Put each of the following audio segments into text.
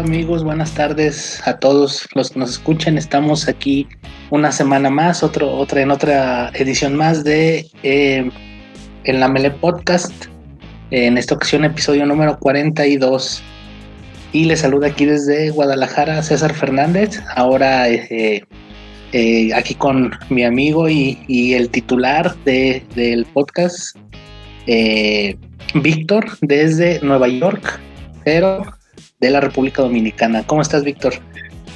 amigos, buenas tardes a todos los que nos escuchan. Estamos aquí una semana más, otro, otra en otra edición más de eh, el Mele Podcast. En esta ocasión, episodio número 42. Y les saluda aquí desde Guadalajara César Fernández. Ahora eh, eh, aquí con mi amigo y, el titular de, del podcast, eh, Víctor, desde Nueva York, pero de la República Dominicana. ¿Cómo estás, Víctor?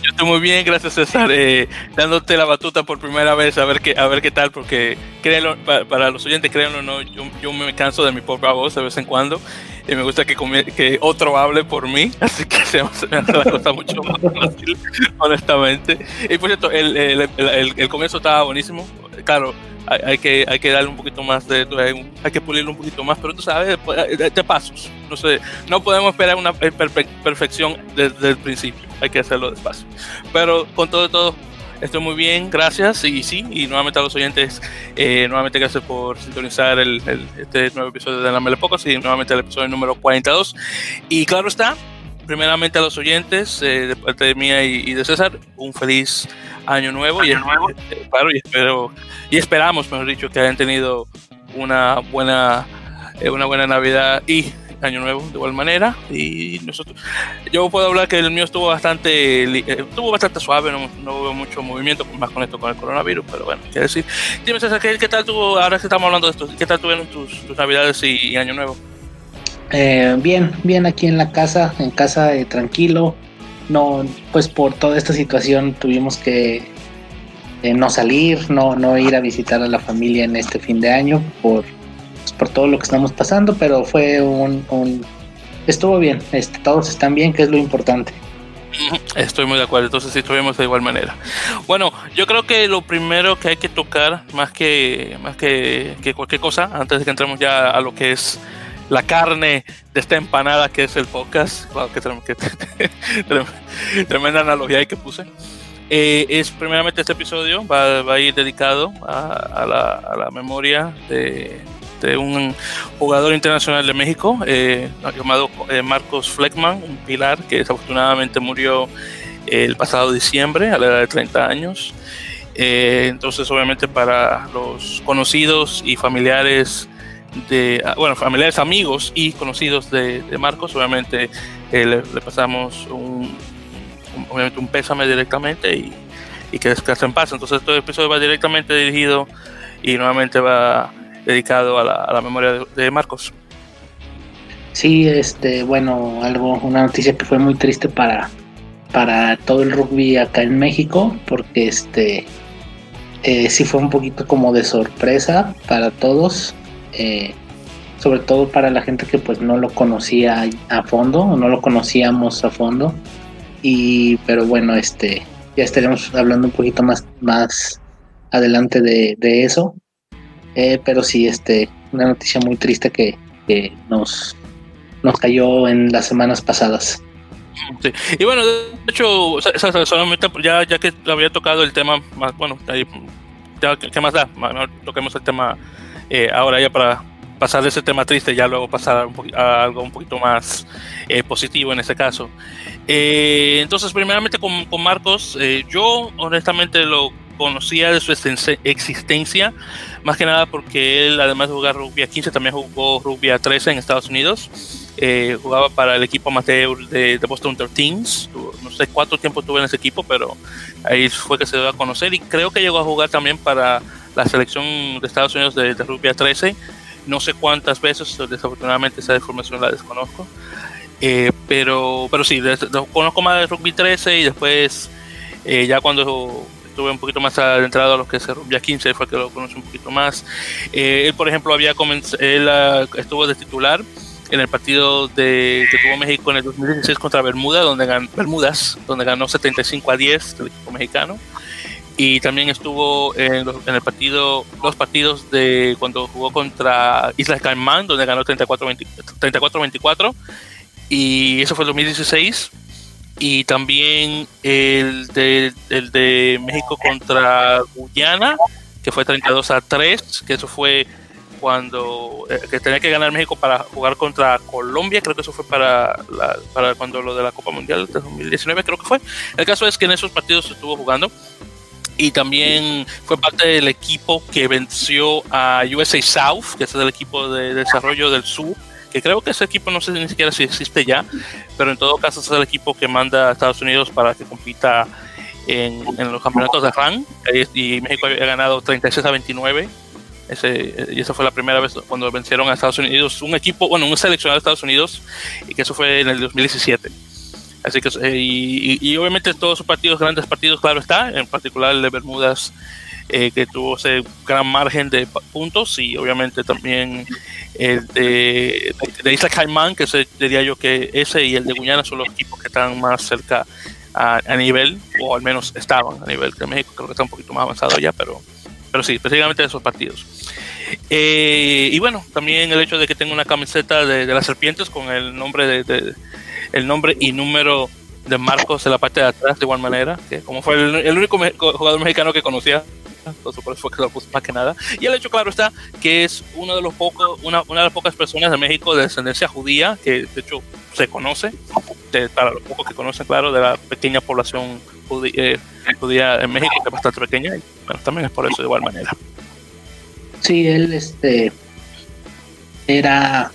Yo estoy muy bien, gracias César, eh, dándote la batuta por primera vez, a ver qué, a ver qué tal, porque créanlo, para, los oyentes, créanlo o no, yo, yo, me canso de mi propia voz de vez en cuando y me gusta que, que otro hable por mí, así que se me hace la cosa mucho más fácil, honestamente. Y por cierto, el, el, el, el comienzo estaba buenísimo, claro, hay, que, hay que darle un poquito más de, hay, que pulirlo un poquito más, pero tú sabes, de, pasos. No sé, no podemos esperar una perfección desde el principio, hay que hacerlo despacio. Pero con todo, todo, estoy muy bien, gracias. Y sí, y nuevamente a los oyentes, eh, nuevamente gracias por sintonizar el, este nuevo episodio de la Mele Pocos y nuevamente el episodio número 42. Y claro está, primeramente a los oyentes, eh, de parte de mía y, de César, un feliz año nuevo, y, nuevo. Eh, y, espero, y esperamos, mejor dicho, que hayan tenido una buena, eh, una buena Navidad y año nuevo de igual manera y nosotros yo puedo hablar que el mío estuvo bastante estuvo bastante suave no, no, hubo mucho movimiento más con esto con el coronavirus pero bueno quiero decir dime César ¿qué, qué tal tuvo ahora que estamos hablando de esto qué tal tuvieron tus, tus navidades y año nuevo eh, bien, bien aquí en la casa, en casa eh, tranquilo. No, pues por toda esta situación tuvimos que eh, no salir, no, no ir a visitar a la familia en este fin de año por, pues, por todo lo que estamos pasando, pero fue un, estuvo bien, este, todos están bien, que es lo importante. Estoy muy de acuerdo, entonces sí estuvimos de igual manera. Bueno, yo creo que lo primero que hay que tocar, más que, más que cualquier cosa, antes de que entremos ya a lo que es la carne de esta empanada que es el podcast. Wow, qué, tremenda analogía ahí que puse. Eh, es primeramente este episodio va, a ir dedicado a, la, memoria de, un jugador internacional de México eh, llamado eh, Marcos Fleckman, un pilar que desafortunadamente murió el pasado diciembre a la edad de 30 años. entonces, obviamente, para los conocidos y familiares de, ah, bueno, familiares, amigos y conocidos de, Marcos, obviamente eh, le, pasamos un, obviamente un pésame directamente y, y que descanse en paz. Entonces este episodio va directamente dirigido y nuevamente va dedicado a la, a la memoria de, Marcos. Sí, este, bueno, algo, una noticia que fue muy triste para, para todo el rugby acá en México, porque este, eh, sí fue un poquito como de sorpresa para todos. Eh, sobre todo para la gente que pues no lo conocía a fondo o no lo conocíamos a fondo. Y pero bueno este ya estaremos hablando un poquito más más adelante de, eso. Eh, pero sí este una noticia muy triste que, nos nos cayó en las semanas pasadas. Y bueno de hecho solamente ya ya que había tocado el tema más bueno ya, qué más da toquemos el tema eh, ahora ya para pasar de ese tema triste ya luego pasar a, algo un poquito más eh, positivo en este caso. Eh, entonces, primeramente con, con Marcos, yo honestamente lo conocía de su existencia, más que nada porque él, además de jugar rugby a 15, también jugó rugby a 13 en Estados Unidos. Jugaba para el equipo amateur de, de, Boston 13 No sé cuánto tiempo tuvo en ese equipo, pero ahí fue que se dio a conocer y creo que llegó a jugar también para la selección de Estados Unidos de, de rugby a 13. No sé cuántas veces, desafortunadamente esa información la desconozco. Eh, pero, pero sí, conozco más de rugby 13 y después, eh, ya cuando estuve un poquito más adentrado a lo que es rugby a 15, fue que lo conocí un poquito más. Eh, él, por ejemplo, había él ah, estuvo de titular en el partido de, que tuvo México en el 2016 contra Bermuda, donde ganó, Bermudas, donde ganó 75 a 10 del equipo mexicano y también estuvo en, el partido, los partidos de cuando jugó contra Islas Caimán, donde ganó 34-24, y eso fue el 2016. Y también el de, el de México contra Guyana, que fue 32 a 3, que eso fue cuando eh, que tenía que ganar México para jugar contra Colombia, creo que eso fue para, para cuando lo de la Copa Mundial de 2019, creo que fue. El caso es que en esos partidos estuvo jugando y también fue parte del equipo que venció a USA South, que es el equipo de desarrollo del sur, que creo que ese equipo no sé ni siquiera si existe ya, pero en todo caso es el equipo que manda a Estados Unidos para que compita en, los campeonatos de RAN y México había ganado 36 a 29 ese, y esa fue la primera vez cuando vencieron a Estados Unidos, un equipo, bueno, un seleccionado de Estados Unidos, y que eso fue en el 2017. Así que, eh, y, obviamente todos sus partidos, grandes partidos, claro está, en particular el de Bermudas, eh, que tuvo ese gran margen de puntos, y obviamente también el de, de Isla Caimán, que diría yo que ese y el de Guyana son los equipos que están más cerca a, a nivel, o al menos estaban a nivel de México, creo que está un poquito más avanzado ya, pero pero sí, específicamente de esos partidos. Eh, y bueno, también el hecho de que tenga una camiseta de, las serpientes con el nombre de, el nombre y número de Marcos en la parte de atrás de igual manera, que como fue el, único jugador mexicano que conocía, entonces por eso fue que lo puse más que nada. Y el hecho, claro, está que es uno de los pocos, una, una de las pocas personas de México de descendencia judía, que de hecho se conoce, para los pocos que conocen, claro, de la pequeña población judía, eh, en México, que es bastante pequeña, y bueno, también es por eso de igual manera. Sí, él este era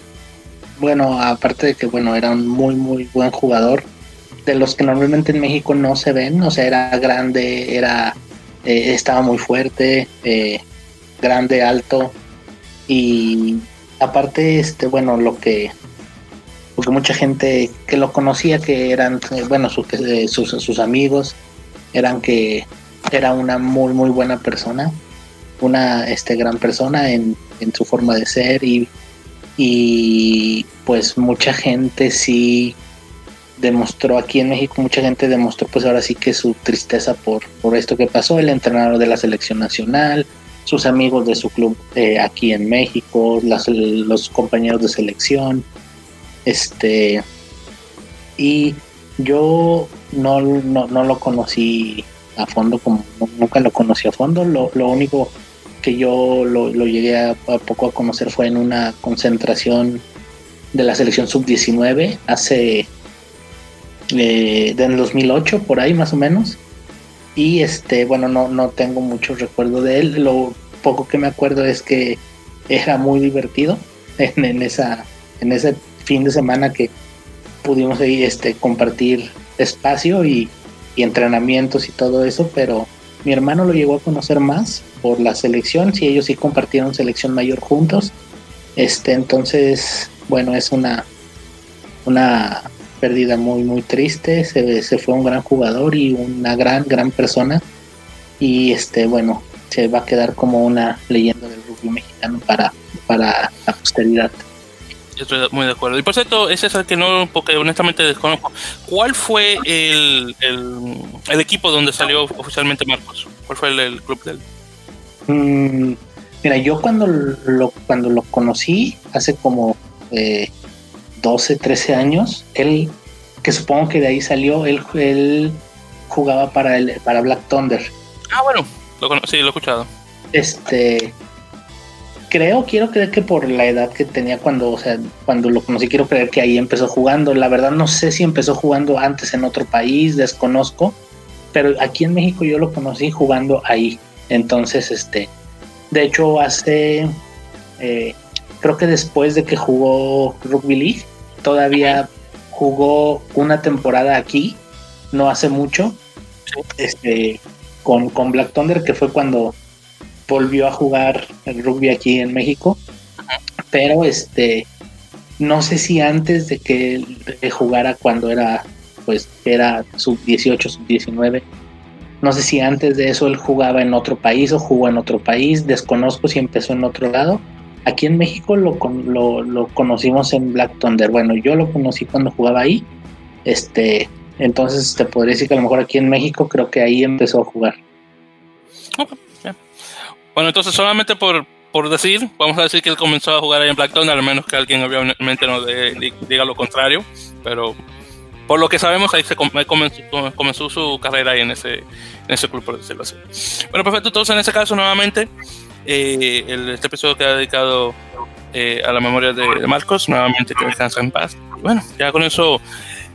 bueno, aparte de que bueno, era un muy muy buen jugador, de los que normalmente en México no se ven, o sea, era grande, era eh, estaba muy fuerte, eh, grande, alto y aparte este bueno, lo que porque mucha gente que lo conocía, que eran, eh, bueno, eh, sus, sus, amigos, eran que era una muy, muy buena persona, una este, gran persona en, en su forma de ser y, y pues mucha gente sí demostró aquí en México, mucha gente demostró pues ahora sí que su tristeza por, por esto que pasó, el entrenador de la selección nacional, sus amigos de su club eh, aquí en México, los compañeros de selección, este, y yo no, no, lo conocí a fondo, como nunca lo conocí a fondo. Lo, único que yo lo, llegué a, poco a conocer fue en una concentración de la selección sub-19 hace eh, del 2008 por ahí más o menos. Y este bueno no no tengo mucho recuerdo de él. Lo poco que me acuerdo es que era muy divertido en, esa en ese fin de semana que pudimos ahí este, compartir espacio y, entrenamientos y todo eso, pero mi hermano lo llegó a conocer más por la selección, si ellos sí compartieron selección mayor juntos. Este, entonces, bueno, es una, una pérdida muy, muy triste. Se, se fue un gran jugador y una gran, gran persona. Y este, bueno, se va a quedar como una leyenda del rugby mexicano para, para la posteridad estoy muy de acuerdo. Y por cierto, ese es el que no, porque honestamente desconozco. ¿Cuál fue el, el, equipo donde salió oficialmente Marcos? ¿Cuál fue el, club de él? Mm, mira, yo cuando lo, cuando lo conocí, hace como eh, 12, 13 años, él, que supongo que de ahí salió, él, él jugaba para, el, para Black Thunder. Ah, bueno, lo, sí, lo he escuchado. Este, creo, quiero creer que por la edad que tenía cuando, o sea, cuando lo conocí, quiero creer que ahí empezó jugando. La verdad no sé si empezó jugando antes en otro país, desconozco, pero aquí en México yo lo conocí jugando ahí. Entonces, este, de hecho hace, eh, creo que después de que jugó Rugby League, todavía jugó una temporada aquí, no hace mucho, este, con, con Black Thunder, que fue cuando volvió a jugar el rugby aquí en México, pero este no sé si antes de que jugara cuando era pues era sub 18, sub 19, no sé si antes de eso él jugaba en otro país o jugó en otro país, desconozco si empezó en otro lado. Aquí en México lo, lo, lo conocimos en Black Thunder. Bueno, yo lo conocí cuando jugaba ahí. Este, entonces te podría decir que a lo mejor aquí en México creo que ahí empezó a jugar. Bueno, entonces solamente por, por decir, vamos a decir que él comenzó a jugar ahí en Blackton, al menos que alguien obviamente no diga lo contrario, pero por lo que sabemos ahí se comenzó, su carrera ahí en ese, en ese club, por decirlo así. Bueno, perfecto, entonces en ese caso nuevamente el, este episodio queda dedicado a la memoria de, Marcos, nuevamente que descansa en paz. bueno, ya con eso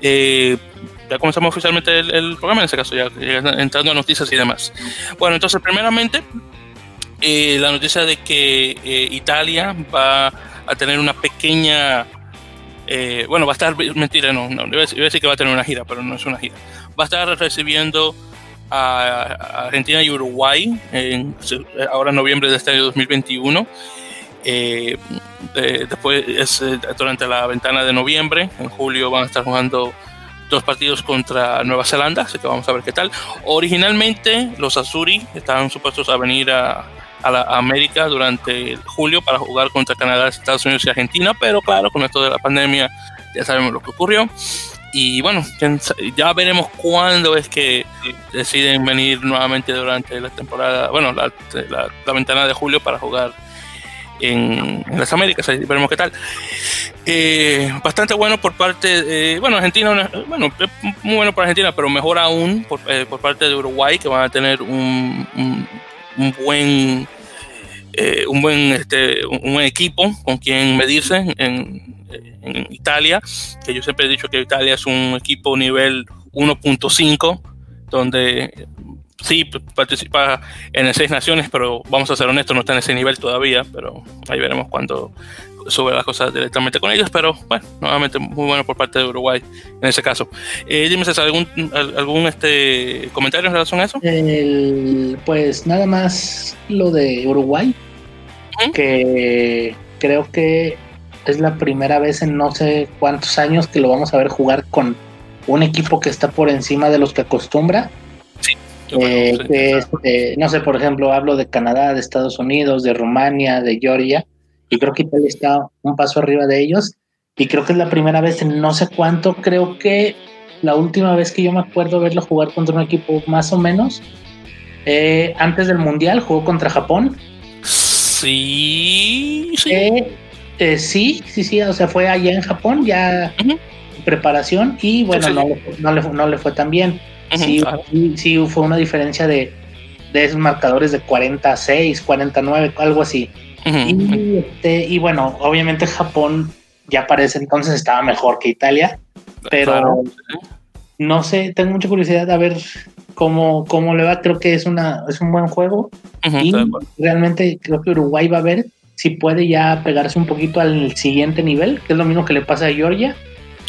ya comenzamos oficialmente el, programa, en ese caso, ya, entrando a noticias y demás. Bueno, entonces, primeramente, la noticia de que Italia va a tener una pequeña eh, bueno, va a estar, mentira, no, no, iba a decir que va a tener una gira, pero no es una gira. Va a estar recibiendo a, Argentina y Uruguay en, ahora en noviembre de este año 2021. Eh, después, es, eh, durante la ventana de noviembre, en julio van a estar jugando dos partidos contra Nueva Zelanda, así que vamos a ver qué tal. Originalmente los Azuri estaban supuestos a venir a, a la América durante julio para jugar contra Canadá, Estados Unidos y Argentina, pero claro, con esto de la pandemia ya sabemos lo que ocurrió. Y bueno, ya veremos cuándo es que deciden venir nuevamente durante la temporada, bueno, la, la, ventana de julio para jugar en, las Américas, veremos qué tal. Eh, bastante bueno por parte, de, bueno, Argentina, bueno, muy bueno para Argentina, pero mejor aún por, eh, por parte de Uruguay, que van a tener un, un buen eh, un buen este, un equipo con quien medirse en, en, Italia, que yo siempre he dicho que Italia es un equipo nivel 1.5, donde sí participa en el Seis Naciones, pero vamos a ser honestos, no está en ese nivel todavía, pero ahí veremos cuando sube las cosas directamente con ellos, pero bueno, nuevamente muy bueno por parte de Uruguay en ese caso. Eh, dime, ¿algún, algún este, comentario en relación a eso? pues nada más lo de Uruguay, que creo que es la primera vez en no sé cuántos años que lo vamos a ver jugar con un equipo que está por encima de los que acostumbra. Eh, este, no sé, por ejemplo, hablo de Canadá, de Estados Unidos, de Rumania, de Georgia, y creo que Italia está un paso arriba de ellos. Y creo que es la primera vez en no sé cuánto, creo que la última vez que yo me acuerdo verlo jugar contra un equipo más o menos, eh, antes del Mundial, jugó contra Japón. Sí, sí. Eh, eh, sí, sí, sí, o sea, fue allá en Japón, ya preparación, y bueno, no, le, no, le, fue tan bien. Sí, sí, fue una diferencia de, de esos marcadores de 46, 49, algo así. Y, este, y bueno, obviamente Japón ya parece entonces estaba mejor que Italia, pero no sé, tengo mucha curiosidad de ver cómo, cómo le va. Creo que es, una, es un buen juego y realmente creo que Uruguay va a ver si puede ya pegarse un poquito al siguiente nivel, que es lo mismo que le pasa a Georgia.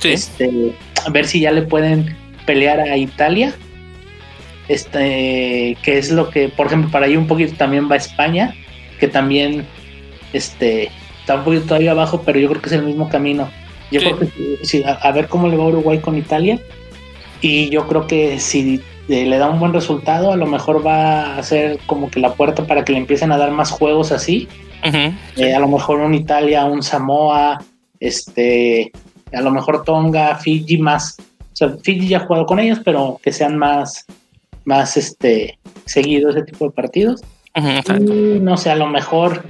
Este, a ver si ya le pueden pelear a Italia. Este, que es lo que, por ejemplo, para ahí un poquito también va España, que también este, está un poquito todavía abajo, pero yo creo que es el mismo camino. Yo creo que sí, a, ver cómo le va a Uruguay con Italia. Y yo creo que si eh, le da un buen resultado, a lo mejor va a ser como que la puerta para que le empiecen a dar más juegos así. Eh, a lo mejor un Italia, un Samoa, este, a lo mejor Tonga, Fiji más. O sea, Fiji ya ha jugado con ellos, pero que sean más, más este, seguidos ese tipo de partidos. no sé, a lo mejor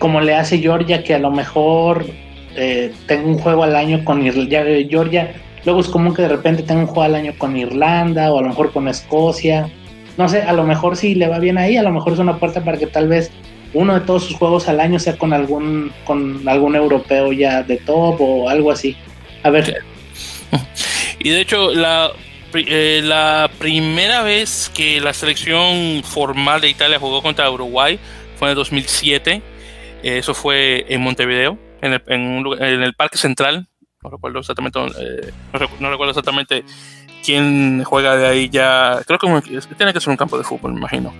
como le hace Georgia, que a lo mejor eh, tengo un juego al año con Georgia Luego es común que de repente tenga un juego al año con Irlanda o a lo mejor con Escocia. No sé, a lo mejor si le va bien ahí, a lo mejor es una puerta para que tal vez uno de todos sus juegos al año sea con algún con algún europeo ya de top o algo así. A ver. Y de hecho, la, eh, la primera vez que la selección formal de Italia jugó contra Uruguay fue en el 2007. Eso fue en Montevideo, en el, en el Parque Central. No recuerdo exactamente eh, no, recuerdo exactamente quién juega de ahí ya. Creo que tiene que ser un campo de fútbol me imagino.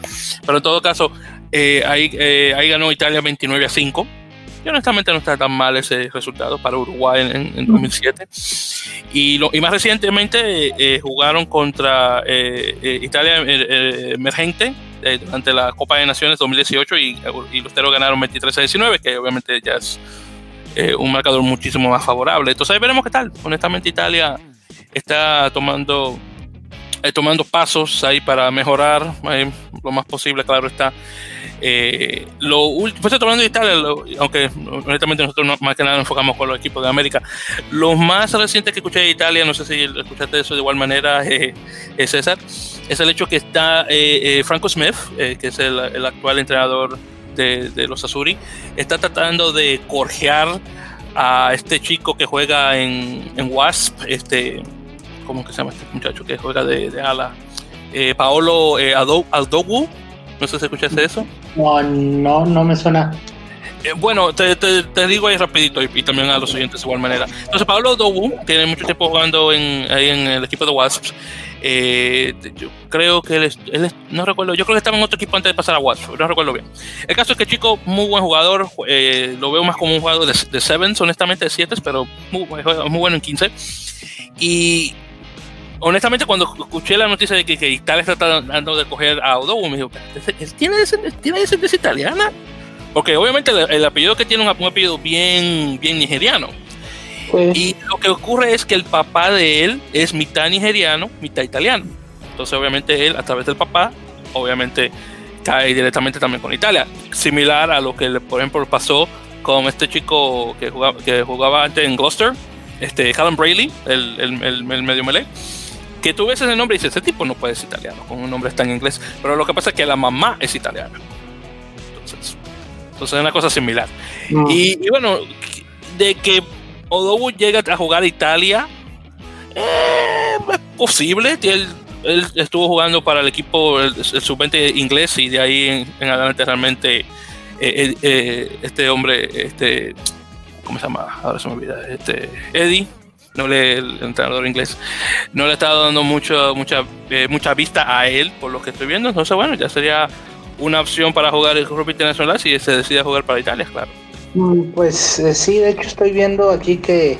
Pero en todo caso eh, ahí, eh, ahí ganó Italia 29 a 5 y honestamente no está tan mal ese resultado para Uruguay en, 2007 y, lo, y más recientemente jugaron contra Italia emergente durante la Copa de Naciones 2018 y, y los ganaron 23 a 19 que obviamente ya es eh, un marcador muchísimo más favorable. Entonces ahí veremos qué tal. Honestamente Italia está tomando, eh, tomando pasos ahí para mejorar eh, lo más posible, claro está. Lo último, pues hablando de Italia, aunque honestamente nosotros más que nada nos enfocamos con los equipos de América. Lo más reciente que escuché de Italia, no sé si escuchaste eso de igual manera, es César, es el hecho que está Franco Smith, que es el, el, actual entrenador de, los Azuri, está tratando de corjear a este chico que juega en, en Wasp, este, ¿cómo que se llama este muchacho que juega de, ala? Eh, Paolo eh, Aldogu, no sé si escuchaste eso. No, no, no me suena. Eh, bueno, te, digo ahí rapidito y, también a los oyentes de igual manera. Entonces, Pablo Dobu tiene mucho tiempo jugando en, ahí en el equipo de Wasps. Eh, yo creo que él, no recuerdo, yo creo que estaba en otro equipo antes de pasar a Wasps, no recuerdo bien. El caso es que chico, muy buen jugador, eh, lo veo más como un jugador de, de sevens, honestamente de 7, pero muy, muy bueno en 15. Y honestamente, cuando escuché la noticia de que, que Italia está tratando de coger a Odogu, me dijo, ¿él tiene descendencia italiana? Porque obviamente el, apellido que tiene es un, apellido bien, bien nigeriano. Pues y lo que ocurre es que el papá de él es mitad nigeriano, mitad italiano. Entonces, obviamente, él, a través del papá, obviamente cae directamente también con Italia. Similar a lo que, por ejemplo, pasó con este chico que jugaba, que jugaba antes en Gloucester, este Callum Brayley, el, el, el, medio melee que tú ves ese nombre y dices, ese tipo no puede ser italiano, con un nombre está en inglés. Pero lo que pasa es que la mamá es italiana. Entonces, entonces es una cosa similar. Y, bueno, de que Odobu llega a jugar a Italia, eh, es posible. Él, él, estuvo jugando para el equipo, el, sub-20 inglés, y de ahí en, adelante realmente eh, eh, este hombre, este, ¿cómo se llama? Ahora se me olvida, este, Eddie no le, el entrenador inglés, no le estaba dando mucho, mucha, eh, mucha vista a él, por lo que estoy viendo. Entonces, bueno, ya sería una opción para jugar el rugby internacional si se decide jugar para Italia, claro. Mm, pues eh, sí, de hecho estoy viendo aquí que,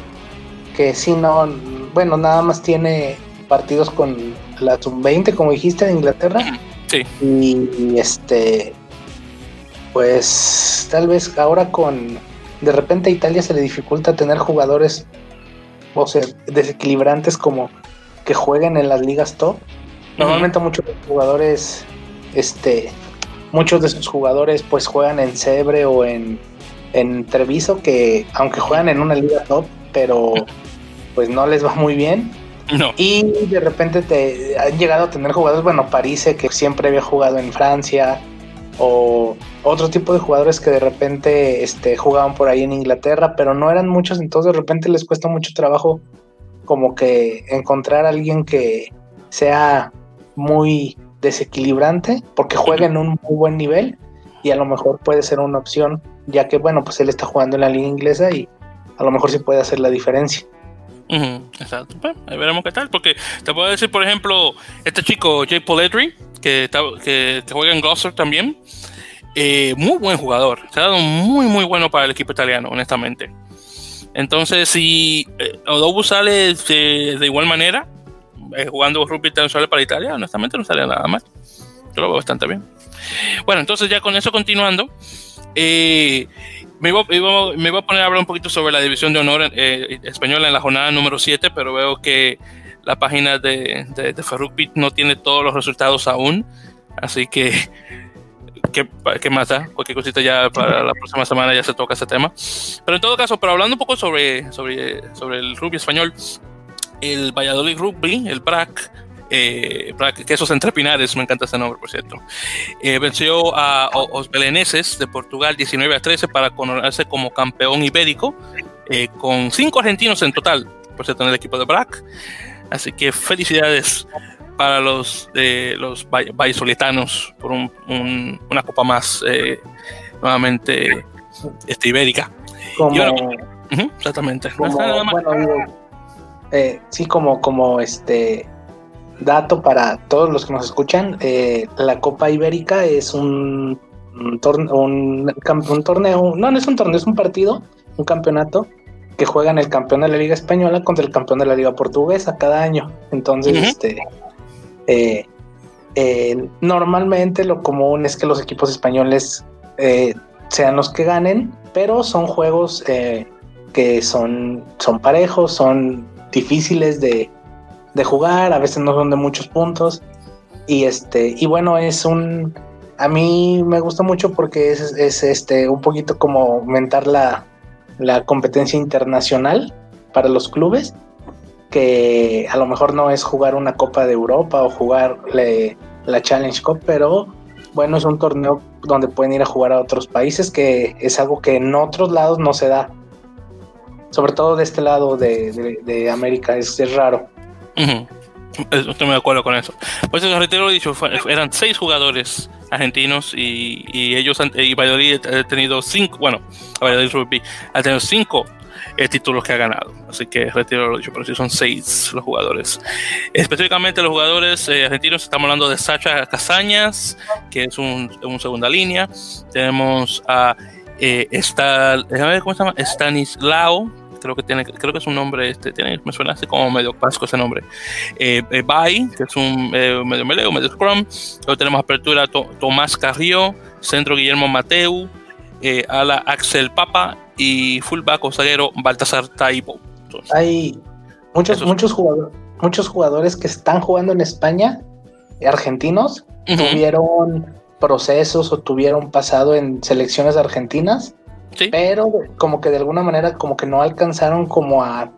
que sí, no, bueno, nada más tiene partidos con la sub-20, como dijiste, de Inglaterra. Sí. Y, este, pues tal vez ahora con, de repente a Italia se le dificulta tener jugadores o sea, desequilibrantes como que jueguen en las ligas top. Normalmente muchos jugadores, este, muchos de sus jugadores pues juegan en Cebre o en, en Treviso, que aunque juegan en una liga top, pero pues no les va muy bien. Y de repente te han llegado a tener jugadores, bueno, Parise, que siempre había jugado en Francia, o otro tipo de jugadores que de repente este, jugaban por ahí en Inglaterra, pero no eran muchos, entonces de repente les cuesta mucho trabajo como que encontrar a alguien que sea muy desequilibrante, porque juega en un muy buen nivel y a lo mejor puede ser una opción, ya que bueno, pues él está jugando en la liga inglesa y a lo mejor sí puede hacer la diferencia. exacto, ahí veremos qué tal, porque te puedo decir, por ejemplo, este chico Jay Poletri, que, que, juega en Gloucester también. Eh, muy buen jugador. Se ha dado muy, muy bueno para el equipo italiano, honestamente. Entonces, si eh, Odobu sale de, igual manera, eh, jugando rugby internacional para Italia, honestamente no sale nada más. Yo lo veo bastante bien. Bueno, entonces ya con eso continuando, me, iba, me, a poner a hablar un poquito sobre la división de honor española en la jornada número 7, pero veo que la página de, de, de no tiene todos los resultados aún, así que ¿qué, más da? Cualquier cosita ya para la próxima semana ya se toca ese tema. Pero en todo caso, pero hablando un poco sobre, sobre, sobre el rugby español, el Valladolid Rugby, el BRAC, eh, que esos entre pinares, me encanta ese nombre, por cierto, eh, venció a, los beleneses de Portugal 19 a 13 para coronarse como campeón ibérico, eh, con cinco argentinos en total, por cierto, en el equipo de BRAC. Así que felicidades para los de los vallisolitanos por una copa más eh, nuevamente este, ibérica. exactamente. Eh, sí, como, como este dato para todos los que nos escuchan, eh, la Copa Ibérica es un, un, torneo, un, torneo, no, no es un torneo, es un partido, un campeonato que juegan el campeón de la Liga Española contra el campeón de la Liga Portuguesa cada año. Entonces, este, eh, eh, normalmente lo común es que los equipos españoles eh, sean los que ganen, pero son juegos que son, son parejos, son difíciles de, de, jugar, a veces no son de muchos puntos. Y este, y bueno, es un a mí me gusta mucho porque es, es este un poquito como aumentar la, la competencia internacional para los clubes, que a lo mejor no es jugar una Copa de Europa o jugar la Challenge Cup, pero bueno, es un torneo donde pueden ir a jugar a otros países, que es algo que en otros lados no se da. Sobre todo de este lado de, América, es, raro. Estoy de acuerdo con eso. Pues eso, retiro lo dicho, eran seis jugadores argentinos y, ellos han, y Valladolid ha tenido cinco, bueno, Valladolid Rugby ha tenido cinco eh, títulos que ha ganado. Así que retiro lo dicho, pero sí son seis los jugadores. Específicamente los jugadores eh, argentinos, estamos hablando de Sacha Casañas, que es un, segunda línea. Tenemos a eh, ¿cómo se llama? Stanislao, creo que tiene, creo que es un nombre, este, tiene, me suena así como medio pasco ese nombre. Eh, eh que es un eh, medio meleo, medio scrum. Luego tenemos apertura Tomás Carrió, centro Guillermo Mateu, eh, ala Axel Papa y fullback o zaguero Baltasar Taibo. Hay muchos, muchos, jugadores, muchos jugadores que están jugando en España, argentinos, tuvieron procesos o tuvieron pasado en selecciones argentinas pero como que de alguna manera como que no alcanzaron como a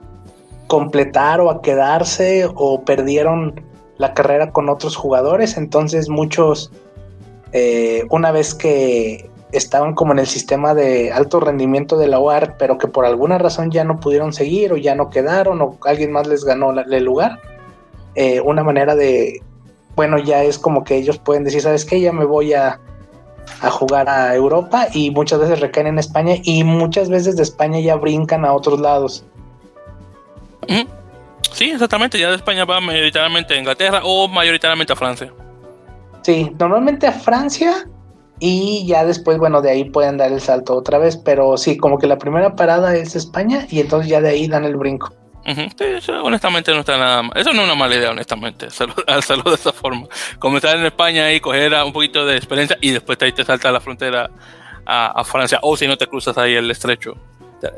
completar o a quedarse o perdieron la carrera con otros jugadores. Entonces muchos, eh, una vez que estaban como en el sistema de alto rendimiento de la UAR, pero que por alguna razón ya no pudieron seguir o ya no quedaron o alguien más les ganó el lugar, eh, una manera de, bueno, ya es como que ellos pueden decir, ¿sabes qué? Ya me voy a, a jugar a Europa y muchas veces recaen en España y muchas veces de España ya brincan a otros lados. Sí, exactamente, ya de España va mayoritariamente a Inglaterra o mayoritariamente a Francia. Sí, normalmente a Francia y ya después, bueno, de ahí pueden dar el salto otra vez, pero sí, como que la primera parada es España y entonces ya de ahí dan el brinco honestamente no está nada mal. Eso no es una mala idea, honestamente, hacerlo, de esa forma. Comenzar en España y coger un poquito de experiencia y después ahí te salta la frontera a, Francia. O si no te cruzas ahí el estrecho, eh,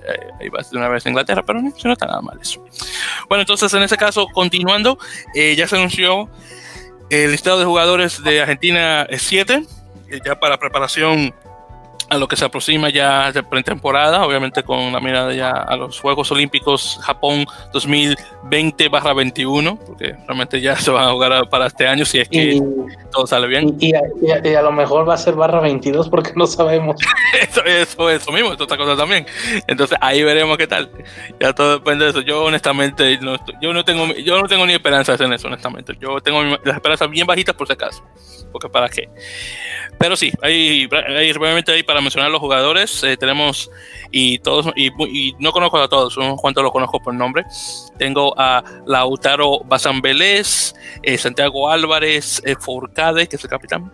ahí vas de una vez a Inglaterra, pero no, no está nada mal eso. Bueno, entonces en ese caso, continuando, eh, ya se anunció el listado de jugadores de Argentina 7, eh, ya para preparación a lo que se aproxima ya de pretemporada, obviamente con la mirada ya a los Juegos Olímpicos Japón 2020-21, porque realmente ya se van a jugar para este año si es que todo sale bien. Y, a, lo mejor va a ser barra 22 porque no sabemos. eso, eso, eso mismo, es otra cosa también. Entonces ahí veremos qué tal. Ya todo depende de eso. Yo honestamente, no yo, no tengo, yo no tengo ni esperanzas en eso, honestamente. Yo tengo las esperanzas bien bajitas por si acaso, porque para qué. Pero sí, hay, hay realmente ahí para mencionar los jugadores. Eh, tenemos, y todos, y, no conozco a todos, unos cuantos los conozco por nombre. Tengo a Lautaro Vélez, eh, Santiago Álvarez, eh, Forcade, que es el capitán,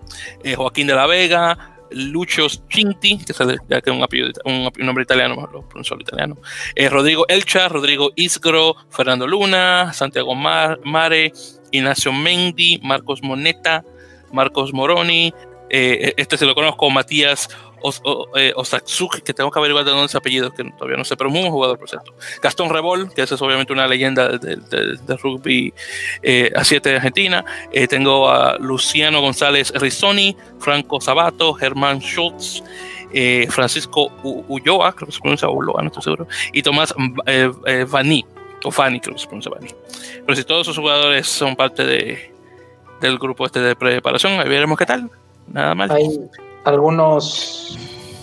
Joaquín de la Vega, Lucho Cinti, que es un, un, nombre italiano, italiano, Rodrigo Elcha, Rodrigo Isgro, Fernando Luna, Santiago Mare, Ignacio Mendi, Marcos Moneta, Marcos Moroni, eh, este se lo conozco, Matías eh, Osatsuki, que tengo que averiguar de dónde es apellido, que todavía no sé, pero muy buen jugador, por cierto. Gastón Rebol, que esa es obviamente una leyenda del de, rugby eh, a 7 de Argentina. tengo a Luciano González Rizzoni, Franco Sabato, Germán Schultz. Francisco Ulloa, creo que se pronuncia Ulloa, no estoy seguro, y Tomás Vani, o Fani, creo que se pronuncia Vani. Pero si todos esos jugadores son parte de, del grupo este de preparación, ahí veremos qué tal. Nada más. Hay algunos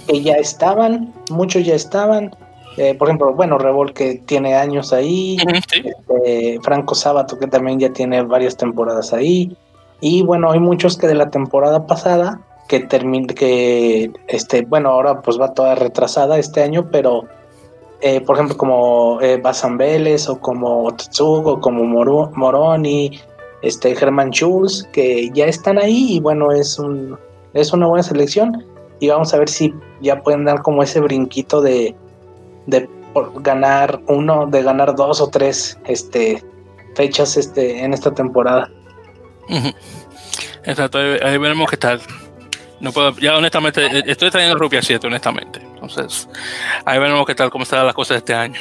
que ya estaban, muchos ya estaban. Eh, por ejemplo, bueno, Revol que tiene años ahí, este, Franco Sábato que también ya tiene varias temporadas ahí, y bueno, hay muchos que de la temporada pasada que termina, que este, bueno, ahora pues va toda retrasada este año, pero eh, por ejemplo como eh, Basan Vélez o como Tetsugo o como Moroni, este Germán Schulz, que ya están ahí y bueno, es un es una buena selección y vamos a ver si ya pueden dar como ese brinquito de, de ganar uno, de ganar dos o tres este fechas este en esta temporada. Exacto, ahí, veremos qué tal. No puedo, ya honestamente, eh, estoy trayendo Rupia 7, honestamente. Entonces, ahí veremos qué tal, cómo están las cosas este año.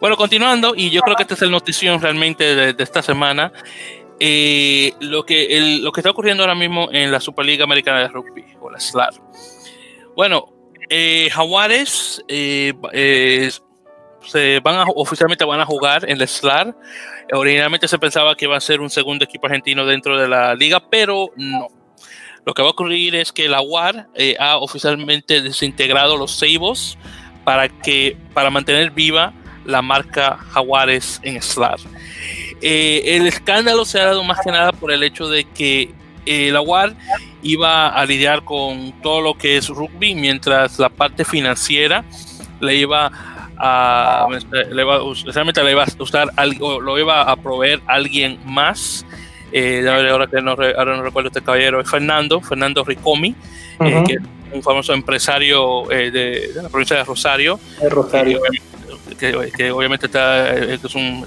Bueno, continuando, y yo creo que esta es el notición realmente de esta semana. Eh, lo, que, lo que está ocurriendo ahora mismo en la Superliga Americana de Rugby, o la SLAR. Bueno, eh, Jaguares eh, se van a, oficialmente van a jugar en la SLAR. Originalmente se pensaba que iba a ser un segundo equipo argentino dentro de la liga, pero no. lo que va a ocurrir es que la UAR eh, ha oficialmente desintegrado los Seibos para, para mantener viva la marca Jaguares en SLAR. Eh, el escándalo se ha dado más que nada por el hecho de que eh, la UAR iba a lidiar con todo lo que es rugby, mientras la parte financiera le iba a, le iba, le iba a usar algo, lo iba a proveer alguien más. Eh, ahora que no, ahora no recuerdo este caballero, es Fernando, Fernando Ricomi, eh, que es un famoso empresario de, la provincia de Rosario. Rosario. Que, obviamente está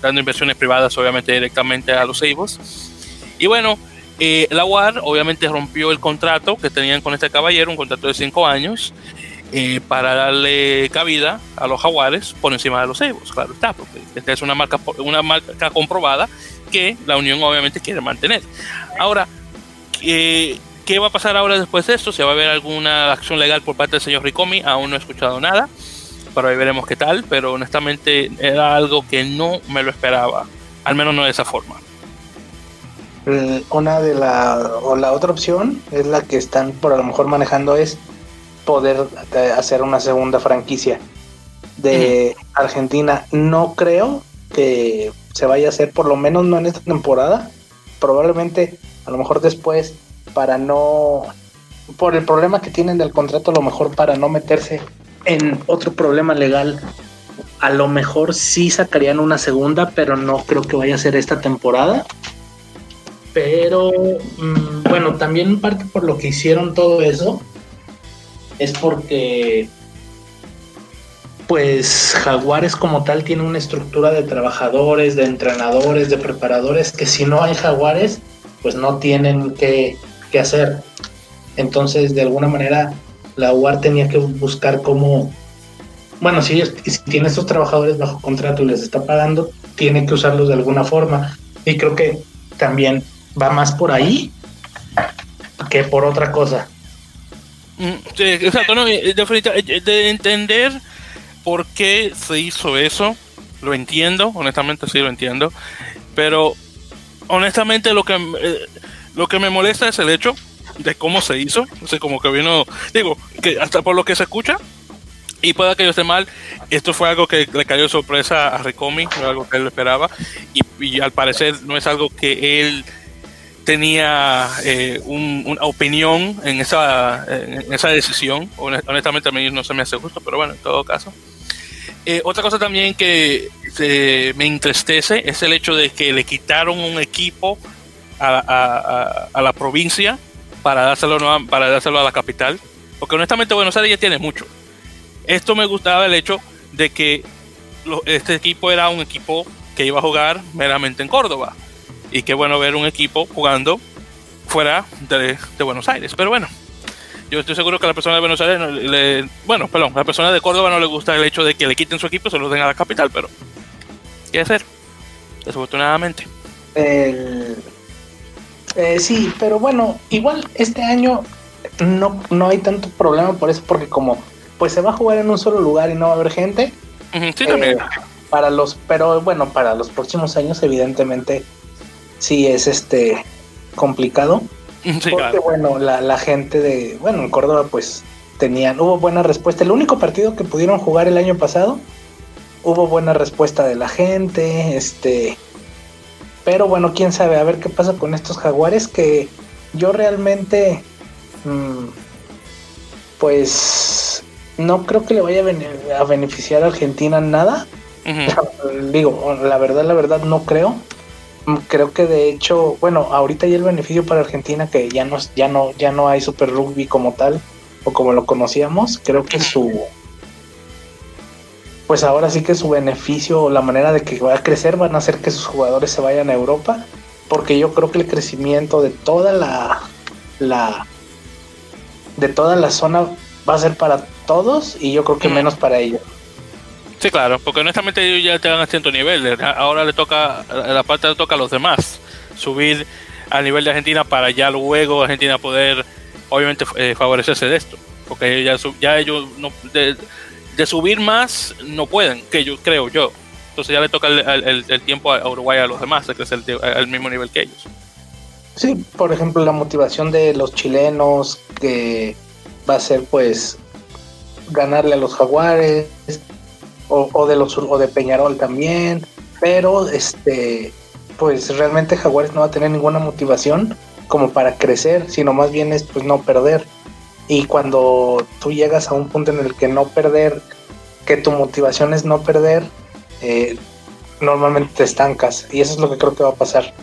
dando inversiones privadas, obviamente directamente a los Eibos. Y bueno, eh, la UAR obviamente rompió el contrato que tenían con este caballero, un contrato de cinco años, eh, para darle cabida a los jaguares por encima de los cebos, claro está, porque esta es una marca, una marca comprobada que la Unión obviamente quiere mantener. Ahora, ¿qué va a pasar ahora después de esto? ¿Se va a ver alguna acción legal por parte del señor Ricomi? Aún no he escuchado nada, pero ahí veremos qué tal, pero honestamente era algo que no me lo esperaba, al menos no de esa forma. Eh, una de la o la otra opción es la que están por a lo mejor manejando es poder eh, hacer una segunda franquicia de Argentina. No creo que se vaya a hacer, por lo menos no en esta temporada. Probablemente a lo mejor después para no por el problema que tienen del contrato, a lo mejor para no meterse en otro problema legal. A lo mejor sí sacarían una segunda, pero no creo que vaya a ser esta temporada pero mm, bueno, también parte por lo que hicieron todo eso es porque pues Jaguares como tal tiene una estructura de trabajadores, de entrenadores, de preparadores que si no hay Jaguares pues no tienen que, hacer. Entonces de alguna manera la UAR tenía que buscar cómo, bueno, si, si tiene estos trabajadores bajo contrato y les está pagando, tiene que usarlos de alguna forma. Y creo que también va más por ahí que por otra cosa. Mm, sí, exacto, eh, de entender por qué se hizo eso, lo entiendo, honestamente sí lo entiendo, pero honestamente lo que eh, lo que me molesta es el hecho de cómo se hizo, o como que vino, digo, que hasta por lo que se escucha, y pueda que yo esté mal, esto fue algo que le cayó sorpresa a Recomi, no algo que él esperaba, y, al parecer no es algo que él tenía eh, una opinión en esa, en esa decisión. Honestamente a mí no se me hace justo, pero bueno, en todo caso. Eh, otra cosa también que me entristece es el hecho de que le quitaron un equipo a, a, la provincia para dárselo, para dárselo a la capital. Porque honestamente Buenos Aires ya tiene mucho. Esto me gustaba el hecho de que este equipo era un equipo que iba a jugar meramente en Córdoba y qué bueno ver un equipo jugando fuera de, Buenos Aires. Pero bueno, yo estoy seguro que a la persona de Buenos Aires, bueno, perdón, a la persona de Córdoba no le gusta el hecho de que le quiten su equipo, se lo den a la capital, pero ¿qué hacer? Desafortunadamente. Eh, sí, pero bueno, igual este año no, no hay tanto problema por eso, porque como pues se va a jugar en un solo lugar y no va a haber gente. sí, también. Eh, para los, pero bueno, para los próximos años, evidentemente, sí es este complicado. porque bueno, la, gente de, bueno, en Córdoba pues tenían, hubo buena respuesta. El único partido que pudieron jugar el año pasado, hubo buena respuesta de la gente, este, pero bueno, quién sabe, a ver qué pasa con estos jaguares que yo realmente, mm, pues, no creo que le vaya a, beneficiar a Argentina nada. Digo, la verdad, la verdad no creo. Mm, creo que de hecho, bueno, ahorita hay el beneficio para Argentina que ya no, ya no, ya no hay Super Rugby como tal o como lo conocíamos. Creo que su, pues ahora sí que su beneficio o la manera de que va a crecer van a hacer que sus jugadores se vayan a Europa, porque yo creo que el crecimiento de toda la, la, de toda la zona va a ser para todos y yo creo que menos para ellos. Sí, claro, porque honestamente ellos ya están a cierto nivel. Ahora le toca, la parte le toca a los demás subir al nivel de Argentina para ya luego Argentina poder, obviamente, eh, favorecerse de esto. Porque ya, ya ellos no, de, subir más no pueden, que yo creo yo. Entonces ya le toca el, tiempo a Uruguay a los demás de crecer al mismo nivel que ellos. Sí, por ejemplo, la motivación de los chilenos que va a ser pues ganarle a los jaguares o, de los o de Peñarol también, pero este pues realmente Jaguares no va a tener ninguna motivación como para crecer, sino más bien es pues no perder. Y cuando tú llegas a un punto en el que no perder, que tu motivación es no perder, eh, normalmente te estancas. Y eso es lo que creo que va a pasar.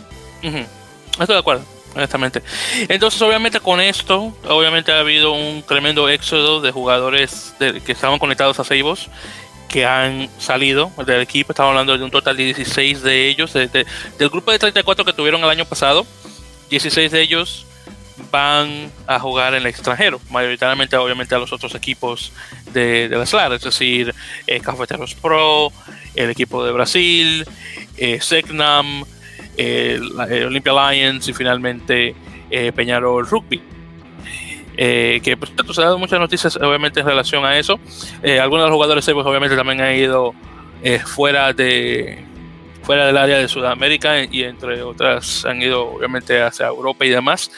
Estoy de acuerdo, honestamente. Entonces, obviamente con esto, obviamente ha habido un tremendo éxodo de jugadores que estaban conectados a Seibos que han salido del equipo. Estamos hablando de un total de 16 de ellos. del grupo de 34 que tuvieron el año pasado, 16 de ellos van a jugar en el extranjero, mayoritariamente obviamente a los otros equipos de, de la SLAR, es decir, eh, Cafeteros Pro, el equipo de Brasil, eh, Segnam, Olympia Lions y finalmente eh, Peñarol Rugby. Eh, que se ha dado muchas noticias obviamente en relación a eso. algunos de los jugadores pues, obviamente también han ido fuera de fuera del área de Sudamérica y entre otras han ido obviamente hacia Europa y demás.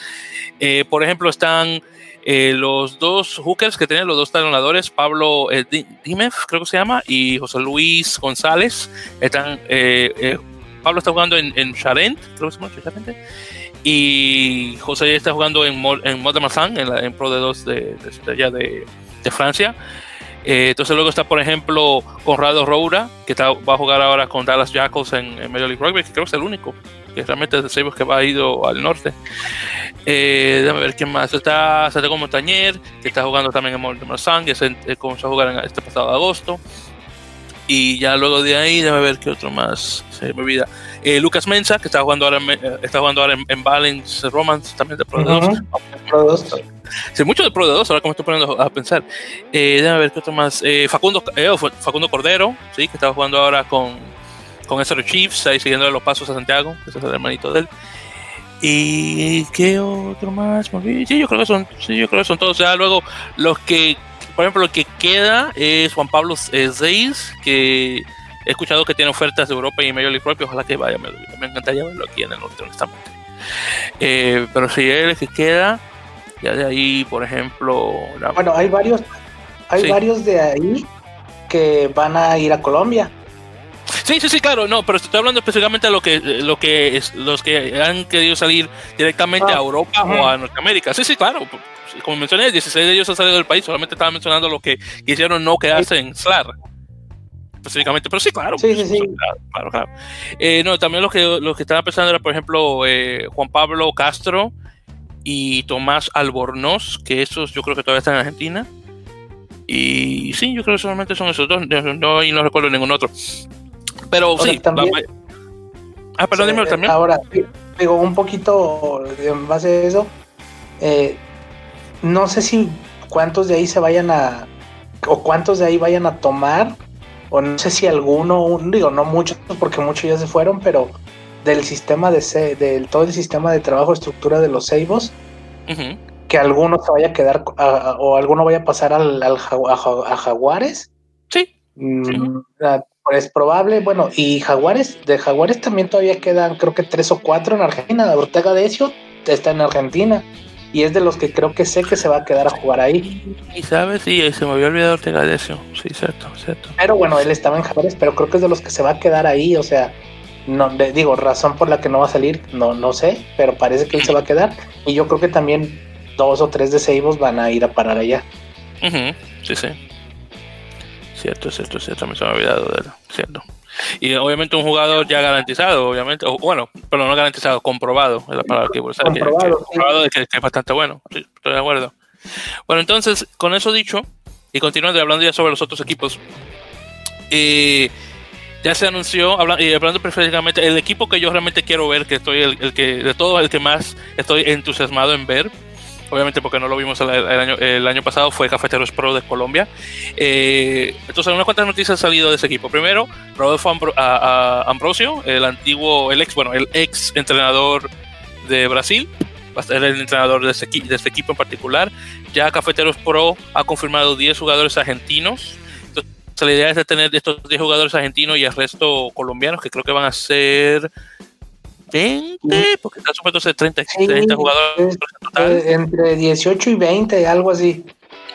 Eh, por ejemplo, están eh, los dos hookers que tienen los dos talonadores, Pablo eh, creo que se llama, y José Luis González. Están, eh, Pablo está jugando en, en Charent, creo que se llama Charent, y José está jugando en, en Modern en, en Pro de 2 de, de, de, de Francia. entonces luego está, por ejemplo, Conrado Roura, que está, va a jugar ahora con Dallas Jackals en, en Major League Rugby, que creo que es el único que realmente es de que va a ido al norte. Eh, déjame ver quién más. Está Santiago Montañer, que está jugando también en Mortimer Sun, que se, eh, comenzó a jugar en este pasado agosto. Y ya luego de ahí, déjame ver qué otro más se me olvida. Eh, Lucas Mensa, que está jugando ahora en, eh, está jugando ahora en, Balance Romance, también de Pro 2. Sí, mucho de Pro 2, ahora que me estoy poniendo a pensar. Eh, déjame ver qué otro más. Eh, Facundo, Facundo Cordero, ¿sí? que está jugando ahora con, con SR Chiefs, ahí siguiendo los pasos a Santiago, que es el hermanito de él. ¿Y qué otro más? Sí, yo creo que son, sí, yo creo que son todos. O sea, luego los que, por ejemplo, lo que queda es Juan Pablo Zeis, que he escuchado que tiene ofertas de Europa y medio League propio, ojalá que vaya, me, encantaría verlo aquí en el norte, honestamente. Eh, pero si él es que queda, ya de ahí, por ejemplo... Bueno, hay varios, hay varios de ahí que van a ir a Colombia. Sí, sí, sí, claro, no, pero estoy hablando específicamente de lo que, lo que es, los que han querido salir directamente a ah, Europa o a Norteamérica. Sí, sí, claro. Como mencioné, 16 de ellos han salido del país, solamente estaba mencionando lo que quisieron no quedarse en SLAR. Específicamente, pero sí, claro. Sí, sí, sí. Claro, claro, eh, no, también lo que, lo que estaba pensando era, por ejemplo, eh, Juan Pablo Castro y Tomás Albornoz, que esos yo creo que todavía están en Argentina. Y sí, yo creo que solamente son esos dos, no, y no recuerdo ningún otro. Pero sí, ah, perdón, dime también. Ahora, digo, un poquito en base a eso, eh, no sé si cuántos de ahí se vayan a, o cuántos de ahí vayan a tomar, o no sé si alguno, digo, no muchos, porque muchos ya se fueron, pero del sistema de, del todo el sistema de trabajo, estructura de los Seibos, que alguno se vaya a quedar, o alguno vaya a pasar al, a, Jaguares. Sí. Mm, es probable, bueno, y Jaguares, de Jaguares también todavía quedan, creo que tres o cuatro en Argentina. Ortega Decio está en Argentina y es de los que creo que sé que se va a quedar a jugar ahí. Y sabes, sí, se me había olvidado Ortega Decio, sí, cierto, cierto. Pero bueno, él estaba en Jaguares, pero creo que es de los que se va a quedar ahí, o sea, no digo, razón por la que no va a salir, no, no sé, pero parece que él se va a quedar. Y yo creo que también dos o tres de Seibos van a ir a parar allá. Sí, sí. Cierto, cierto, cierto, me se me ha olvidado de él, cierto. Y obviamente un jugador ya garantizado, obviamente, o, bueno, pero no garantizado, comprobado, es la palabra que comprobado, comprobado de que, es bastante bueno, estoy de acuerdo. Bueno, entonces, con eso dicho, y continuando hablando ya sobre los otros equipos, eh, ya se anunció, y hablando preferentemente, el equipo que yo realmente quiero ver, que estoy, el, el que de todos, el que más estoy entusiasmado en ver, obviamente porque no lo vimos el, año, el año, pasado, fue Cafeteros Pro de Colombia. Eh, entonces, unas cuantas noticias han salido de ese equipo. Primero, Rodolfo Ambrosio, el antiguo, el ex, bueno, el ex entrenador de Brasil, va a ser el entrenador de este, equipo en particular. Ya Cafeteros Pro ha confirmado 10 jugadores argentinos. La idea es de tener estos 10 jugadores argentinos y el resto colombianos, que creo que van a ser 20, porque está supuesto ser 30, 30 jugadores total. Entre 18 y 20, algo así.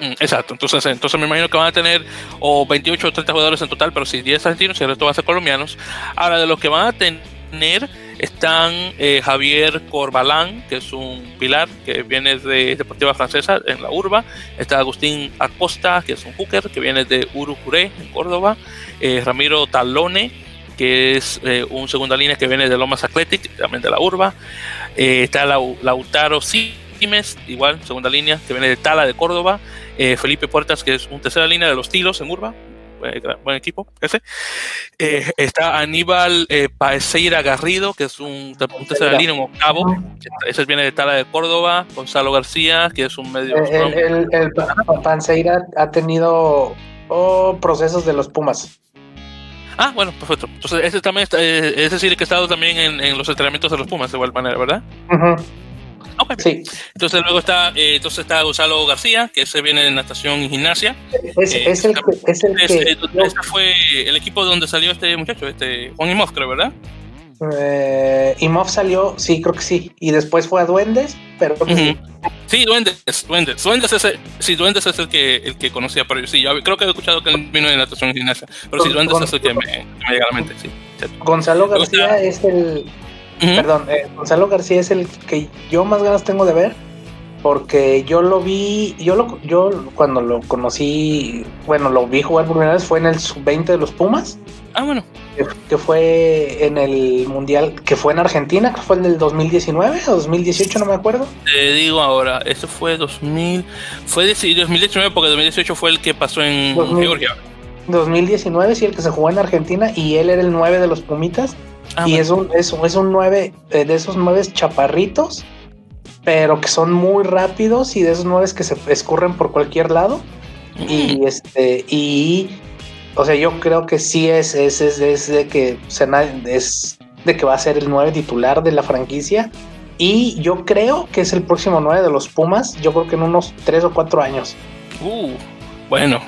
Mm, exacto, entonces, entonces me imagino que van a tener o 28 o 30 jugadores en total, pero sí, 10 argentinos y el resto van a ser colombianos. Ahora, de los que van a tener están eh, Javier Corbalán, que es un pilar que viene de Deportiva Francesa en la Urba. Está Agustín Acosta, que es un hooker que viene de Urucuré en Córdoba. Eh, Ramiro Talone, que es eh, un segunda línea que viene de Lomas Athletic, también de la Urba. está Lautaro Simes, igual, segunda línea, que viene de Tala de Córdoba. Felipe Puertas, que es un tercera línea de los Tilos en Urba, buen equipo ese. Eh, está Aníbal eh, Paeseira Garrido, que es un, tercera línea, un octavo. Ese viene de Tala de Córdoba. Gonzalo García, que es un medio. El, el, ha tenido oh, procesos de los Pumas. Ah, bueno, perfecto. Entonces, ese también está, eh, ese sí que ha estado también en, los entrenamientos de los Pumas, de igual manera, ¿verdad? Sí. Entonces luego está, eh, entonces está Gonzalo García, que se viene de natación y gimnasia. Es, eh, el que, es el que ese fue el equipo donde salió este muchacho, este Juan Imov, creo, ¿verdad? Eh, Imov salió, sí, creo que sí. Y después fue a Duendes, pero sí. Duendes, Duendes. Duendes es el, sí, Duendes es el que, el que conocía, pero sí, yo creo que he escuchado que él vino de natación y gimnasia. Pero sí, Duendes es el que me, llega a la mente, sí. Gonzalo García es el Perdón, eh, Gonzalo García es el que yo más ganas tengo de ver porque yo lo vi, yo lo, yo cuando lo conocí, bueno, lo vi jugar por primera vez fue en el sub-20 de los Pumas. Ah, bueno. Que, fue en el Mundial, que fue en Argentina, que fue en el 2019 o 2018, no me acuerdo. Te digo ahora, eso fue 2000, fue 2019 porque 2018 fue el que pasó en Georgia. 2019, sí, el que se jugó en Argentina y él era el 9 de los Pumitas. Ah, y es un, es, es un 9 eh, de esos 9 chaparritos, pero que son muy rápidos y de esos 9 que se escurren por cualquier lado. Y este, y o sea, yo creo que sí es, es, es, de que es de que va a ser el 9 titular de la franquicia. Y yo creo que es el próximo 9 de los Pumas. Yo creo que en unos 3 o 4 años. Uh, bueno,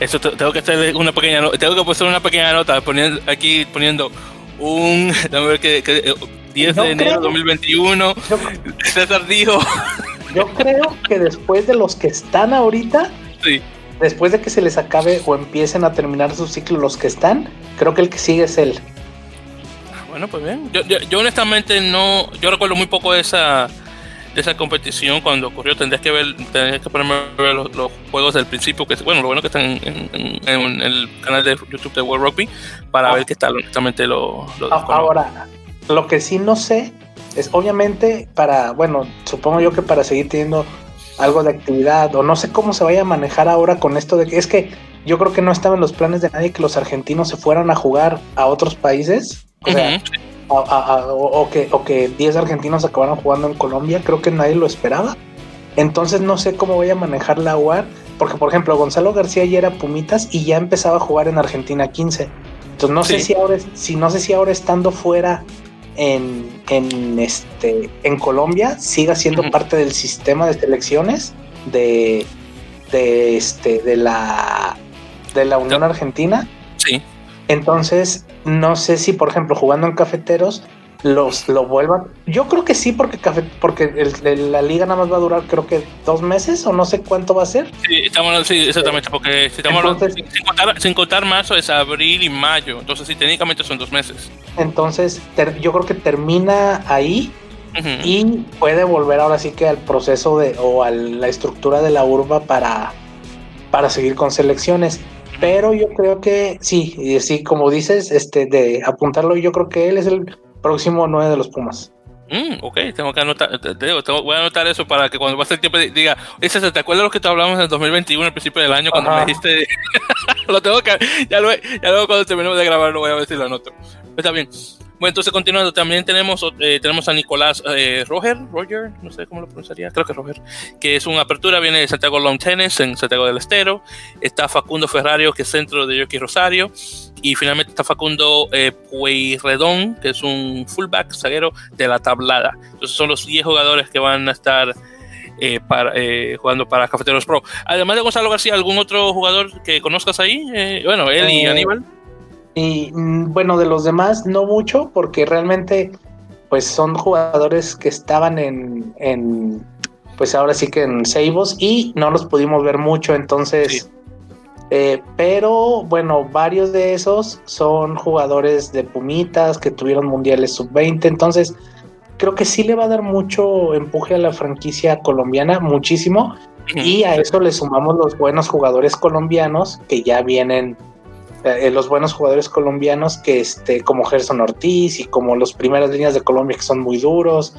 eso tengo que hacer una pequeña tengo que poner una pequeña nota poniendo aquí poniendo un, ver que, 10 de enero de 2021, César dijo. Yo creo que después de los que están ahorita, después de que se les acabe o empiecen a terminar su ciclo los que están, creo que el que sigue es él. Bueno, pues bien. Yo, yo, honestamente no, yo recuerdo muy poco de esa de esa competición cuando ocurrió tendrías que ver tendrías que ponerme a ver los, juegos del principio que bueno lo bueno que están en, el canal de YouTube de World Rugby para ah. ver qué tal honestamente lo, ah, ahora lo que sí no sé es obviamente para bueno supongo yo que para seguir teniendo algo de actividad o no sé cómo se vaya a manejar ahora con esto de que es que yo creo que no estaba en los planes de nadie que los argentinos se fueran a jugar a otros países o sea, o, que, o que 10 argentinos acabaron jugando en Colombia, creo que nadie lo esperaba. Entonces no sé cómo voy a manejar la UAR, porque por ejemplo Gonzalo García ya era Pumitas y ya empezaba a jugar en Argentina 15. Entonces no sé si ahora, si no sé si ahora estando fuera en, en este en Colombia siga siendo parte del sistema de selecciones de, de este de la de la Unión Argentina. Sí. Entonces, no sé si, por ejemplo, jugando en cafeteros, los lo vuelvan. Yo creo que sí, porque porque la liga nada más va a durar, creo que dos meses o no sé cuánto va a ser. Sí, estamos, sí exactamente, porque si estamos sin, contar, sin, contar, marzo es abril y mayo, entonces sí, técnicamente son dos meses. Entonces, yo creo que termina ahí y puede volver ahora sí que al proceso de o a la estructura de la urba para, para seguir con selecciones pero yo creo que sí, y sí, como dices, este, de apuntarlo, yo creo que él es el próximo 9 de los Pumas. Mm, ok, tengo que anotar, te digo, voy a anotar eso para que cuando pase el tiempo diga, ese ¿te acuerdas lo que te hablamos en el 2021, al principio del año, cuando me dijiste, lo tengo que, ya, luego, ya luego cuando terminemos de grabar lo voy a ver si lo anoto. Está bien. Bueno, entonces continuando, también tenemos, eh, tenemos a Nicolás eh, Roger, Roger, no sé cómo lo pronunciaría, creo que Roger, que es una apertura, viene de Santiago Long Tennis en Santiago del Estero. Está Facundo Ferrario, que es centro de Yoki Rosario. Y finalmente está Facundo eh, Pueyrredón, que es un fullback zaguero de la tablada. Entonces son los 10 jugadores que van a estar eh, para, jugando para Cafeteros Pro. Además de Gonzalo García, ¿algún otro jugador que conozcas ahí? bueno, él y Aníbal. Y mm, bueno, de los demás no mucho, porque realmente pues son jugadores que estaban en, en, pues ahora sí que en Seibos y no los pudimos ver mucho, entonces, eh, pero bueno, varios de esos son jugadores de Pumitas que tuvieron mundiales sub-20, entonces creo que sí le va a dar mucho empuje a la franquicia colombiana, muchísimo, y a eso le sumamos los buenos jugadores colombianos que ya vienen eh, los buenos jugadores colombianos que este como Gerson Ortiz y como los primeras líneas de Colombia que son muy duros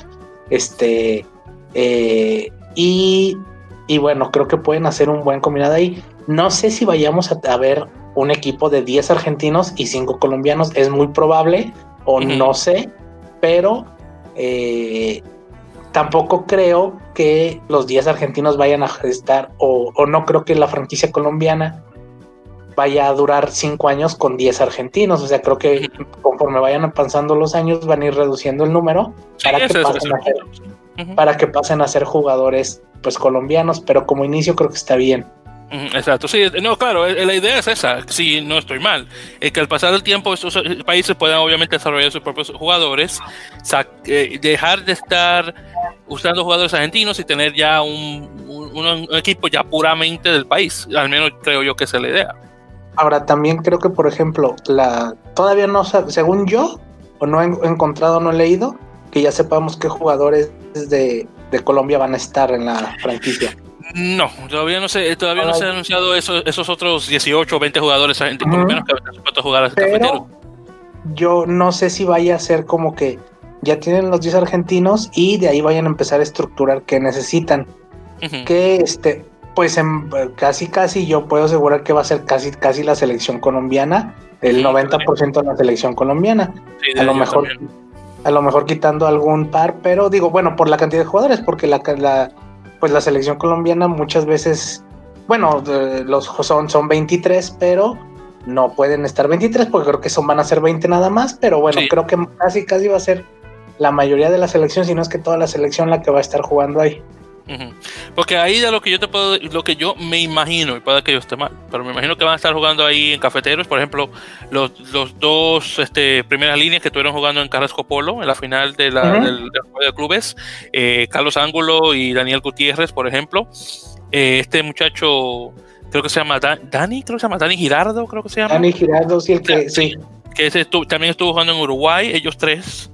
este eh, y, y, bueno creo que pueden hacer un buen combinado ahí. No sé si vayamos a, ver un equipo de 10 argentinos y 5 colombianos es muy probable o no sé pero eh, tampoco creo que los 10 argentinos vayan a estar o, o no creo que la franquicia colombiana vaya a durar cinco años con 10 argentinos. O sea, creo que conforme vayan avanzando los años van a ir reduciendo el número para, que pasen a ser, para que pasen a ser jugadores pues colombianos, pero como inicio creo que está bien. Exacto, sí, no, claro, eh, la idea es esa, si no estoy mal, es que al pasar el tiempo estos eh, países puedan obviamente desarrollar sus propios jugadores, eh, dejar de estar usando jugadores argentinos y tener ya un, un, equipo ya puramente del país, al menos creo yo que esa es la idea. Ahora, también creo que, por ejemplo, la todavía no, según yo, o no he encontrado, no he leído, que ya sepamos qué jugadores de, Colombia van a estar en la franquicia. No, todavía no se, todavía no se han anunciado esos, esos otros 18 o 20 jugadores colombianos que van a jugar al Pero Yo no sé si vaya a ser como que ya tienen los 10 argentinos y de ahí vayan a empezar a estructurar qué necesitan. Que este, pues en, casi casi yo puedo asegurar que va a ser casi casi la selección colombiana, el 90% de la selección colombiana. a lo mejor a lo mejor quitando algún par, pero digo, bueno, por la cantidad de jugadores, porque la, la pues la selección colombiana muchas veces bueno, los son son 23, pero no pueden estar 23 porque creo que son van a ser 20 nada más, pero bueno, creo que casi casi va a ser la mayoría de la selección, si no es que toda la selección la que va a estar jugando ahí. Porque ahí de lo que yo te puedo, lo que yo me imagino, y puede que yo esté mal, pero me imagino que van a estar jugando ahí en cafeteros, por ejemplo, los, los dos este, primeras líneas que estuvieron jugando en Carrasco Polo en la final de la, del, juego de clubes, eh, Carlos Ángulo y Daniel Gutiérrez, por ejemplo. Eh, este muchacho, creo que se llama Dani, creo que se llama Dani Girardo, creo que se llama. Dani Girardo, sí, el que, sí. Que ese también estuvo jugando en Uruguay, ellos tres.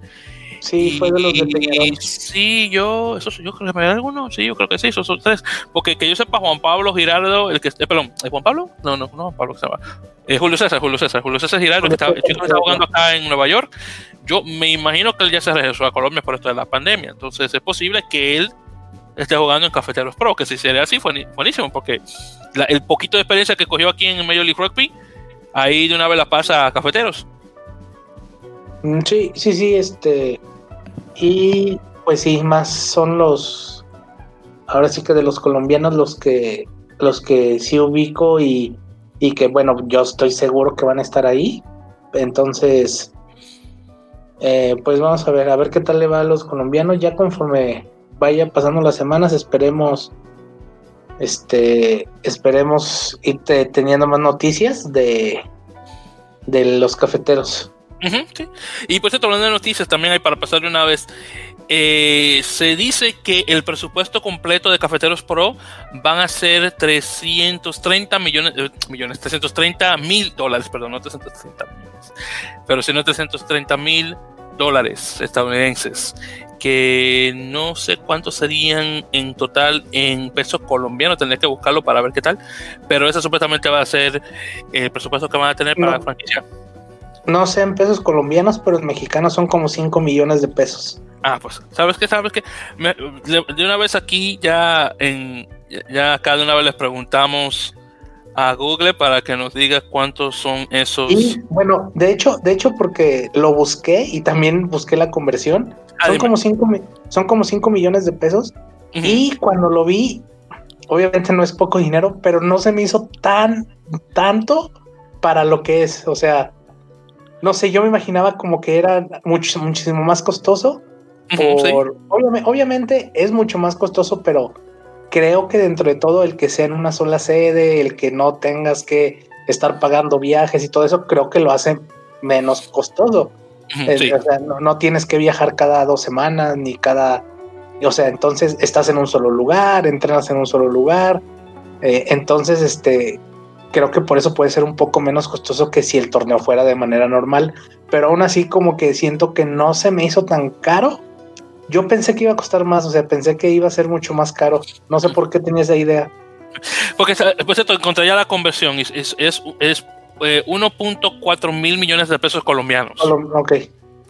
Sí, fue de los de Sí, yo, eso, yo creo que me alguno, sí, yo creo que sí, esos son tres. Porque que yo sepa, Juan Pablo Girardo, el que, eh, perdón, ¿es Juan Pablo? No, no, no, Pablo que se llama. Eh, Julio César, Julio César, Julio César Girardo, que está, el chico que está jugando acá en Nueva York. Yo me imagino que él ya se regresó a Colombia por esto de la pandemia. Entonces es posible que él esté jugando en Cafeteros Pro, que si sería así, fue buenísimo, porque el poquito de experiencia que cogió aquí en Major League Rugby, ahí de una vez la pasa a Cafeteros. Mm, sí, sí, sí, este y pues sí, más son los, ahora sí que de los colombianos los que, los que sí ubico y, y que bueno, yo estoy seguro que van a estar ahí. Entonces, eh, pues vamos a ver, a ver qué tal le va a los colombianos. Ya conforme vaya pasando las semanas, esperemos, este, esperemos ir teniendo más noticias de, de los cafeteros. Y pues hablando de noticias, también hay para pasar de una vez. Eh, se dice que el presupuesto completo de Cafeteros Pro van a ser 330 millones, eh, millones 330 mil dólares, perdón, no 330 millones, pero sino 330 mil dólares estadounidenses, que no sé cuántos serían en total en pesos colombianos, tendría que buscarlo para ver qué tal, pero ese supuestamente va a ser el presupuesto que van a tener para la franquicia no sé en pesos colombianos, pero en mexicanos son como 5 millones de pesos. Ah, pues, ¿sabes qué? ¿Sabes qué? de una vez aquí ya en ya acá de una vez les preguntamos a Google para que nos diga cuántos son esos. Y bueno, de hecho, de hecho, porque lo busqué y también busqué la conversión, ah, son, como cinco, son como 5 millones de pesos. Y cuando lo vi, obviamente no es poco dinero, pero no se me hizo tan tanto para lo que es. O sea, no sé, yo me imaginaba como que era mucho, muchísimo más costoso. obviamente, es mucho más costoso, pero creo que dentro de todo el que sea en una sola sede, el que no tengas que estar pagando viajes y todo eso, creo que lo hace menos costoso. O sea, no, tienes que viajar cada dos semanas ni cada... O sea, entonces estás en un solo lugar, entrenas en un solo lugar. Eh, entonces, este, creo que por eso puede ser un poco menos costoso que si el torneo fuera de manera normal. Pero aún así como que siento que no se me hizo tan caro. Yo pensé que iba a costar más, o sea, pensé que iba a ser mucho más caro. No sé por qué tenía esa idea. Porque, por cierto, encontré ya la conversión. Es, es, es, 1.4 eh, mil millones de pesos colombianos. Ok.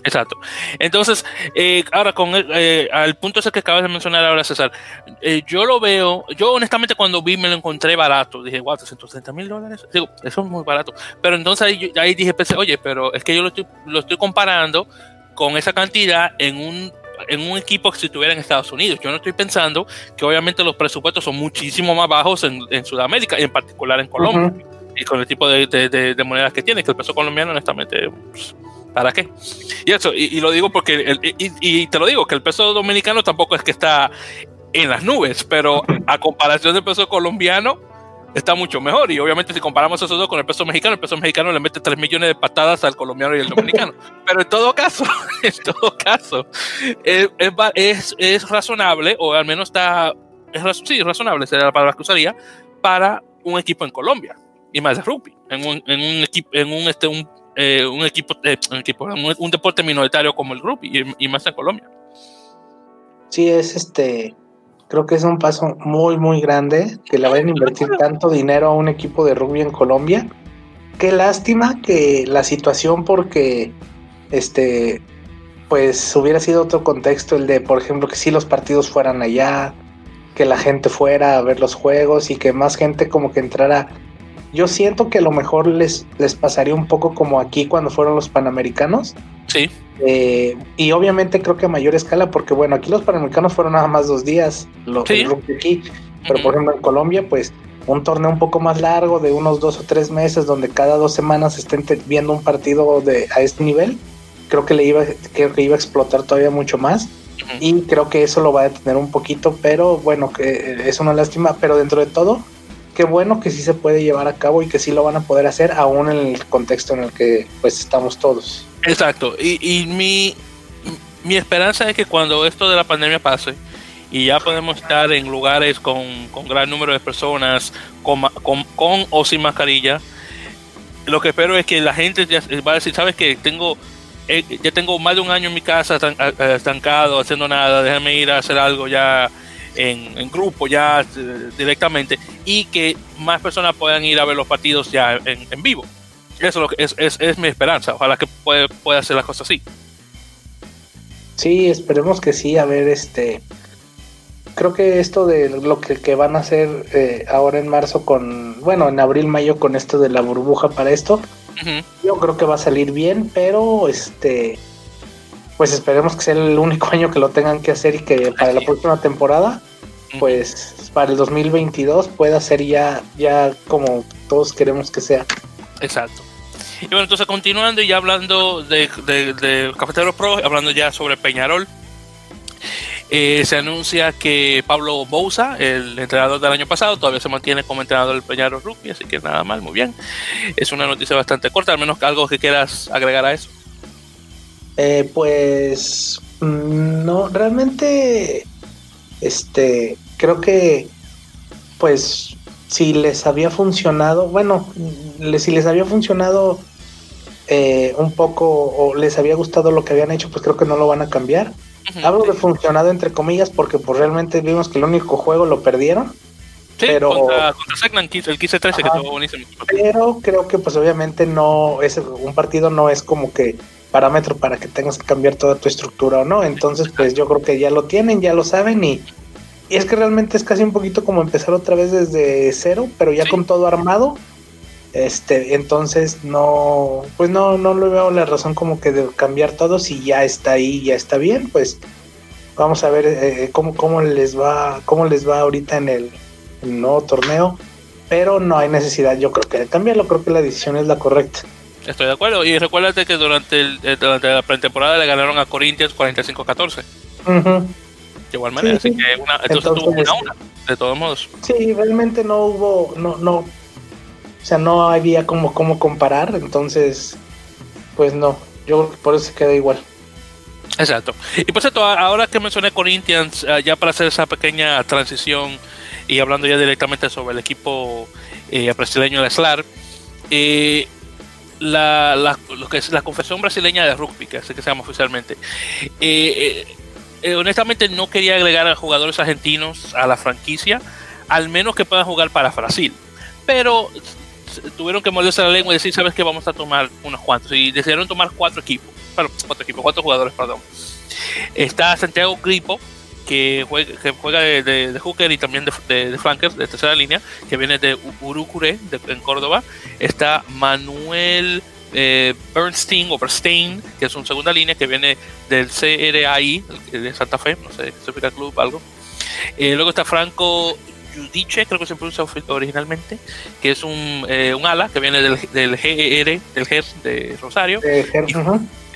Exacto. Entonces, eh, ahora con el, eh, al punto ese que acabas de mencionar ahora, César, yo lo veo, yo honestamente cuando vi me lo encontré barato, dije, wow, 330 mil dólares, digo, eso es muy barato, pero entonces ahí, ahí dije, pensé, oye, pero es que yo lo estoy, lo estoy comparando con esa cantidad en un en un equipo que si estuviera en Estados Unidos. Yo no estoy pensando que obviamente los presupuestos son muchísimo más bajos en, en Sudamérica, y en particular en Colombia, y con el tipo de, de, monedas que tiene, que el peso colombiano honestamente... Pues, ¿Para qué? Y eso, y, lo digo porque, y, y, te lo digo, que el peso dominicano tampoco es que está en las nubes, pero a comparación del peso colombiano, está mucho mejor. Y obviamente si comparamos esos dos con el peso mexicano, el peso mexicano le mete 3 millones de patadas al colombiano y al dominicano. Pero en todo caso, en todo caso, es, es, es razonable, o al menos está, es, sí, razonable, sería la palabra que usaría, para un equipo en Colombia. Y más de rugby, en un, en un equipo, en un, este, un, eh, un equipo, eh, un, equipo un, deporte minoritario como el rugby, y, y más en Colombia. Sí, es este, Creo que es un paso muy, muy grande que le vayan a invertir tanto dinero a un equipo de rugby en Colombia. Qué lástima que la situación, porque este, pues hubiera sido otro contexto el de, por ejemplo, que si los partidos fueran allá, que la gente fuera a ver los juegos y que más gente como que entrara. Yo siento que a lo mejor les, les pasaría un poco como aquí cuando fueron los Panamericanos, Sí. Eh, y obviamente creo que a mayor escala, porque bueno, aquí los panamericanos fueron nada más dos días, lo sí. aquí, pero por ejemplo en Colombia, pues un torneo un poco más largo de unos dos o tres meses, donde cada dos semanas estén viendo un partido de a este nivel, creo que le iba, creo que iba a explotar todavía mucho más. Y creo que eso lo va a detener un poquito, pero bueno, que es una lástima, pero dentro de todo, qué bueno que sí se puede llevar a cabo y que sí lo van a poder hacer, aún en el contexto en el que pues estamos todos. Exacto, y, mi, mi esperanza es que cuando esto de la pandemia pase y ya podemos estar en lugares con, gran número de personas, con, con, o sin mascarilla, lo que espero es que la gente ya va a decir, sabes que tengo eh, ya tengo más de un año en mi casa estancado, haciendo nada, déjame ir a hacer algo ya en, grupo, ya eh, directamente, y que más personas puedan ir a ver los partidos ya en vivo. Eso es, es, es, mi esperanza. Ojalá que pueda, pueda hacer las cosas así. Sí, esperemos que sí. A ver, este. Creo que esto de lo que, van a hacer eh, ahora en marzo con. Bueno, en abril, mayo con esto de la burbuja para esto. Yo creo que va a salir bien, pero este. Pues esperemos que sea el único año que lo tengan que hacer y que para la próxima temporada, pues para el 2022 pueda ser ya, ya como todos queremos que sea. Exacto. Y bueno, entonces continuando y ya hablando de, de, Cafetero Pro, hablando ya sobre Peñarol, eh, se anuncia que Pablo Bouza, el entrenador del año pasado, todavía se mantiene como entrenador del Peñarol Rugby, así que nada mal, muy bien. Es una noticia bastante corta, al menos algo que quieras agregar a eso. Eh, pues mm, no, realmente, este, creo que, pues, si les había funcionado, bueno, si les había funcionado eh, un poco o les había gustado lo que habían hecho, pues creo que no lo van a cambiar. Hablo de funcionado entre comillas porque pues realmente vimos que el único juego lo perdieron. Sí, pero, contra, contra el 15-13 que estuvo buenísimo. Pero creo que pues obviamente no es un partido no es como que parámetro para que tengas que cambiar toda tu estructura o no. Entonces pues yo creo que ya lo tienen, ya lo saben y, y es que realmente es casi un poquito como empezar otra vez desde cero, pero ya con todo armado este, entonces no, pues no, no le veo la razón como que de cambiar todo si ya está ahí, ya está bien, pues vamos a ver eh, cómo, cómo les va, cómo les va ahorita en el, nuevo torneo, pero no hay necesidad, yo creo que de cambiarlo, creo que la decisión es la correcta. Estoy de acuerdo, y recuérdate que durante, el, eh, durante la pretemporada le ganaron a Corinthians 45-14. De igual manera, así que una, entonces, tuvo una una, de todos modos. Sí, realmente no hubo, no, no, o sea, no había como cómo comparar, entonces, pues no. Yo creo que por eso se queda igual. Exacto. Y por cierto, ahora que mencioné Corinthians, ah, ya para hacer esa pequeña transición y hablando ya directamente sobre el equipo eh, brasileño de SLAR, eh, la, que es la Confederación Brasileña de Rugby, que así que se llama oficialmente, eh, honestamente no quería agregar a jugadores argentinos a la franquicia, al menos que puedan jugar para Brasil. Pero tuvieron que morderse la lengua y decir, ¿sabes qué? Vamos a tomar unos cuantos. Y decidieron tomar cuatro equipos cuatro equipos, cuatro jugadores, perdón. Está Santiago Gripo, que juega, que juega de, de, hooker y también de, de, flanker, de tercera línea, que viene de Urucure, en Córdoba. Está Manuel eh, Bernstein o Bernstein, que es un segunda línea, que viene del CRAI, de Santa Fe, no sé, Sofía Club, algo. Eh, luego está Franco Judice, creo que se pronuncia originalmente, que es un, eh, un ala que viene del, del GER, del GER de Rosario.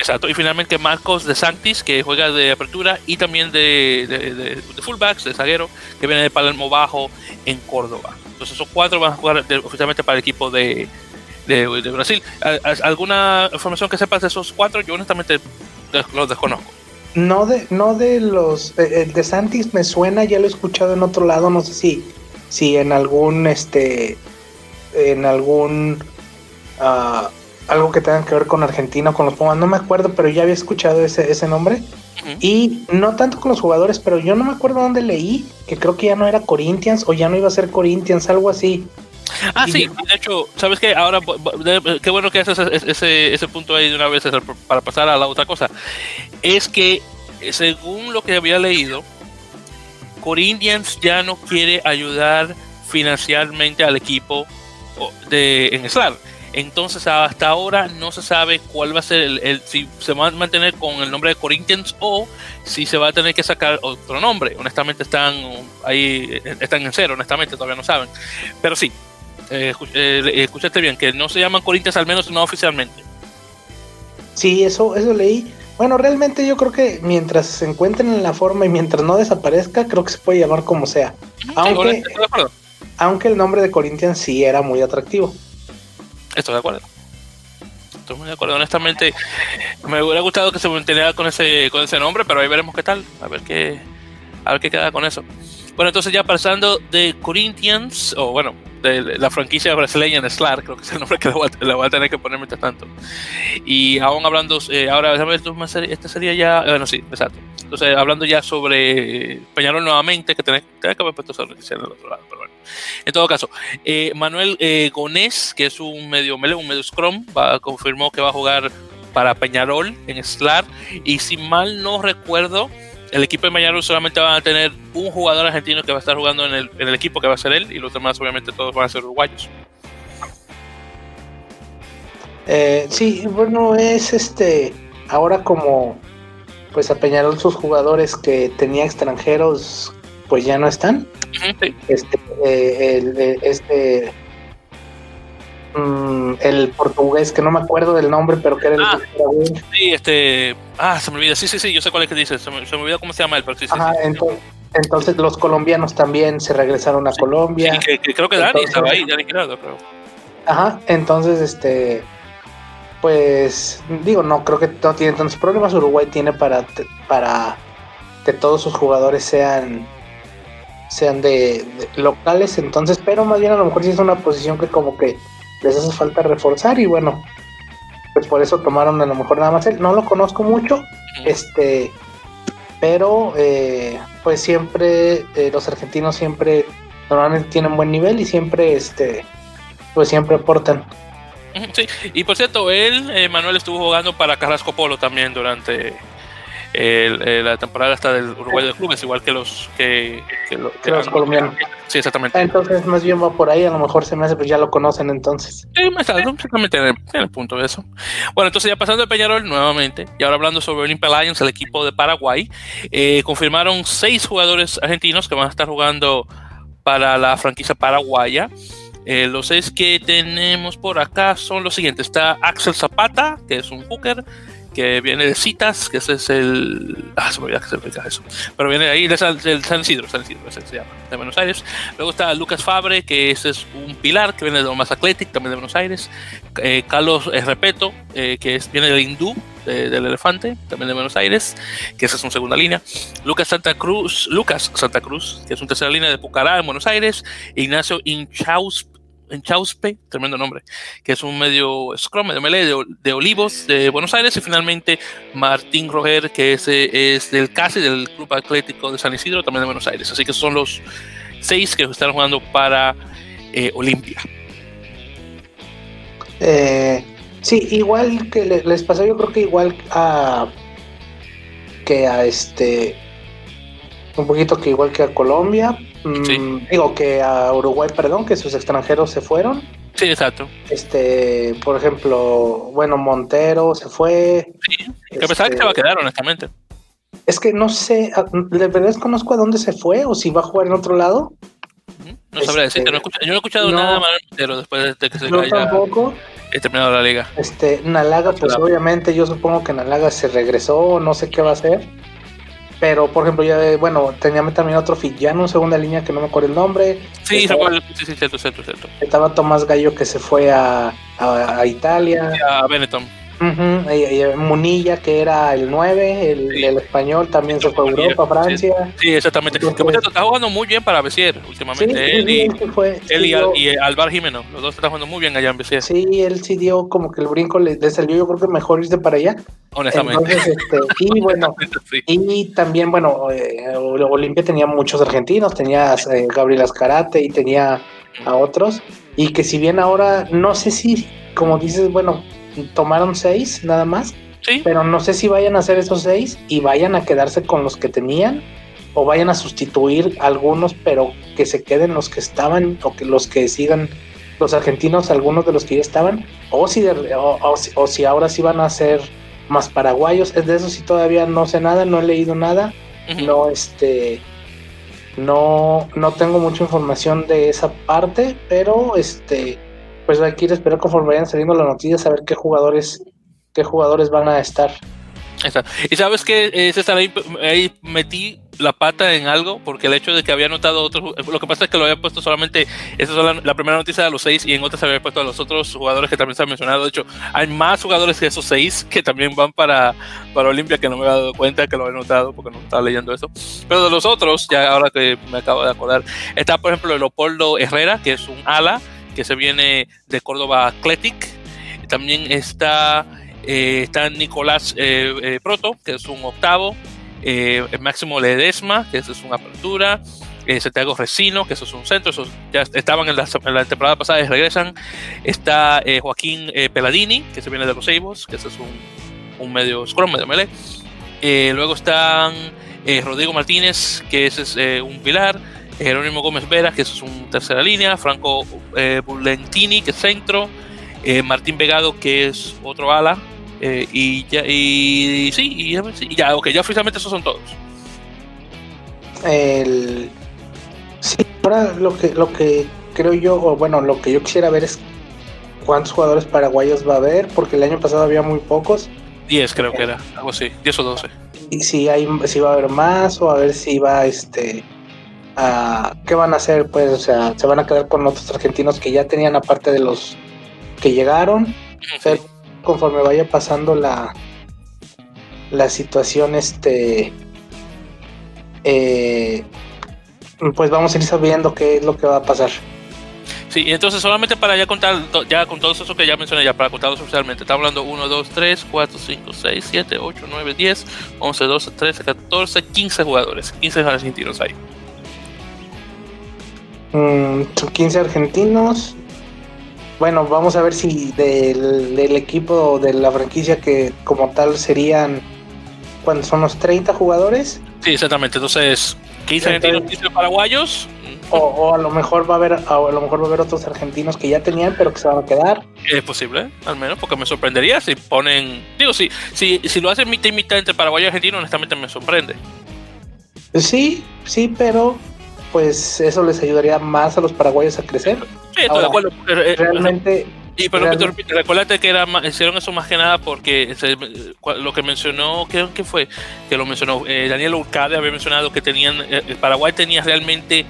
Exacto, y finalmente Marcos de Santis, que juega de apertura y también de, de, de, fullbacks, de zaguero, que viene de Palermo Bajo en Córdoba. Entonces esos cuatro van a jugar oficialmente para el equipo de, Brasil. ¿Alguna información que sepas de esos cuatro? Yo honestamente los desconozco. No de, no de los el de Santis me suena, ya lo he escuchado en otro lado, no sé si, si en algún este en algún uh, algo que tenga que ver con Argentina o con los Pumas, no me acuerdo, pero ya había escuchado ese, ese nombre. Y no tanto con los jugadores, pero yo no me acuerdo dónde leí, que creo que ya no era Corinthians o ya no iba a ser Corinthians, algo así. Ah, sí, de hecho, ¿sabes qué? Ahora, qué bueno que haces ese, ese, punto ahí de una vez para pasar a la otra cosa. Es que, según lo que había leído, Corinthians ya no quiere ayudar financieramente al equipo de, en SLAR entonces hasta ahora no se sabe cuál va a ser el, si se va a mantener con el nombre de Corinthians o si se va a tener que sacar otro nombre. Honestamente están ahí están en cero, honestamente todavía no saben. Pero sí, eh, eh, escuchaste bien que no se llaman Corinthians al menos no oficialmente. Sí, eso eso leí. Bueno, realmente yo creo que mientras se encuentren en la forma y mientras no desaparezca, creo que se puede llamar como sea. aunque, aunque el nombre de Corinthians sí era muy atractivo. Estoy de acuerdo. Estoy muy de acuerdo. Honestamente, me hubiera gustado que se manteniera con ese, con ese nombre, pero ahí veremos qué tal. A ver qué, a ver qué queda con eso. Bueno, entonces ya pasando de Corinthians, o bueno, de la franquicia brasileña en SLAR, creo que es el nombre que le voy a, tener que poner mientras tanto. Y aún hablando, eh, ahora déjame ver, esta sería ya, bueno, sí, exacto. Entonces, hablando ya sobre Peñarol nuevamente, que tenés, que haber puesto esa noticia en el otro lado, pero bueno. En todo caso, eh, Manuel eh, Gonés, que es un medio mele, un medio scrum, va, confirmó que va a jugar para Peñarol en SLAR. Y si mal no recuerdo, el equipo de Peñarol solamente van a tener un jugador argentino que va a estar jugando en el, en el equipo que va a ser él, y los demás, obviamente, todos van a ser uruguayos. Eh, sí, bueno, es este. Ahora, como pues a Peñarol sus jugadores que tenía extranjeros, pues ya no están. Este, eh, el, eh, este, mm, el portugués, que no me acuerdo del nombre, pero que era el ah, Sí, este. Ah, se me olvida. Sí, sí, sí, yo sé cuál es que dices. Se me, se me olvida cómo se llama el, pero sí, Ajá, entonces, entonces, los colombianos también se regresaron a Colombia. Sí, que, creo que Dani estaba ahí, Dani Girado, creo. Ajá, entonces, este. Pues digo, no creo que no tiene tantos problemas. Uruguay tiene para, para que todos sus jugadores sean sean de, locales, entonces, pero más bien a lo mejor sí es una posición que como que les hace falta reforzar y bueno, pues por eso tomaron a lo mejor nada más él. No lo conozco mucho, este, pero eh, pues siempre eh, los argentinos siempre normalmente tienen buen nivel y siempre, este, pues siempre aportan. Sí, y por cierto, él, eh, Manuel, estuvo jugando para Carrasco Polo también durante el, la temporada hasta del Uruguay de clubes, igual que los que, los colombianos. Sí, exactamente. Entonces, más bien va por ahí, a lo mejor se me hace, pues ya lo conocen entonces. Sí, exactamente en el, punto de eso. Bueno, entonces ya pasando de Peñarol nuevamente, y ahora hablando sobre Olympia Lions, el equipo de Paraguay, eh, confirmaron seis jugadores argentinos que van a estar jugando para la franquicia paraguaya. Eh, los seis que tenemos por acá son los siguientes. Está Axel Zapata, que es un hooker que viene de Citas, que ese es el. Ah, se me olvidó que se explica eso. Pero viene ahí del San Isidro, San Isidro, ese se llama, de Buenos Aires. Luego está Lucas Fabre, que ese es un pilar, que viene de Más Athletic, también de Buenos Aires. Eh, Carlos Repeto, eh, que es, viene del Hindú, del Elefante, también de Buenos Aires, que esa es una segunda línea. Lucas Santa Cruz, Lucas Santa Cruz, que es una tercera línea de Pucará en Buenos Aires. Ignacio Inchauspe, tremendo nombre, que es un medio scrum, medio melee de, Olivos de Buenos Aires. Y finalmente Martín Roger, que es, del CASI, del Club Atlético de San Isidro, también de Buenos Aires. Así que son los seis que están jugando para eh, Olimpia. Eh, sí, igual que les pasó, yo creo que igual a que a este un poquito que igual que a Colombia, mm, digo que a Uruguay, perdón, que sus extranjeros se fueron. Sí, exacto. Este, por ejemplo, bueno, Montero se fue. Sí, que pensaba que se va a quedar, honestamente. Es que no sé, de verdad conozco a dónde se fue o si va a jugar en otro lado. No sabría decirte, no yo no he escuchado nada más pero después de que se yo tampoco. terminado la liga. Este, Nalaga, pues obviamente yo supongo que Nalaga se regresó, no sé qué va a hacer. Pero, por ejemplo, ya, bueno, tenía también otro fillano en segunda línea que no me acuerdo el nombre. Sí, estaba, sí, sí, cierto, cierto, cierto. Estaba Tomás Gallo que se fue a, a, a Italia. A Benetton. Munilla, que era el 9, el, español, también se fue a Europa, Francia. Sí, exactamente. está jugando muy bien para Bessier últimamente. él, y, él y, Alvar Jimeno, los dos están jugando muy bien allá en Bessier. Sí, él sí dio como que el brinco le, salió, yo creo que mejor irse para allá. Honestamente. Este, y bueno, y también, bueno, eh, Olimpia tenía muchos argentinos, tenía eh, Gabriel Ascarate y tenía a otros. Y que si bien ahora, no sé si, como dices, bueno, tomaron seis nada más. Pero no sé si vayan a hacer esos seis y vayan a quedarse con los que tenían o vayan a sustituir algunos, pero que se queden los que estaban o que los que sigan los argentinos, algunos de los que ya estaban, o si, o, si ahora sí van a ser más paraguayos. Es de eso sí todavía no sé nada, no he leído nada, no este no no tengo mucha información de esa parte, pero este pues hay que ir a esperar conforme vayan saliendo las noticias a ver qué jugadores, qué jugadores van a estar. Y sabes que César, ahí, metí la pata en algo porque el hecho de que había notado otros. Lo que pasa es que lo había puesto solamente. Esa es la, primera noticia de los seis y en otras había puesto a los otros jugadores que también se han mencionado. De hecho, hay más jugadores que esos seis que también van para, para Olimpia que no me había dado cuenta que lo había notado porque no estaba leyendo eso. Pero de los otros, ya ahora que me acabo de acordar, está por ejemplo Leopoldo Herrera, que es un ala que se viene de Córdoba Athletic. También está, eh, está Nicolás eh, eh, Proto, que es un octavo. Máximo Ledesma, que eso es una apertura. Santiago Resino, que eso es un centro. Esos ya estaban en la, temporada pasada y regresan. Está Joaquín Peladini, que se viene de los Eibos, que eso es un, un medio scrum, medio melee. luego están Rodrigo Martínez, que ese es un pilar. Jerónimo Gómez Vera, que es un tercera línea, Franco eh, Bulentini, que es centro, eh, Martín Vegado, que es otro ala, eh, y ya, y, sí, y ya, ok, ya oficialmente esos son todos. El, sí, ahora lo que, lo que creo yo, o bueno, lo que yo quisiera ver es cuántos jugadores paraguayos va a haber, porque el año pasado había muy pocos. 10 creo que era, algo así, 10 o 12. Y si hay, si va a haber más, o a ver si va este ¿qué van a hacer? Pues, o sea, se van a quedar con otros argentinos que ya tenían aparte de los que llegaron. conforme vaya pasando la, la situación, este, eh, pues vamos a ir sabiendo qué es lo que va a pasar. Sí, entonces solamente para ya contar, ya con todo eso que ya mencioné, ya para contarlos oficialmente, está hablando 1, 2, 3, 4, 5, 6, 7, 8, 9, 10, 11, 12, 13, 14, 15 jugadores, 15 argentinos ahí. Mm, son 15 argentinos. Bueno, vamos a ver si del, equipo de la franquicia que como tal serían, cuando son los 30 jugadores. Sí, exactamente. Entonces, 15 argentinos, 15 paraguayos. O, a lo mejor va a haber a lo mejor va a haber otros argentinos que ya tenían pero que se van a quedar. Es posible, al menos, porque me sorprendería si ponen, digo, si si, si lo hacen mitad y mitad entre paraguayo y argentino, honestamente me sorprende. Sí, sí, pero pues eso les ayudaría más a los paraguayos a crecer. Sí, de acuerdo. Eh, eh, realmente. Y pero realmente, recuérdate que era hicieron eso más que nada porque lo que mencionó, ¿qué, ¿qué, fue? Que lo mencionó eh, Daniel Urcade, había mencionado que tenían, el Paraguay tenía realmente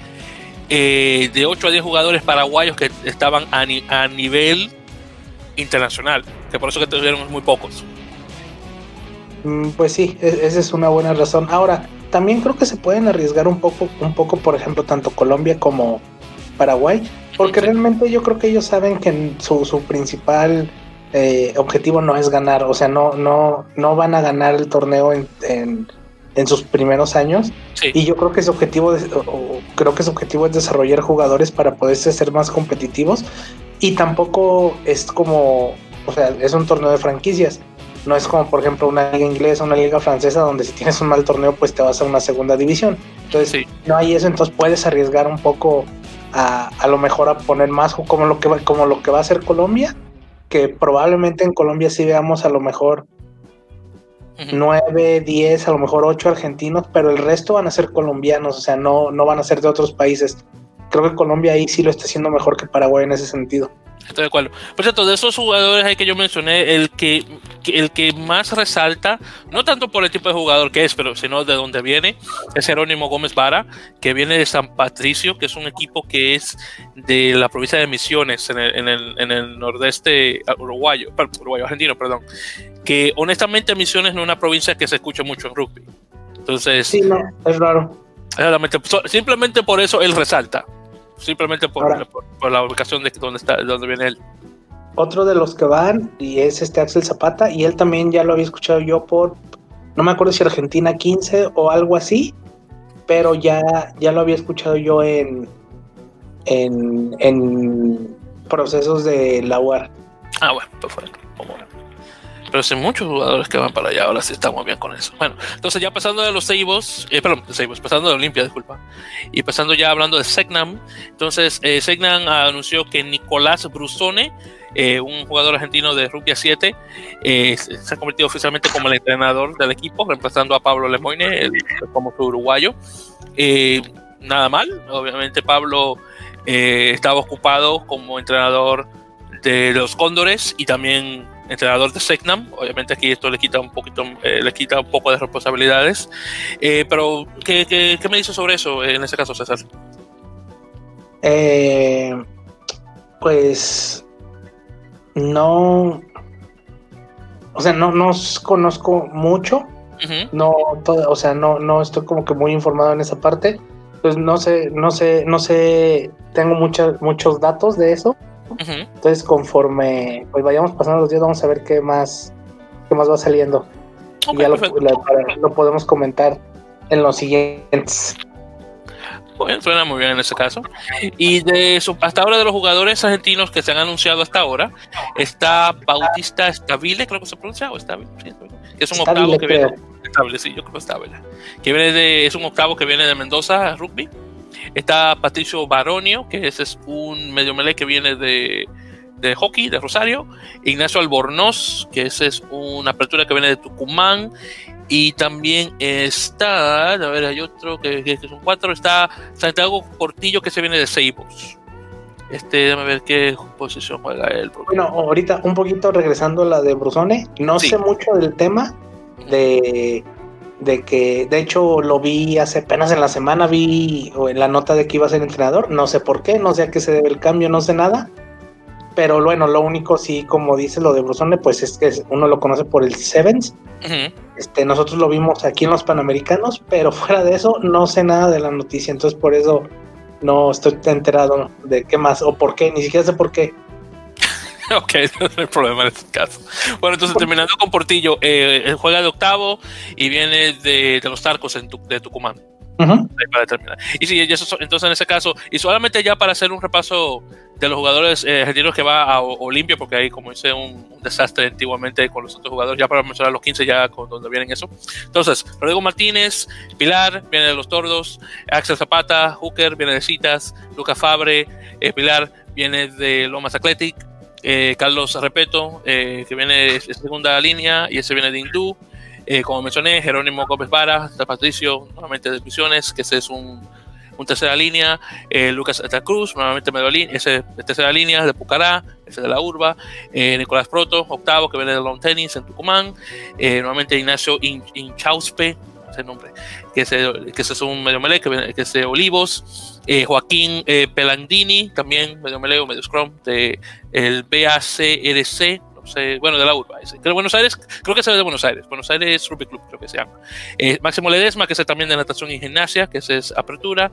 de 8 a 10 jugadores paraguayos que estaban a, a nivel internacional, que por eso que tuvieron muy pocos. Mm, pues sí, e, esa es una buena razón. Ahora, también creo que se pueden arriesgar un poco, un poco, por ejemplo, tanto Colombia como Paraguay, porque realmente yo creo que ellos saben que su, su principal eh, objetivo no es ganar, o sea, no, no, no van a ganar el torneo en, en, sus primeros años. Y yo creo que su objetivo, creo que su objetivo es desarrollar jugadores para poderse ser más competitivos. Y tampoco es como, o sea, es un torneo de franquicias. No es como, por ejemplo, una liga inglesa, una liga francesa, donde si tienes un mal torneo, pues te vas a una segunda división. Entonces, no hay eso, entonces puedes arriesgar un poco a, a lo mejor a poner más como lo que va, como lo que va a hacer Colombia, que probablemente en Colombia sí veamos a lo mejor nueve, diez, a lo mejor ocho argentinos, pero el resto van a ser colombianos, o sea, no, no van a ser de otros países. Creo que Colombia ahí sí lo está haciendo mejor que Paraguay en ese sentido. Estoy de acuerdo. Por cierto, de esos jugadores ahí que yo mencioné, el que, el que más resalta, no tanto por el tipo de jugador que es, pero sino de dónde viene, es Jerónimo Gómez Vara, que viene de San Patricio, que es un equipo que es de la provincia de Misiones, en el, en el, en el nordeste ah, uruguayo, uruguayo, argentino, perdón. Que honestamente Misiones no es una provincia que se escucha mucho en rugby. Entonces. Sí, no, es raro. Simplemente por eso él resalta simplemente por, la ubicación de donde está, donde viene él. Otro de los que van y es este Axel Zapata y él también ya lo había escuchado yo por no me acuerdo si Argentina 15 o algo así, pero ya ya lo había escuchado yo en en, en procesos de la UAR. Ah, bueno, perfecto. Vamos a pero hay muchos jugadores que van para allá, ahora sí estamos bien con eso. Bueno, entonces ya pasando de los Seibos, eh, perdón, de Seibos, pasando de Olimpia, disculpa, y pasando ya hablando de Segnam, entonces eh, Segnam anunció que Nicolás Brusone, eh, un jugador argentino de rugby 7, eh, se ha convertido oficialmente como el entrenador del equipo, reemplazando a Pablo Lemoine, el, como su uruguayo. nada mal, obviamente Pablo estaba ocupado como entrenador de los Cóndores y también entrenador de Segnam. Obviamente aquí esto le quita un poquito, eh, le quita un poco de responsabilidades. Eh, pero, ¿qué, ¿qué, qué, me dice sobre eso en ese caso, César? Eh, pues no, o sea, no, no conozco mucho. No, o sea, no, no estoy como que muy informado en esa parte. Pues no sé, no sé, no sé, tengo muchos muchos datos de eso entonces, conforme pues vayamos pasando los días, vamos a ver qué más, qué más va saliendo. y ya lo, podemos comentar en los siguientes. Bueno, suena muy bien en ese caso. Y de eso, hasta ahora de los jugadores argentinos que se han anunciado hasta ahora, está Bautista Stabile, creo que se pronuncia, o Stabile, que es un octavo que viene, estable, sí, yo creo que Stabile, que viene de, es un octavo que viene de Mendoza Rugby Está Patricio Baronio, que ese es un medio melee que viene de, de hockey, de Rosario. Ignacio Albornoz, que ese es una apertura que viene de Tucumán. Y también está, a ver, hay otro que, son cuatro, está Santiago Portillo, que se viene de Seibos. Este, déjame ver qué posición juega él. Bueno, ahorita un poquito regresando a la de Brusone, no sé mucho del tema de de que de hecho lo vi hace apenas en la semana, vi en la nota de que iba a ser entrenador, no sé por qué, no sé a qué se debe el cambio, no sé nada, pero bueno, lo único sí, como dice lo de Brusone, pues es que uno lo conoce por el Sevens, este, nosotros lo vimos aquí en los Panamericanos, pero fuera de eso no sé nada de la noticia, entonces por eso no estoy enterado de qué más o por qué, ni siquiera sé por qué. ok, no hay problema en este caso. Bueno, entonces terminando con Portillo, eh, juega de octavo y viene de, los Tarcos en de Tucumán. para terminar. Y sí, entonces en ese caso, y solamente ya para hacer un repaso de los jugadores eh, argentinos que va a Olimpia, porque ahí como hice un, desastre antiguamente con los otros jugadores, ya para mencionar los 15 ya con donde vienen eso. Entonces, Rodrigo Martínez, Pilar, viene de los Tordos, Axel Zapata, Hooker, viene de Citas, Luca Fabre, eh, Pilar, viene de Lomas Athletic, eh, Carlos Repeto, eh, que viene de segunda línea, y ese viene de Hindú. Eh, como mencioné, Jerónimo Gómez Vara, Patricio, nuevamente de Misiones, que ese es un, tercera línea. Lucas Eta Cruz, nuevamente medio línea, ese de tercera línea, de Pucará, ese de la Urba. Nicolás Proto, octavo, que viene de Long Tennis en Tucumán. nuevamente Ignacio Inchauspe, ese nombre, que ese, que ese es un medio melee, que, que es de Olivos. Eh, Joaquín eh, Pelandini, también medio meleo, medio scrum, de el BACRC, sé, bueno, de la urba. Ese. Creo Buenos Aires, creo que es de Buenos Aires, Buenos Aires Rugby Club, creo que se llama. Eh, Máximo Ledesma, que es también de natación y gimnasia, que ese es apertura.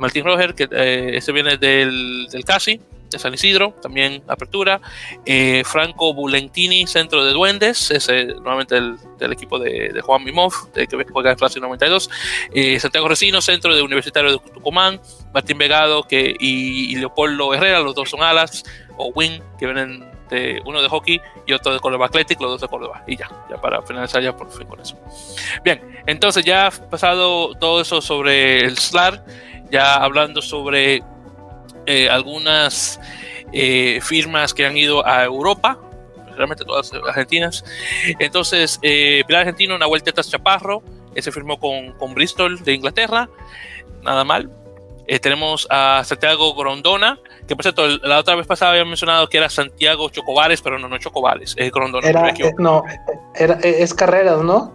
Martín Roger, que ese viene del, del CASI, de San Isidro, también apertura. Eh, Franco Bulentini, centro de Duendes, ese nuevamente del, del equipo de, Juan Mimov, de, que juega en clase 92. Eh, Santiago Resino, centro de Universitario de Tucumán. Martín Vegado que, y, y, Leopoldo Herrera, los dos son alas, o wing, que vienen de uno de hockey y otro de Córdoba Athletic, los dos de Córdoba. Y ya, ya para finalizar ya por fin con eso. Bien, entonces ya pasado todo eso sobre el SLAR, ya hablando sobre eh, algunas eh, firmas que han ido a Europa, realmente todas argentinas. Entonces, eh, Pilar Argentino, Nahuel Tetas Chaparro, ese firmó con, con, Bristol de Inglaterra, nada mal. Eh, tenemos a Santiago Grondona, que por cierto, la otra vez pasada había mencionado que era Santiago Chocobares, pero no, no Chocobares, es Grondona. Era, no, era, es Carreras, ¿no?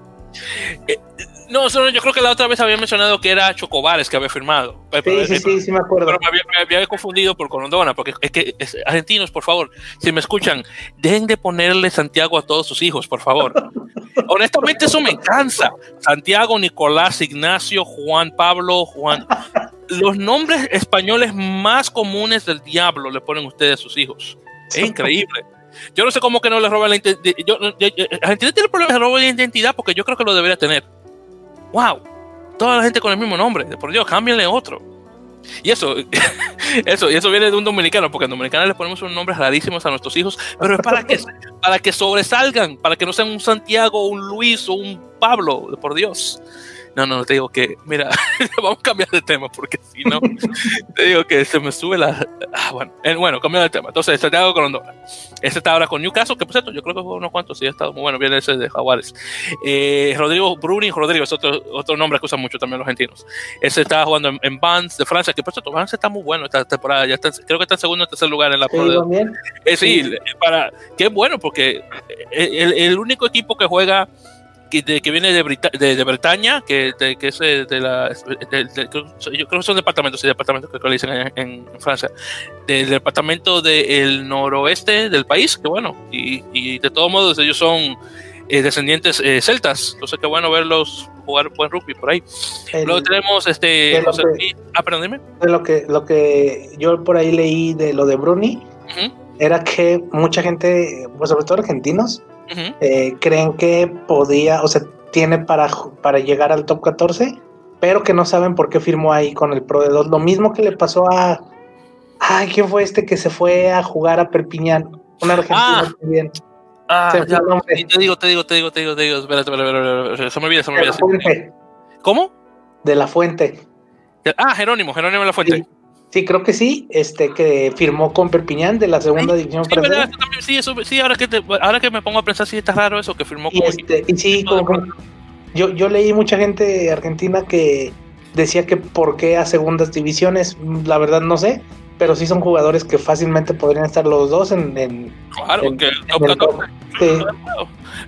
No, yo creo que la otra vez había mencionado que era Chocobares que había firmado. Sí, pero, sí, sí, sí, me acuerdo. Pero me había, me había confundido por Corondona, porque es que es, argentinos, por favor, si me escuchan, dejen de ponerle Santiago a todos sus hijos, por favor. Honestamente, eso me cansa. Santiago, Nicolás, Ignacio, Juan Pablo, Juan. Los nombres españoles más comunes del diablo le ponen ustedes a sus hijos. Es increíble. Yo no sé cómo que no le roban la identidad. Argentina tiene problemas de robo de identidad porque yo creo que lo debería tener wow, toda la gente con el mismo nombre, por Dios, cámbienle otro. Y eso, eso, y eso viene de un dominicano, porque en dominicano le ponemos unos nombres rarísimos a nuestros hijos, pero es para que, para que sobresalgan, para que no sean un Santiago, un Luis o un Pablo, por Dios. No, no, te digo que, mira, vamos a cambiar de tema porque si no, te digo que se me sube la. Ah, bueno, eh, bueno, cambiando de tema. Entonces, Santiago Grondona. Ese está ahora con Newcastle, que por cierto, yo creo que fue unos cuantos, sí, ha estado muy bueno. Viene ese de Jaguares. Eh, Rodrigo Bruni, Rodrigo es otro, otro nombre que usan mucho también los argentinos. Ese está jugando en, en Vans de Francia, que por cierto, Vans está muy bueno esta temporada. Ya está, creo que está en segundo o tercer lugar en la Pro. ¿Sí, eh, sí, sí, para. Qué bueno, porque el, el único equipo que juega que, de, que, viene de, Brita de, de Bretaña, que, de, que es de la. yo creo que son departamentos, sí, departamentos que le dicen en, en Francia. Del departamento del noroeste del país, que bueno, y, y de todos modos ellos son eh, descendientes eh, celtas, entonces qué bueno verlos jugar buen rugby por ahí. El, Luego tenemos este. José, que, ah, perdón, dime. De lo que, lo que yo por ahí leí de lo de Bruni, uh -huh. era que mucha gente, pues sobre todo argentinos, Uh -huh. eh, creen que podía, o sea, tiene para, para llegar al top 14, pero que no saben por qué firmó ahí con el Pro de 2. Lo mismo que le pasó a. Ay, ¿quién fue este que se fue a jugar a Perpiñán? Un argentino ah. también. Ah, ya, te digo, te digo, te digo, te digo, te digo, espérate, espérate, espérate, se me olvida, se me olvida. ¿Cómo? De la Fuente. Ah, Jerónimo, Jerónimo de la Fuente. Sí. Sí, creo que sí, este que firmó con Perpiñán de la segunda sí, división sí, francesa. También, sí, eso, sí, ahora que te, ahora que me pongo a pensar sí está raro eso que firmó y, este, y sí, yo yo leí mucha gente argentina que decía que por qué a segundas divisiones, la verdad no sé, pero sí son jugadores que fácilmente podrían estar los dos en, en claro, en, que en el top. Sí.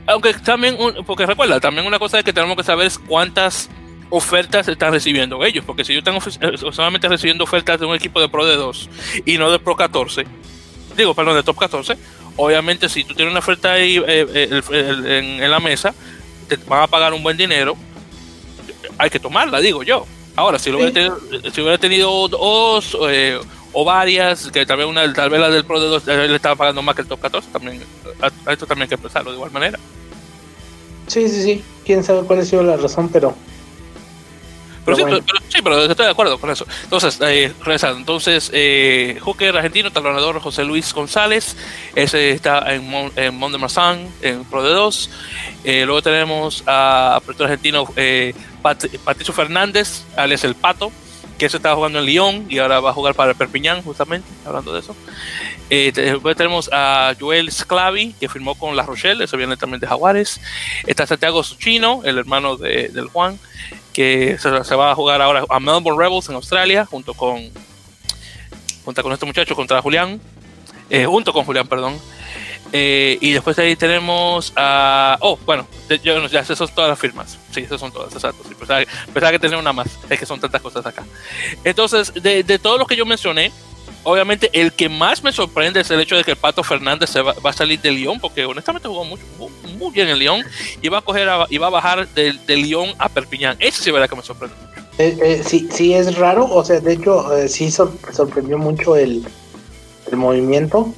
Aunque también, porque recuerda, también una cosa que tenemos que saber es cuántas ofertas están recibiendo ellos, porque si ellos están eh, solamente recibiendo ofertas de un equipo de Pro de 2 y no de Pro 14, digo, perdón, de Top 14, obviamente si tú tienes una oferta ahí eh, el, el, en, en, la mesa, te van a pagar un buen dinero, hay que tomarla, digo yo. Ahora, si, lo sí. hubiera, tenido, si hubiera tenido dos eh, o varias, que tal vez, una, tal vez la del Pro de 2 le estaba pagando más que el Top 14, también, a, a esto también hay que pensarlo de igual manera. Sí, sí, sí. Quién sabe cuál ha sido la razón, pero pero, pero, sí, bueno. pero, sí, pero, estoy de acuerdo con eso. Entonces, eh, regresando. Entonces, eh, Hooker argentino, talonador José Luis González. Ese está en, Mon, en Mont de Marsan, en Pro de 2. Eh, luego tenemos a apertura argentino eh, Pat, Patricio Fernández, alias El Pato, que ese estaba jugando en Lyon y ahora va a jugar para el Perpiñán, justamente, hablando de eso. Eh, después tenemos a Joel Sclavi, que firmó con La Rochelle, eso viene también de Jaguares. Está Santiago Suchino, el hermano de, del Juan que se, va a jugar ahora a Melbourne Rebels en Australia, junto con, junto con este muchacho, contra Julián, eh, junto con Julián, perdón. Eh, y después de ahí tenemos a. Oh, bueno, ya esas son todas las firmas. Sí, esas son todas, exacto. Sí, pensaba, pensaba, que tenía una más. Es que son tantas cosas acá. Entonces, de, de todos los que yo mencioné, obviamente el que más me sorprende es el hecho de que el Pato Fernández se va, a salir de Lyon, porque honestamente jugó muy, muy bien en Lyon y va a coger y va a bajar de, de Lyon a Perpiñán. Eso sí es verdad que me sorprende mucho. Eh, eh, sí, sí es raro, o sea, de hecho eh, sí sorprendió mucho el, el movimiento.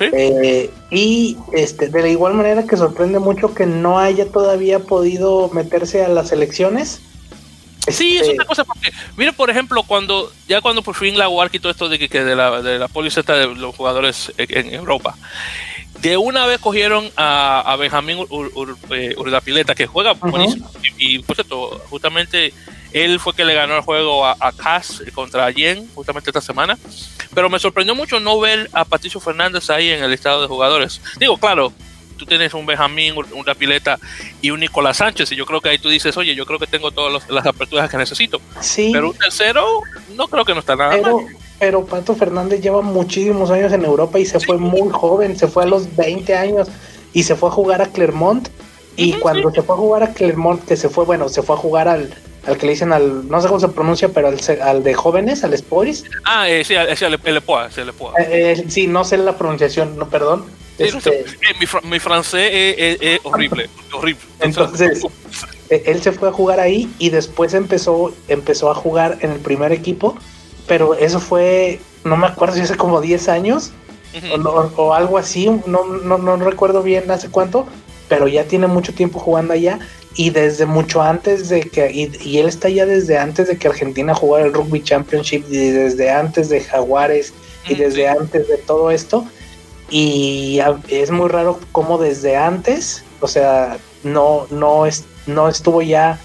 Eh, y este, de la igual manera que sorprende mucho que no haya todavía podido meterse a las elecciones Sí, es una cosa porque, mire, por ejemplo, cuando ya cuando por fin la UARC y todo esto de que, de la, de la policía de los jugadores en, Europa, de una vez cogieron a, a Benjamín eh, Urdapileta, que juega buenísimo. Y, por cierto, justamente él fue que le ganó el juego a, a Cass contra Yen, justamente esta semana. Pero me sorprendió mucho no ver a Patricio Fernández ahí en el listado de jugadores. Digo, claro, tú tienes un Benjamín, una pileta y un Nicolás Sánchez, y yo creo que ahí tú dices, oye, yo creo que tengo todas las aperturas que necesito. Sí. Pero un tercero, no creo que no está nada pero, mal. Pero Pato Fernández lleva muchísimos años en Europa y se fue muy joven, se fue a los 20 años y se fue a jugar a Clermont. Y cuando se fue a jugar a Clermont, que se fue, bueno, se fue a jugar al, al que le dicen al, no sé cómo se pronuncia, pero al, al de jóvenes, al Sporis. Ah, eh, sí, el, el, el, eh, sí, no sé la pronunciación, no, perdón. Este, mi, francés es, horrible, horrible. Entonces, e, él se fue a jugar ahí y después empezó, empezó a jugar en el primer equipo, pero eso fue, no me acuerdo si hace como 10 años o, algo así, no, no, no recuerdo bien hace cuánto, pero ya tiene mucho tiempo jugando allá y desde mucho antes de que, y, y, él está ya desde antes de que Argentina jugara el Rugby Championship y desde antes de Jaguares y desde antes de todo esto, y es muy raro cómo desde antes, o sea, no, no, es, no estuvo ya,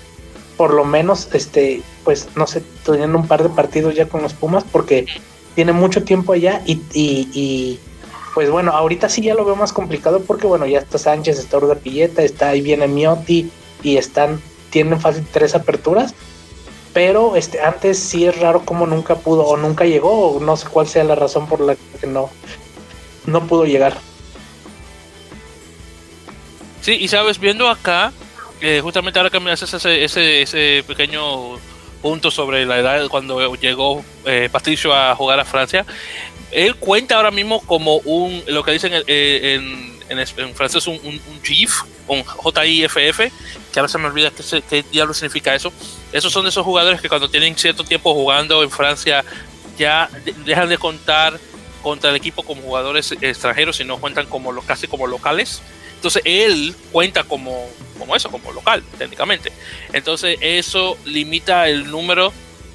por lo menos, este, pues no sé, teniendo un par de partidos ya con los Pumas, porque tiene mucho tiempo allá y, y, pues bueno, ahorita sí ya lo veo más complicado porque bueno, ya está Sánchez, está Urda Pilleta, está ahí viene Miotti y están, tienen fácil tres aperturas, pero este antes sí es raro como nunca pudo o nunca llegó, o no sé cuál sea la razón por la que no, no pudo llegar. Sí, y sabes, viendo acá, eh, justamente ahora que me haces ese, ese, ese pequeño punto sobre la edad cuando llegó eh, Patricio a jugar a Francia, él cuenta ahora mismo como un, lo que dicen eh, en, en, francés, un, un, un GIF, un J-I-F-F, que ahora se me olvida qué, qué diablo significa eso. Esos son de esos jugadores que cuando tienen cierto tiempo jugando en Francia ya dejan de contar contra el equipo como jugadores extranjeros, sino cuentan como casi como locales. Entonces él cuenta como, como eso, como local, técnicamente. Entonces eso limita el número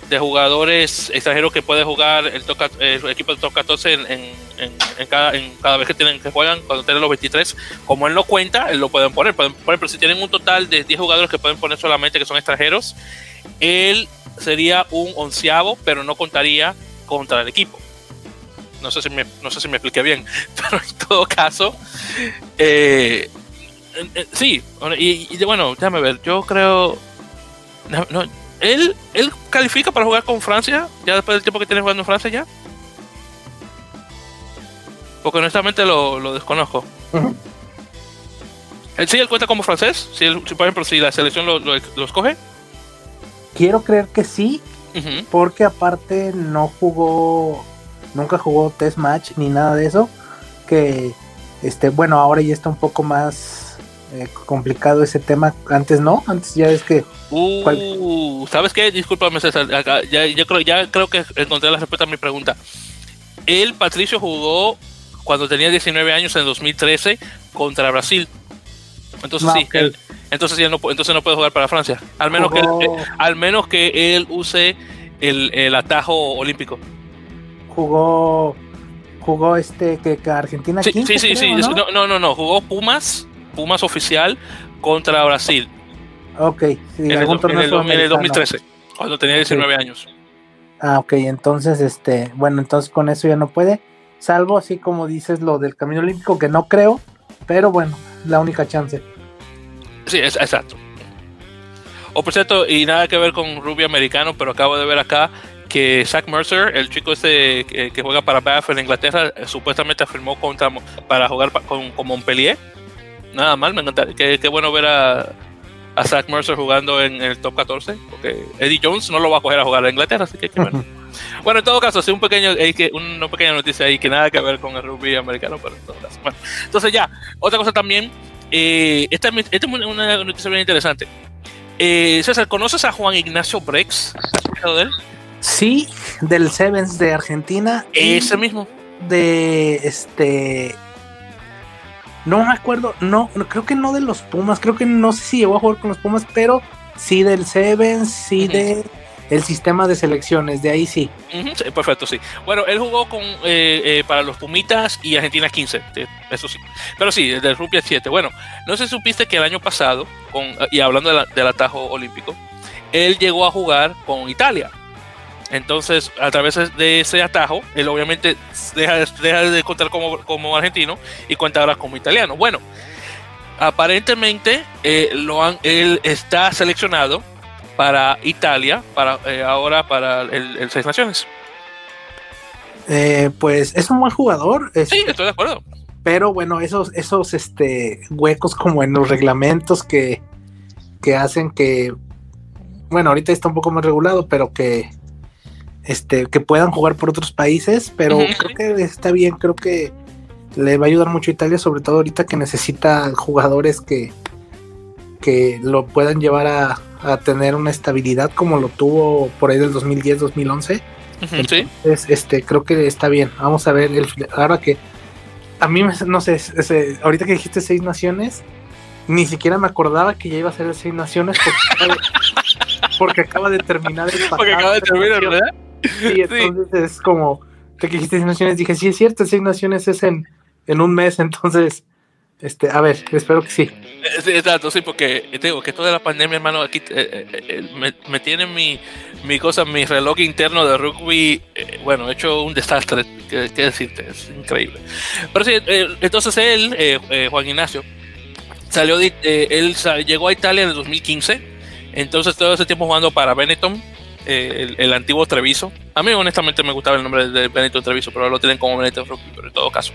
de jugadores extranjeros que puede jugar el, toca, el equipo del top 14 en, cada, en, cada, vez que tienen que juegan, cuando tienen los 23. Como él no cuenta, él lo pueden poner. Por ejemplo, si tienen un total de 10 jugadores que pueden poner solamente que son extranjeros, él sería un onceavo, pero no contaría contra el equipo. No sé si me, no sé si me expliqué bien, pero en todo caso, eh, sí, y, bueno, déjame ver, yo creo, no, él, él califica para jugar con Francia, ya después del tiempo que tiene jugando en Francia ya. Porque honestamente lo, lo desconozco. ¿Él sí él cuenta como francés? Si, por ejemplo, si la selección lo, lo, escoge. Quiero creer que sí, porque aparte no jugó nunca jugó test match ni nada de eso. Que, este, bueno, ahora ya está un poco más eh, complicado ese tema. Antes no, antes ya es que. Uh, ¿Sabes qué? Discúlpame, César. ya, ya, creo, ya creo que encontré la respuesta a mi pregunta. El Patricio, jugó cuando tenía 19 años en 2013 contra Brasil. Entonces sí, entonces ya no, entonces no puede jugar para Francia. Al menos, que, al menos que él use el, el atajo olímpico jugó jugó este que, Argentina sí, sí, sí, sí. ¿no? ¿no? no, no, jugó Pumas, Pumas oficial contra Brasil. Ok, en, el, 2013, cuando tenía 19 años. Ah, ok, entonces, este, bueno, entonces con eso ya no puede, salvo así como dices lo del Camino Olímpico, que no creo, pero bueno, la única chance. Sí, es, exacto. O por cierto, y nada que ver con Rubio Americano, pero acabo de ver acá que Zach Mercer, el chico este que, juega para Bath en Inglaterra, eh, supuestamente afirmó contra, para jugar con, Montpellier. Nada mal, me encanta. Qué, bueno ver a, a Zach Mercer jugando en el top 14, porque Eddie Jones no lo va a coger a jugar a Inglaterra, así que qué bueno. Bueno, en todo caso, sí, un pequeño, hay que, una pequeña noticia ahí que nada que ver con el rugby americano, pero en todo caso. Bueno, entonces ya, otra cosa también, eh, esta, esta, es una noticia bien interesante. Eh, César, ¿conoces a Juan Ignacio Brex? ¿Has de él? Sí, del Sevens de Argentina. Ese mismo. De este. No me acuerdo, no, creo que no de los Pumas, creo que no sé si llegó a jugar con los Pumas, pero sí del Sevens, sí de el sistema de selecciones, de ahí sí. perfecto, sí. Bueno, él jugó con eh, eh, para los Pumitas y Argentina 15, eso sí. Pero sí, del Rupia 7. Bueno, no sé si supiste que el año pasado, con, y hablando del atajo olímpico, él llegó a jugar con Italia. Entonces, a través de ese atajo, él obviamente deja, de contar como, como, argentino y cuenta ahora como italiano. Bueno, aparentemente eh, lo han, él está seleccionado para Italia, para eh, ahora para el, Seis Naciones. Eh, pues es un buen jugador. sí, estoy de acuerdo. Pero bueno, esos, esos este, huecos como en los reglamentos que, que hacen que, bueno, ahorita está un poco más regulado, pero que, este, que puedan jugar por otros países, pero creo que está bien, creo que le va a ayudar mucho a Italia, sobre todo ahorita que necesita jugadores que, que lo puedan llevar a, a tener una estabilidad como lo tuvo por ahí del 2010-2011. Entonces, este, creo que está bien. Vamos a ver, el, ahora que a mí, no sé, ahorita que dijiste seis naciones, ni siquiera me acordaba que ya iba a ser de seis naciones porque, acaba de terminar el Porque acaba de terminar, ¿verdad? Sí, entonces es como que dijiste seis naciones, dije, sí es cierto, seis naciones es en, en un mes, entonces este, a ver, espero que sí. Eh, sí exacto, sí, porque te digo que toda la pandemia, hermano, aquí eh, eh, me, tiene mi, mi cosa, mi reloj interno de rugby, bueno, he hecho un desastre, qué, decirte, es increíble. Pero sí, entonces él, Juan Ignacio, salió, de, él llegó a Italia en el 2015, entonces todo ese tiempo jugando para Benetton, el, el, antiguo Treviso. A mí honestamente me gustaba el nombre de Benetton Treviso, pero lo tienen como Benetton Rugby, pero en todo caso.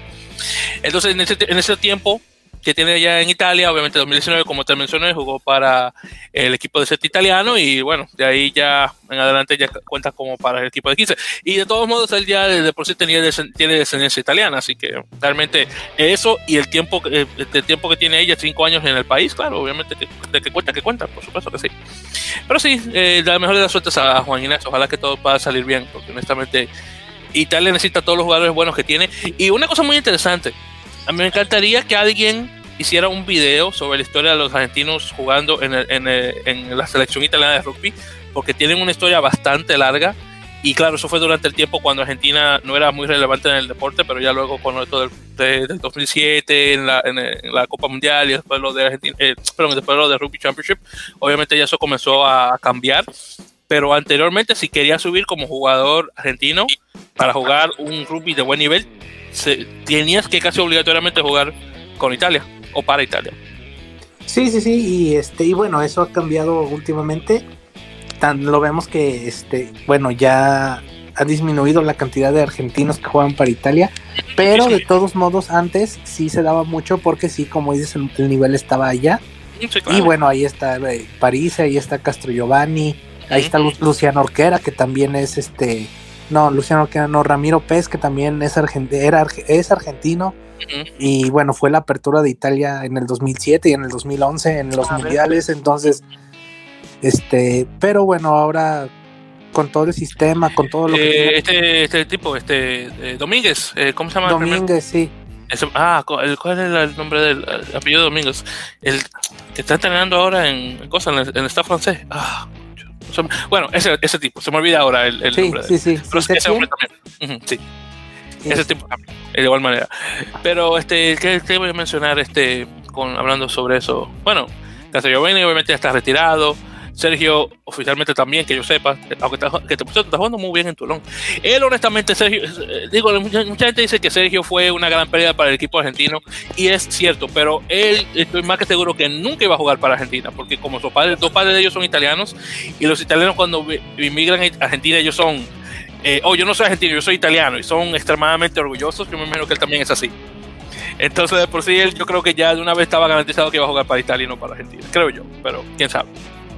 Entonces en ese, en ese tiempo que tiene ya en Italia. Obviamente, 2019, como te mencioné, jugó para el equipo de set italiano y bueno, de ahí ya en adelante ya cuenta como para el equipo de 15. Y de todos modos, él ya de por sí tenía, tiene descendencia italiana, así que realmente eso y el tiempo, eh, el tiempo que tiene ella, cinco años en el país, claro, obviamente que, de que cuenta, que cuenta, por supuesto que sí. Pero sí, eh, la mejor de las suertes a Juan Inés, ojalá que todo pueda salir bien, porque honestamente Italia necesita todos los jugadores buenos que tiene. Y una cosa muy interesante, a mí me encantaría que alguien hiciera un video sobre la historia de los argentinos jugando en, la selección italiana de rugby, porque tienen una historia bastante larga. Y claro, eso fue durante el tiempo cuando Argentina no era muy relevante en el deporte, pero ya luego con esto del, del 2007, en la, Copa Mundial y después lo de Argentina, eh, después lo de Rugby Championship, obviamente ya eso comenzó a cambiar. Pero anteriormente, si quería subir como jugador argentino para jugar un rugby de buen nivel, tenías que casi obligatoriamente jugar con Italia o para Italia. Sí, sí, sí, y este, y bueno, eso ha cambiado últimamente. Tan, lo vemos que este, bueno, ya ha disminuido la cantidad de argentinos que juegan para Italia, pero de todos modos antes sí se daba mucho porque sí, como dices, el, nivel estaba allá. Y bueno, ahí está eh, París, ahí está Castro Giovanni, ahí está Luciano Orquera, que también es este, no, Luciano Orquera, no, Ramiro Pez, que también es, era, es argentino. Y bueno, fue la apertura de Italia en el 2007 y en el 2011 en los mundiales, entonces, este, pero bueno, ahora con todo el sistema, con todo lo que... Eh, este, este tipo, este, eh, Domínguez, eh, ¿cómo se llama? Domínguez, sí. ah, ¿cuál es el nombre del apellido de Domínguez? El que está entrenando ahora en, cosas en, el, en el staff francés. Ah, bueno, ese, ese tipo, se me olvida ahora el, el nombre. Sí, sí, Pero ese hombre también. sí. Ese tipo de igual manera. Pero, este, ¿qué, voy a mencionar este, con, hablando sobre eso? Bueno, Giovanni obviamente ya está retirado. Sergio, oficialmente también, que yo sepa, aunque está, que te, está jugando muy bien en Tulón. Él, honestamente, Sergio, eh, digo, mucha, gente dice que Sergio fue una gran pérdida para el equipo argentino, y es cierto, pero él, estoy más que seguro que nunca iba a jugar para Argentina, porque como sus padres, dos padres de ellos son italianos, y los italianos cuando inmigran a Argentina, ellos son eh, oh, yo no soy argentino, yo soy italiano, y son extremadamente orgullosos, yo me imagino que él también es así. Entonces, de por sí, él yo creo que ya de una vez estaba garantizado que iba a jugar para Italia y no para Argentina, creo yo, pero quién sabe.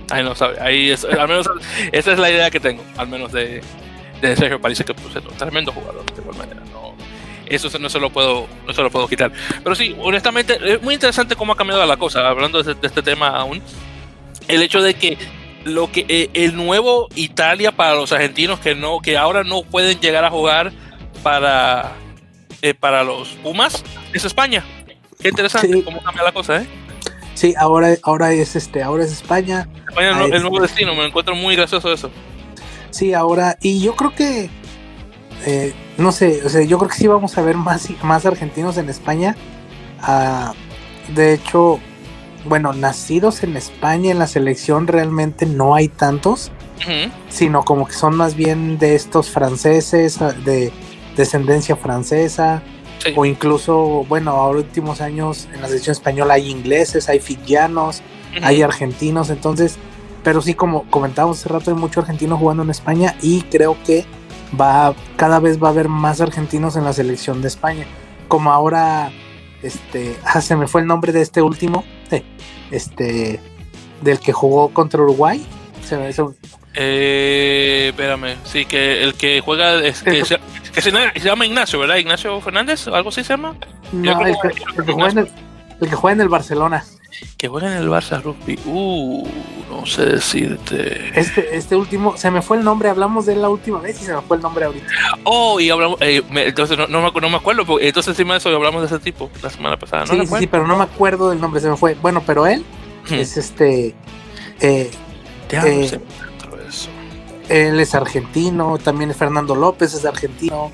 Ahí no sabe, ahí es, al menos esa es la idea que tengo, al menos de, de Sergio París, que pues, es un tremendo jugador, de igual manera. No, eso no se lo puedo no se lo puedo quitar. Pero sí, honestamente, es muy interesante cómo ha cambiado la cosa, hablando de, este tema aún. El hecho de que lo que eh, el nuevo Italia para los argentinos que no que ahora no pueden llegar a jugar para eh, para los Pumas es España. Qué interesante cómo cambia la cosa, ¿eh? Sí, ahora, ahora es este, ahora es España. España es el nuevo destino, me encuentro muy gracioso eso. Sí, ahora, y yo creo que eh, no sé, o sea, yo creo que sí vamos a ver más, más argentinos en España. Ah, de hecho, bueno, nacidos en España en la selección realmente no hay tantos, sino como que son más bien de estos franceses, de descendencia francesa, o incluso, bueno, ahora últimos años en la selección española hay ingleses, hay fijianos, hay argentinos, entonces, pero sí, como comentábamos hace rato, hay mucho argentino jugando en España y creo que va cada vez va a haber más argentinos en la selección de España. Como ahora, este, ah, se me fue el nombre de este último, eh, este, del que jugó contra Uruguay. Se me, eh, espérame, sí, que el que juega, es, que, se, llama Ignacio, ¿verdad? Ignacio Fernández, algo así se llama. No, el que, juega en el, el que juega en el Barcelona. Que juega en el Barça Rugby. Uh, no sé decirte. Este, este último, se me fue el nombre, hablamos de él la última vez y se me fue el nombre ahorita. Oh, y hablamos, eh, entonces no, no, me, acuerdo, entonces encima de eso hablamos de ese tipo la semana pasada. ¿no sí, sí, pero no me acuerdo del nombre, se me fue. Bueno, pero él es este. Eh, eh, él es argentino, también Fernando López, es argentino.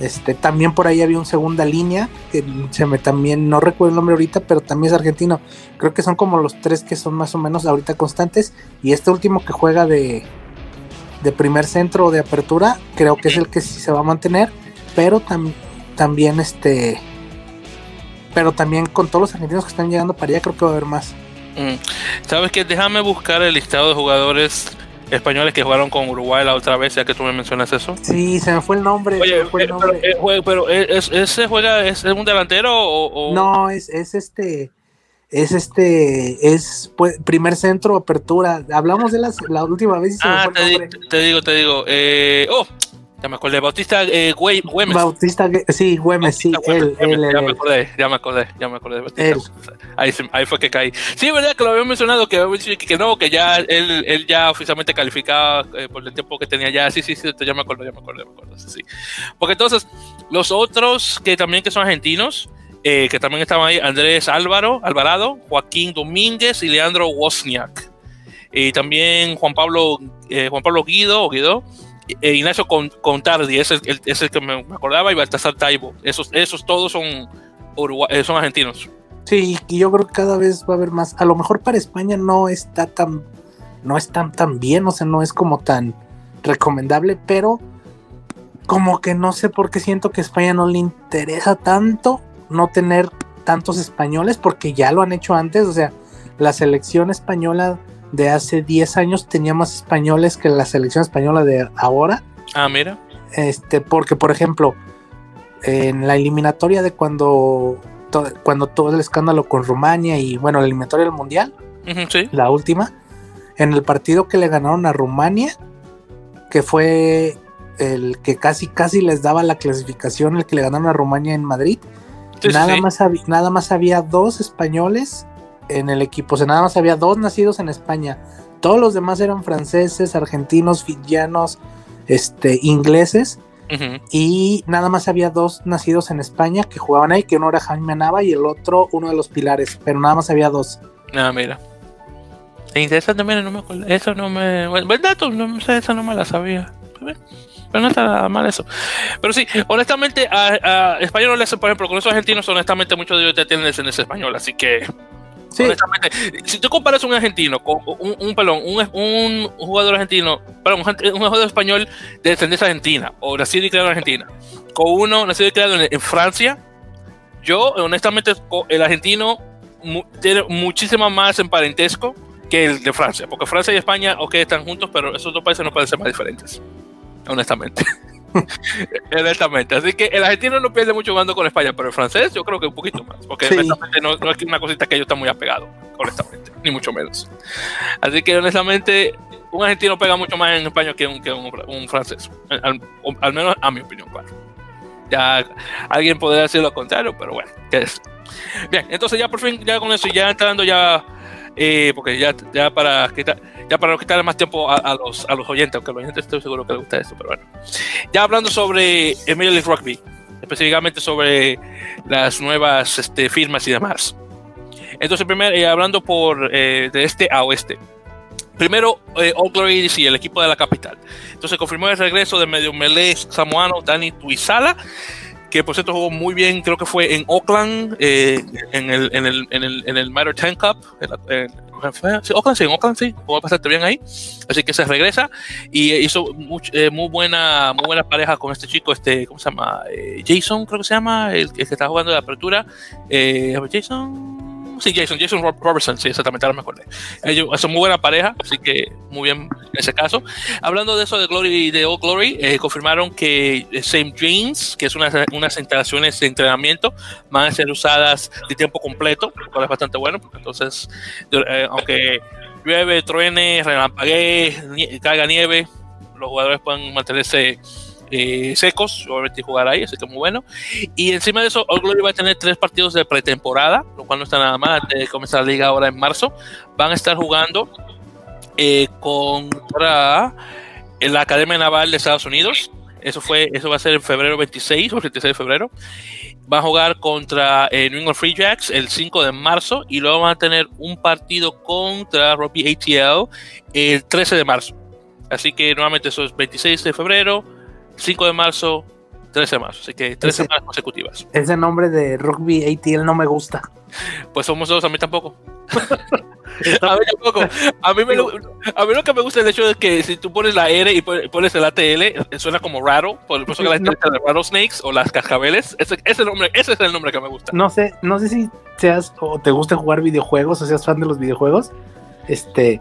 Este, también por ahí había un segunda línea, que se me también, no recuerdo el nombre ahorita, pero también es argentino. Creo que son como los tres que son más o menos ahorita constantes. Y este último que juega de, de primer centro o de apertura, creo que es el que sí se va a mantener. Pero también este. Pero también con todos los argentinos que están llegando para allá, creo que va a haber más. Mm. ¿Sabes qué? Déjame buscar el listado de jugadores españoles que jugaron con Uruguay la otra vez, ya que tú me mencionas eso. Sí, se me fue el nombre. Oye, fue el nombre. pero, eh, eh, ¿ese juega, es un delantero o...? No, es, es este es este, es pues, primer centro, apertura. Hablamos de las, la última vez. Y se ah, te, te, digo, te digo. Eh, oh, ya me acordé, Bautista eh, Güemes. Bautista, sí, Güemes, sí, él, ya me acordé, ya me acordé, ya me acordé de Bautista. Ahí, ahí, fue que caí. Sí, verdad que lo había mencionado, que, que no, que ya él, él ya oficialmente calificaba eh, por el tiempo que tenía ya. Sí, sí, sí, ya me acuerdo, ya me acuerdo, ya me acuerdo. Sí, sí. Porque entonces, los otros que también que son argentinos, eh, que también estaban ahí, Andrés Álvaro, Alvarado, Joaquín Domínguez y Leandro Wozniak. Y también Juan Pablo, eh, Juan Pablo Guido, Guido eh, Ignacio Contardi, ese es el, que me acordaba, y Baltasar Taibo. Esos, esos todos son, eh, son argentinos. Sí, y yo creo que cada vez va a haber más. A lo mejor para España no está tan, no está tan bien, o sea, no es como tan recomendable, pero como que no sé por qué siento que a España no le interesa tanto no tener tantos españoles, porque ya lo han hecho antes, o sea, la selección española de hace 10 años tenía más españoles que la selección española de ahora. Ah, mira. Este, porque por ejemplo, en la eliminatoria de cuando, cuando todo el escándalo con Rumania y bueno, la eliminatoria del Mundial, la última, en el partido que le ganaron a Rumania, que fue el que casi casi les daba la clasificación, el que le ganaron a Rumania en Madrid, nada, Más nada más había dos españoles en el equipo. O sea, nada más había dos nacidos en España. Todos los demás eran franceses, argentinos, fijianos, este, ingleses. Y nada más había dos nacidos en España que jugaban ahí, que uno era Jaime Nava y el otro uno de los pilares, pero nada más había dos. Ah, mira. Eso también no me Eso no me. Buen dato, no sé, esa no me la sabía. Pero no está nada mal eso. Pero sí, honestamente, a, a españoles, por ejemplo, con esos argentinos, honestamente, muchos de ellos ya tienen descendencia española, así que si tú comparas un argentino con un, un pelón, un, un, jugador argentino, perdón, un, jugador español de descendencia argentina o nacido y creado en Argentina, con uno nacido y creado en, Francia, yo honestamente el argentino tiene muchísimo más en parentesco que el de Francia, porque Francia y España, ok, están juntos, pero esos dos países no pueden ser más diferentes, honestamente. Honestamente, así que el argentino no pierde mucho jugando con España, pero el francés yo creo que un poquito más, porque no, es una cosita que ellos están muy apegados, honestamente, ni mucho menos. Así que honestamente, un argentino pega mucho más en español que un, que un, francés, al, menos a mi opinión, claro. Ya alguien podría decir lo contrario, pero bueno, ¿qué es? Bien, entonces ya por fin, ya con eso, ya entrando ya, eh, porque ya, ya para quitar, ya para no quitarle más tiempo a, los, a los oyentes, aunque a los oyentes estoy seguro que les gusta esto, pero bueno. Ya hablando sobre Emily Rugby, específicamente sobre las nuevas este, firmas y demás. Entonces, primero, eh, hablando por eh, de este a oeste. Primero, eh, All Glory y el equipo de la capital. Entonces, confirmó el regreso de medio melee samoano Dani Tuizala, que por cierto jugó muy bien, creo que fue en Oakland, eh, en, el, en, el, en, el, en el Matter 10 Cup, en, sí, Oakland sí, en Oakland sí, jugó bastante bien ahí, así que se regresa y hizo eh, muy buena muy buena pareja con este chico, este, ¿cómo se llama? Eh, Jason creo que se llama, el, que está jugando de apertura, eh, Jason sí, Jason, Jason Robertson, sí, exactamente, ahora me acordé. Ellos son muy buena pareja, así que muy bien en ese caso. Hablando de eso de Glory de Old Glory, eh, confirmaron que Same Dreams, que es una, unas instalaciones de entrenamiento, van a ser usadas de tiempo completo, lo cual es bastante bueno, entonces, eh, aunque llueve, truene, relampaguee, caiga nieve, los jugadores pueden mantenerse eh, secos, obviamente jugar ahí, así que muy bueno. Y encima de eso, All Glory va a tener tres partidos de pretemporada, lo cual no está nada mal, de comenzar la liga ahora en marzo. Van a estar jugando eh, contra la Academia Naval de Estados Unidos. Eso fue, eso va a ser en febrero 26 o 26 de febrero. Van a jugar contra eh, New England Free Jacks el 5 de marzo y luego van a tener un partido contra Rugby ATL el 13 de marzo. Así que nuevamente eso es 26 de febrero, 5 de marzo, 13 de marzo. Así que tres semanas consecutivas. Ese nombre de rugby ATL no me gusta. Pues somos dos, a mí tampoco. a mí tampoco. A mí, lo, a mí lo que me gusta es el hecho de que si tú pones la R y pones el ATL, suena como raro. Por eso que la gente no. de Rattlesnakes o las cascabeles. Ese, ese, nombre, ese es el nombre que me gusta. No sé, no sé si seas o te guste jugar videojuegos o seas fan de los videojuegos. Este,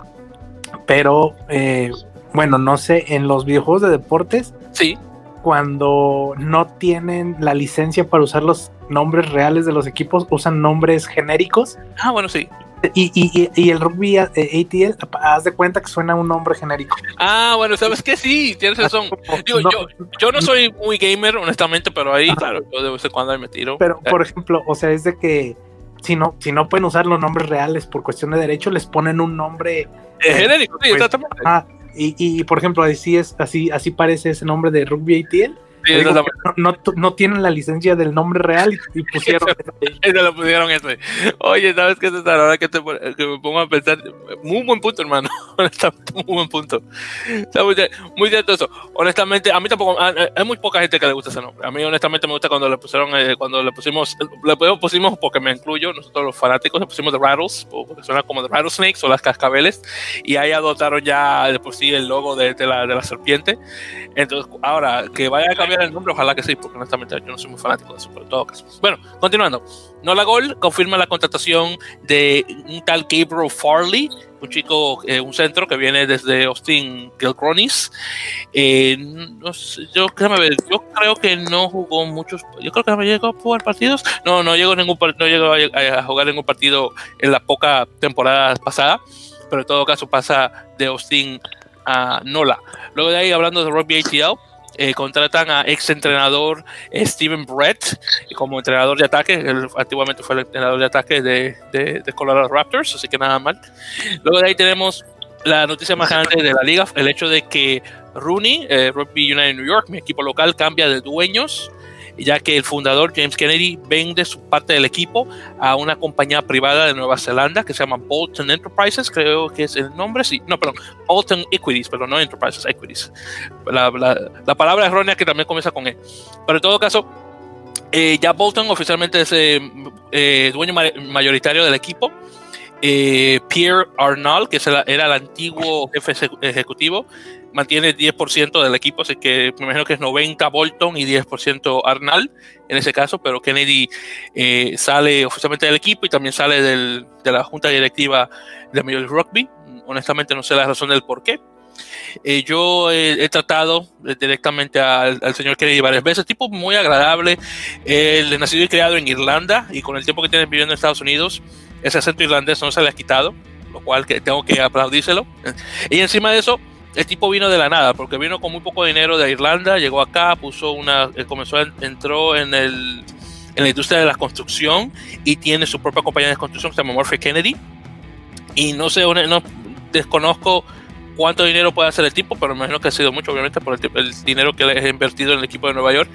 pero eh, bueno, no sé, en los videojuegos de deportes. Sí cuando no tienen la licencia para usar los nombres reales de los equipos, usan nombres genéricos. Ah, bueno, sí. Y, y, y, el rugby eh, ATL, haz de cuenta que suena un nombre genérico. Ah, bueno, sabes que sí, tienes razón. Digo, yo, yo, no soy muy gamer, honestamente, pero ahí, claro, yo de vez en cuando me tiro. Pero, por ejemplo, o sea, es de que si no, si no pueden usar los nombres reales por cuestión de derecho, les ponen un nombre eh, genérico, sí, pues, exactamente. Ah, y, por ejemplo, así es, así, así parece ese nombre de Rugby ATL. No, no, tienen la licencia del nombre real y, pusieron ese. lo pusieron ese. Oye, ¿sabes qué, César? Ahora que, te, que me pongo a pensar, muy buen punto, hermano. Honestamente, muy buen punto. muy, muy cierto eso. Honestamente, a mí tampoco, hay muy poca gente que le gusta ese nombre. A mí, honestamente, me gusta cuando le pusieron, eh, cuando le pusimos, le pusimos, porque me incluyo, nosotros los fanáticos, le pusimos The Rattles, porque suena como The Rattlesnakes o las cascabeles, y ahí adoptaron ya de por sí el logo de, de, la, de la serpiente. Entonces, ahora, que vaya a cambiar el nombre, ojalá que sí, porque honestamente yo no soy muy fanático de eso, pero en todo caso. Bueno, continuando. Nola Gol confirma la contratación de un tal Gabriel Farley, un chico, eh, un centro que viene desde Austin Gilcronis. Eh, no yo, yo creo que no jugó muchos, yo creo que no llegó a jugar partidos. No, no llegó, ningún, no llegó a, a jugar ningún partido en la poca temporada pasada, pero en todo caso pasa de Austin a Nola. Luego de ahí, hablando de Rugby ATL, eh, contratan a ex entrenador Steven Brett como entrenador de ataque. Él antiguamente fue el entrenador de ataque de, de, Colorado Raptors, así que nada mal. Luego de ahí tenemos la noticia más grande de la liga, el hecho de que Rooney, eh, Rugby United New York, mi equipo local, cambia de dueños ya que el fundador James Kennedy vende su parte del equipo a una compañía privada de Nueva Zelanda que se llama Bolton Enterprises, creo que es el nombre, sí, no, perdón, Bolton Equities, pero no Enterprises, Equities. La, la, palabra errónea que también comienza con E. Pero en todo caso, eh, ya Bolton oficialmente es eh, eh, dueño mayoritario del equipo. Pierre Arnold, que era el antiguo jefe ejecutivo, mantiene 10% del equipo, así que me imagino que es 90 Bolton y 10% Arnal en ese caso, pero Kennedy eh, sale oficialmente del equipo y también sale del, de la junta directiva de Major Rugby. Honestamente no sé la razón del por qué. Eh, yo he, tratado directamente al, señor Kennedy varias veces, tipo muy agradable, él es nacido y criado en Irlanda y con el tiempo que tiene viviendo en Estados Unidos, ese acento irlandés no se le ha quitado, lo cual que tengo que aplaudírselo. Y encima de eso, el tipo vino de la nada, porque vino con muy poco dinero de Irlanda, llegó acá, puso una, comenzó, entró en el en la industria de la construcción y tiene su propia compañía de construcción que se llama Murphy Kennedy. Y no sé, no desconozco cuánto dinero puede hacer el tipo, pero me imagino que ha sido mucho, obviamente, por el, el dinero que le he invertido en el equipo de Nueva York.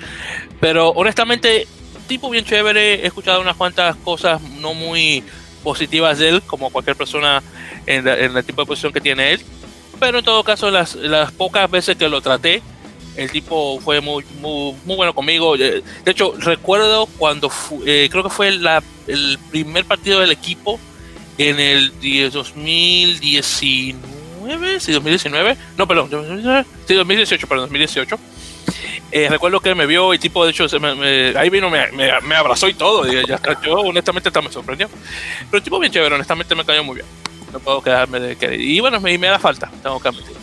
Pero honestamente, tipo bien chévere, he escuchado unas cuantas cosas no muy positivas de él, como cualquier persona en, el tipo de posición que tiene él. Pero en todo caso, las, las pocas veces que lo traté, el tipo fue muy, muy, muy bueno conmigo. De hecho, recuerdo cuando eh, creo que fue el primer partido del equipo en el 2019, sí, 2019, no, perdón, sí, 2018, perdón, 2018. Eh, recuerdo que me vio y tipo, de hecho, ahí vino, me, me, abrazó y todo. Y ya, yo honestamente hasta me sorprendió. Pero el tipo bien chévere, honestamente me cayó muy bien. No puedo quedarme de que... Y bueno, me, me da falta, tengo que admitir.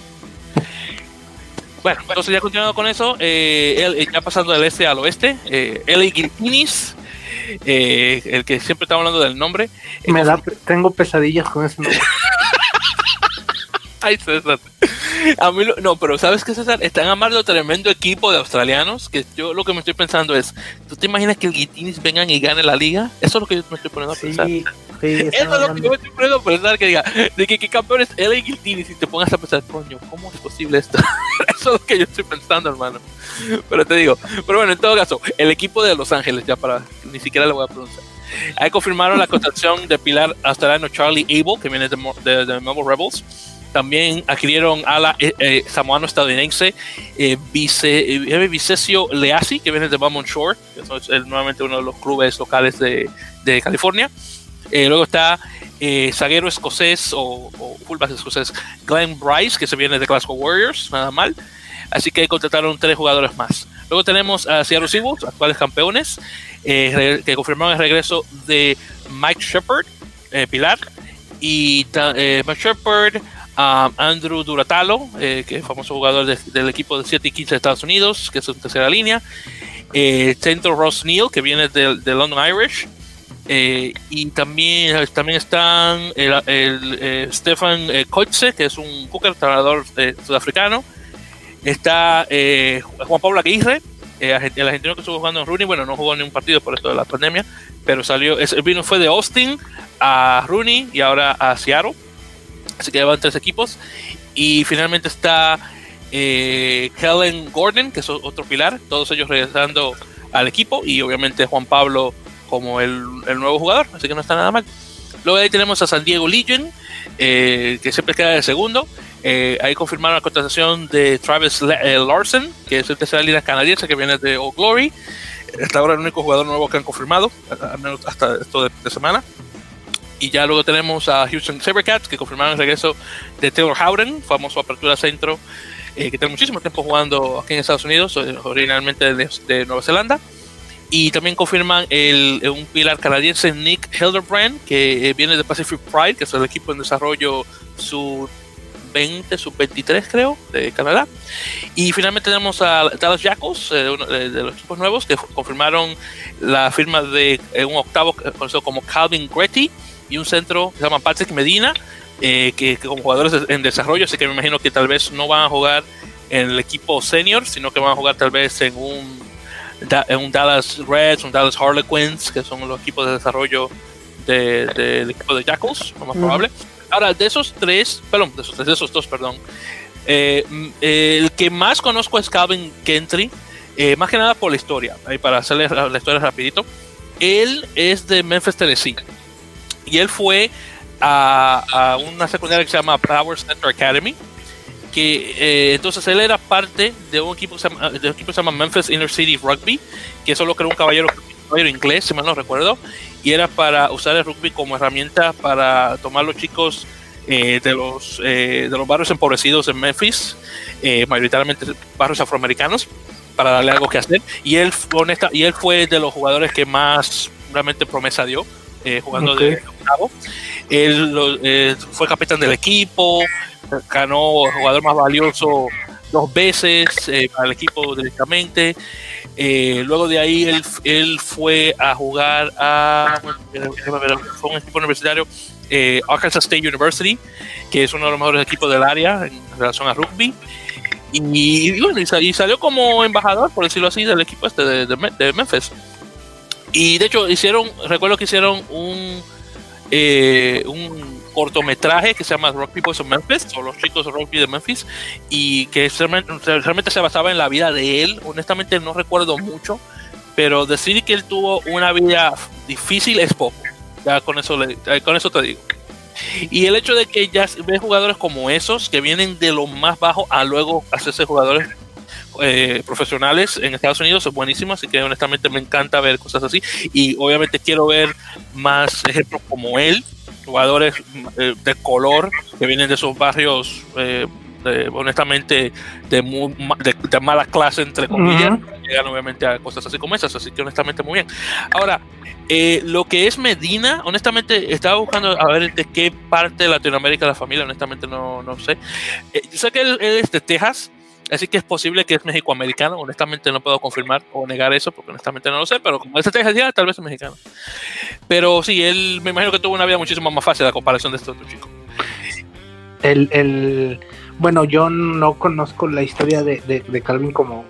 Bueno, entonces ya continuando con eso, eh, ya pasando del este al oeste, eh, Eli eh, el que siempre está hablando del nombre. Me da, tengo pesadillas con ese nombre. Ay, César. A mí no, pero ¿sabes qué, César? Están armando tremendo equipo de australianos que yo lo que me estoy pensando es, ¿tú te imaginas que el Guitinis vengan y gane la liga? Eso es lo que yo me estoy poniendo a pensar. Sí, Eso es lo que yo me estoy poniendo a pensar, que diga, de que, campeón es LA Guitinis y te pongas a pensar, coño, ¿cómo es posible esto? Eso es lo que yo estoy pensando, hermano. Pero te digo, pero bueno, en todo caso, el equipo de Los Ángeles, ya para, ni siquiera le voy a pronunciar. Ahí confirmaron la contratación de pilar australiano Charlie Abel, que viene de, de, de Mobile Rebels también adquirieron a la eh, eh, samoano estadounidense eh, Vice, eh, Vicesio Leasi, que viene de Beaumont Shore, que es nuevamente uno de los clubes locales de, de California. Luego está zaguero escocés o, o fullback escocés Glenn Bryce, que se viene de Glasgow Warriors, nada mal. Así que contrataron tres jugadores más. Luego tenemos a Seattle Seahawks, actuales campeones, que confirmaron el regreso de Mike Shepard, Pilar, y Mike Shepard, Andrew Duratalo, eh, que es famoso jugador del equipo de 7 y 15 de Estados Unidos, que es su tercera línea. Eh, centro Ross Neal, que viene de London Irish. Eh, y también, también están el, Stefan Koitze, que es un hooker, trabajador sudafricano. Está Juan Pablo Aguirre, el argentino que estuvo jugando en Rooney. Bueno, no jugó ni un partido por esto de la pandemia, pero salió. El vino fue de Austin a Rooney y ahora a Seattle Así que llevan tres equipos. Y finalmente está eh, Helen Gordon, que es otro pilar, todos ellos regresando al equipo. Y obviamente Juan Pablo como el, nuevo jugador, así que no está nada mal. Luego ahí tenemos a San Diego Legion, eh, que siempre queda de segundo. Eh, ahí confirmaron la contratación de Travis Larson, que es el tercera línea canadiense que viene de Old Glory. Hasta ahora el único jugador nuevo que han confirmado, al menos hasta esto de semana. Y ya luego tenemos a Houston Sabercats, que confirmaron el regreso de Taylor Howden, famoso apertura centro, eh, que tiene muchísimo tiempo jugando aquí en Estados Unidos, eh, originalmente de, Nueva Zelanda. Y también confirman el, un pilar canadiense, Nick Hildebrand, que eh, viene de Pacific Pride, que es el equipo en desarrollo sub 20, sub 23 creo, de Canadá. Y finalmente tenemos a Dallas Jackals, de, de, los equipos nuevos, que confirmaron la firma de un octavo conocido como Calvin Gretty, y un centro que se llama Patrick Medina, eh, que, como jugadores en desarrollo, así que me imagino que tal vez no van a jugar en el equipo senior, sino que van a jugar tal vez en un, un Dallas Reds, un Dallas Harlequins, que son los equipos de desarrollo del equipo de Jackals, lo más probable. Ahora, de esos tres, perdón, de esos, de esos dos, perdón, eh, el que más conozco es Calvin Gentry, eh, más que nada por la historia, para hacerles la, la historia rapidito. Él es de Memphis, Tennessee y él fue a, una secundaria que se llama Power Center Academy, que eh, entonces él era parte de un equipo que se llama, de un equipo que se llama Memphis Inner City Rugby, que solo creó un caballero, caballero inglés, si mal no recuerdo, y era para usar el rugby como herramienta para tomar los chicos eh, de, los, eh, de los barrios empobrecidos en Memphis, mayoritariamente barrios afroamericanos, para darle algo que hacer. Y él, honesta, y él fue de los jugadores que más realmente promesa dio eh, jugando de octavo. Él eh, fue capitán del equipo, ganó jugador más valioso dos veces eh, el equipo directamente. Eh, luego de ahí él, él, fue a jugar a fue un equipo universitario, eh, Arkansas State University, que es uno de los mejores equipos del área en relación a rugby. Y, bueno, y, salió como embajador, por decirlo así, del equipo este de, de, Memphis. Y de hecho hicieron, recuerdo que hicieron un, eh, un cortometraje que se llama Rugby Boys of Memphis, o los chicos rugby de Memphis, y que realmente, se basaba en la vida de él. Honestamente no recuerdo mucho, pero decir que él tuvo una vida difícil es poco. Ya con eso, con eso te digo. Y el hecho de que ya ve jugadores como esos, que vienen de lo más bajo a luego hacerse jugadores eh, profesionales en Estados Unidos es buenísimo, así que honestamente me encanta ver cosas así. Y obviamente quiero ver más ejemplos como él, jugadores eh, de color que vienen de esos barrios, eh, honestamente, de, de, mala clase, entre comillas, llegan obviamente a cosas así como esas, así que honestamente muy bien. Ahora, eh, lo que es Medina, honestamente, estaba buscando a ver de qué parte de Latinoamérica la familia, honestamente no, no sé. sé que él, es de Texas, Así que es posible que es mexicoamericano. Honestamente no puedo confirmar o negar eso porque honestamente no lo sé, pero como es de Texas, tal vez es mexicano. Pero sí, él me imagino que tuvo una vida muchísimo más fácil a comparación de este otro chico. El, el, bueno, yo no conozco la historia de, de, Calvin como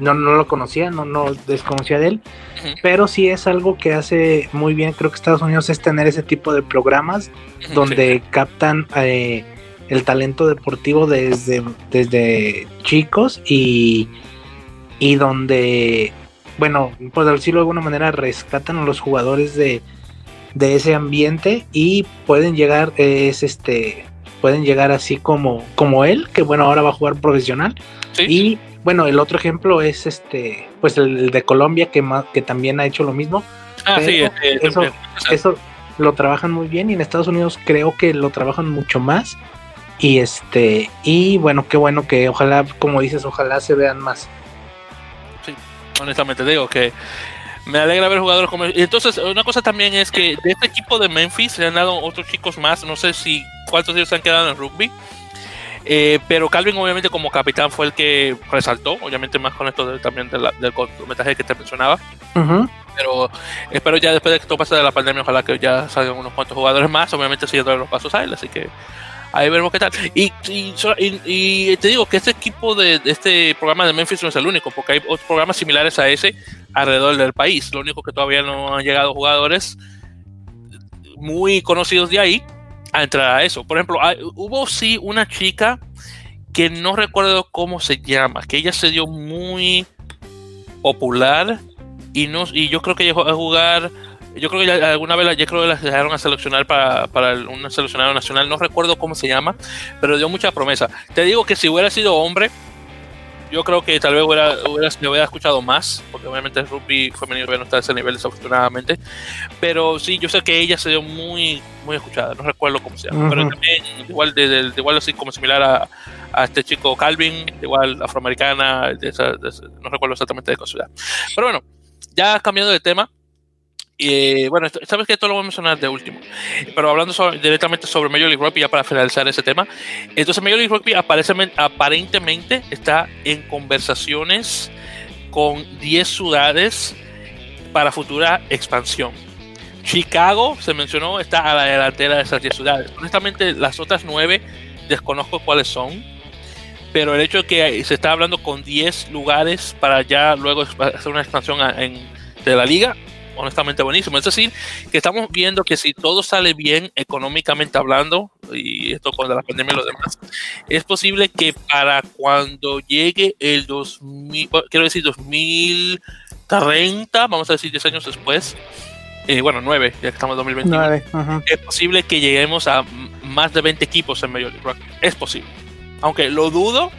no, no lo conocía, no, no desconocía de él, pero sí es algo que hace muy bien, creo que Estados Unidos es tener ese tipo de programas donde captan eh, el talento deportivo desde, desde chicos y, y donde, bueno, por decirlo de alguna manera, rescatan a los jugadores de, de ese ambiente y pueden llegar, es este, pueden llegar así como, como él, que bueno, ahora va a jugar profesional. Y bueno, el otro ejemplo es este, pues el de Colombia, que, que también ha hecho lo mismo. Ah, sí, este, eso, eso lo trabajan muy bien y en Estados Unidos creo que lo trabajan mucho más y este, y bueno, qué bueno que ojalá, como dices, ojalá se vean más. Sí, honestamente digo que me alegra ver jugadores como. Y entonces, una cosa también es que de este equipo de Memphis se han dado otros chicos más. No sé si cuántos de ellos se han quedado en rugby. Eh, pero Calvin, obviamente, como capitán, fue el que resaltó. Obviamente, más con esto también del cortometraje que te mencionaba. Pero espero ya después de que todo pase de la pandemia, ojalá que ya salgan unos cuantos jugadores más. Obviamente, siguiendo los pasos a él. Así que Ahí veremos qué tal. Y, te digo que este equipo de, este programa de Memphis no es el único, porque hay otros programas similares a ese alrededor del país. Lo único que todavía no han llegado jugadores muy conocidos de ahí a entrar a eso. Por ejemplo, hubo sí una chica que no recuerdo cómo se llama, que ella se dio muy popular y, no, y yo creo que llegó a jugar yo creo que alguna vez ya creo que las dejaron a seleccionar para, para un seleccionado nacional, no recuerdo cómo se llama, pero dio mucha promesa. Te digo que si hubiera sido hombre, yo creo que tal vez hubiera, hubiera, me hubiera escuchado más, porque obviamente el rugby femenino no está a ese nivel desafortunadamente, pero sí, yo sé que ella se dio muy, muy escuchada, no recuerdo cómo se llama, pero también igual, de, igual así como similar a, a, este chico Calvin, igual afroamericana, no recuerdo exactamente de qué ciudad. Pero bueno, ya cambiando de tema, y bueno, sabes que esto lo voy a mencionar de último, pero hablando directamente sobre Major League Rugby, ya para finalizar ese tema. Entonces, Major League Rugby aparentemente está en conversaciones con 10 ciudades para futura expansión. Chicago, se mencionó, está a la delantera de esas 10 ciudades. Honestamente, las otras 9 desconozco cuáles son, pero el hecho de que se está hablando con 10 lugares para ya luego hacer una expansión en, de la liga, honestamente buenísimo. Es decir, que estamos viendo que si todo sale bien económicamente hablando, y esto con la pandemia y lo demás, es posible que para cuando llegue el 2000, quiero decir 2030, vamos a decir 10 años después, eh, bueno, 9, ya que estamos en 2021, es posible que lleguemos a más de 20 equipos en Major League Rugby. Es posible. Aunque lo dudo,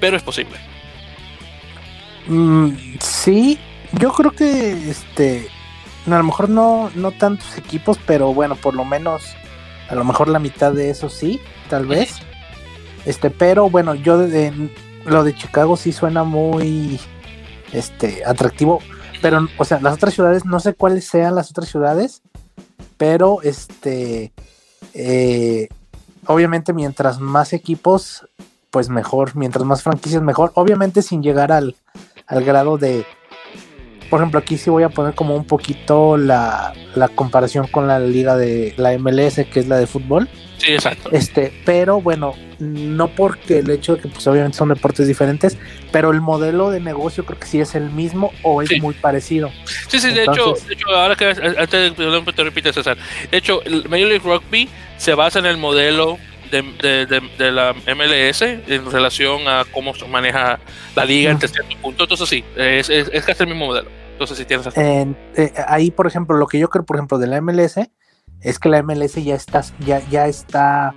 pero es posible. Mm, sí, yo creo que este a lo mejor no, no tantos equipos, pero bueno, por lo menos a lo mejor la mitad de eso sí, tal vez. Este, pero bueno, yo de, lo de Chicago sí suena muy este atractivo, pero o sea, las otras ciudades no sé cuáles sean las otras ciudades, pero este eh, obviamente mientras más equipos pues mejor, mientras más franquicias mejor, obviamente sin llegar al al grado de, por ejemplo, aquí sí voy a poner como un poquito la, la comparación con la liga de la MLS, que es la de fútbol. Sí, exacto. Este, pero bueno, no porque el hecho de que pues obviamente son deportes diferentes, pero el modelo de negocio creo que sí es el mismo o es Sí. muy parecido. Sí, sí, de, Entonces- hecho, de hecho, ahora que antes de perdón, te repites, César. De hecho, el Major League Rugby se basa en el modelo de, de- de- de la MLS en relación a cómo se maneja la liga Ujú. entre ciertos puntos. Entonces, sí, es, es, es casi el mismo modelo. Tienes eh, ahí, por ejemplo, lo que yo creo, por ejemplo, de la MLS es que la MLS ya está, ya, ya está,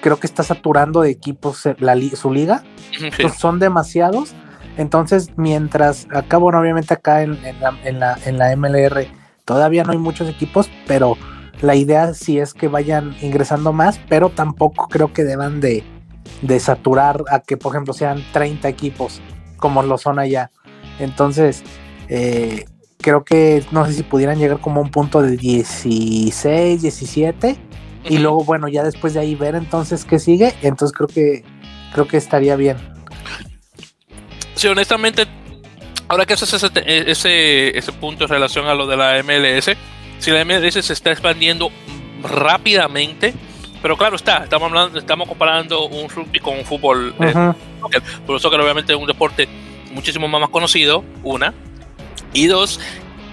creo que está saturando de equipos eh, la su liga. Ujú, sí. Entonces, son demasiados. Entonces, mientras acá, bueno, obviamente acá en, en la, en, la, en la MLR todavía no hay muchos equipos, pero la idea sí es que vayan ingresando más, pero tampoco creo que deban de, de saturar a que, por ejemplo, sean 30 equipos como lo son allá. Entonces, eh, creo que no sé si pudieran llegar como a un punto de 16, 17 y luego, bueno, ya después de ahí ver entonces qué sigue. Entonces creo que creo que estaría bien. Sí, honestamente, ahora que haces ese, ese, ese punto en relación a lo de la MLS, si la MLS se está expandiendo rápidamente, pero claro está, estamos hablando, estamos comparando un rugby con un fútbol, eh, Ujú. soccer. por eso que obviamente es un deporte muchísimo más conocido, una, y dos,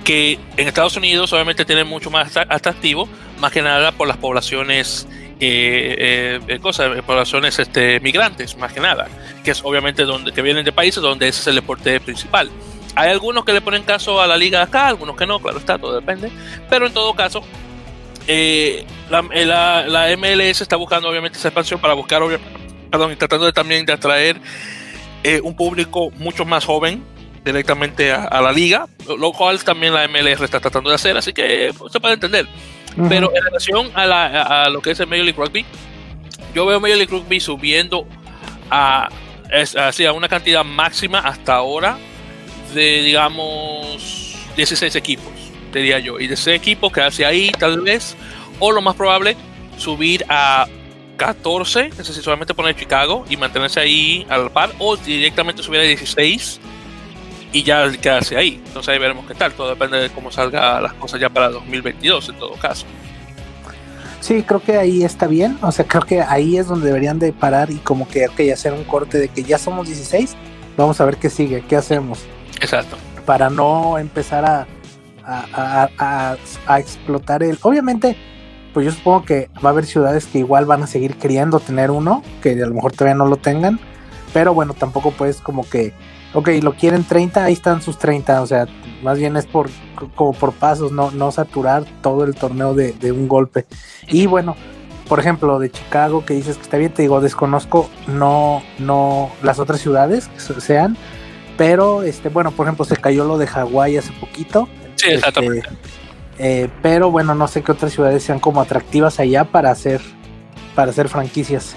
que en Estados Unidos obviamente tiene mucho más atra- atractivo, más que nada por las poblaciones, eh, eh, eh, cosas, eh, poblaciones este, migrantes, más que nada, que es obviamente donde que vienen de países donde ese es el deporte principal. Hay algunos que le ponen caso a la liga acá, algunos que no, claro está, todo depende, pero en todo caso, eh, la, la- la MLS está buscando obviamente esa expansión para buscar, perdón, y tratando de, también de atraer un público mucho más joven directamente a, a la liga, lo- cual también la MLS está tratando de hacer, así que pues, se puede entender. Pero en relación a, la- a- a lo que es el Major League Rugby, yo veo Major League Rugby subiendo a, es- hacia una cantidad máxima hasta ahora de, digamos, 16 equipos, diría yo. Y de ese equipo quedarse ahí, tal vez, o lo más probable, subir a 14, es decir, solamente poner Chicago y mantenerse ahí al par, o directamente subir a 16 y ya quedarse ahí. Entonces ahí veremos qué tal. Todo depende de cómo salgan las cosas ya para 2022 en todo caso. Sí, creo que ahí está bien. O sea, creo que ahí es donde deberían de parar y como que ok, hacer un corte de que ya somos 16. Vamos a ver qué sigue, qué hacemos. Exacto. Para no empezar a, a, a- a- a explotar el. Obviamente, pues yo supongo que va a haber ciudades que igual van a seguir queriendo tener uno, que a lo mejor todavía no lo tengan. Pero bueno, tampoco puedes como que, ok, lo quieren 30, ahí están sus 30. O sea, más bien es por como por pasos, no, no saturar todo el torneo de, de un golpe. Y bueno, por ejemplo, de Chicago, que dices que está bien, te digo, desconozco no, no las otras ciudades que se- sean, pero este, bueno, por ejemplo, se cayó lo de Hawái hace poquito. Sí, este, exactamente. eh, pero bueno, no sé qué otras ciudades sean como atractivas allá para hacer, para hacer franquicias.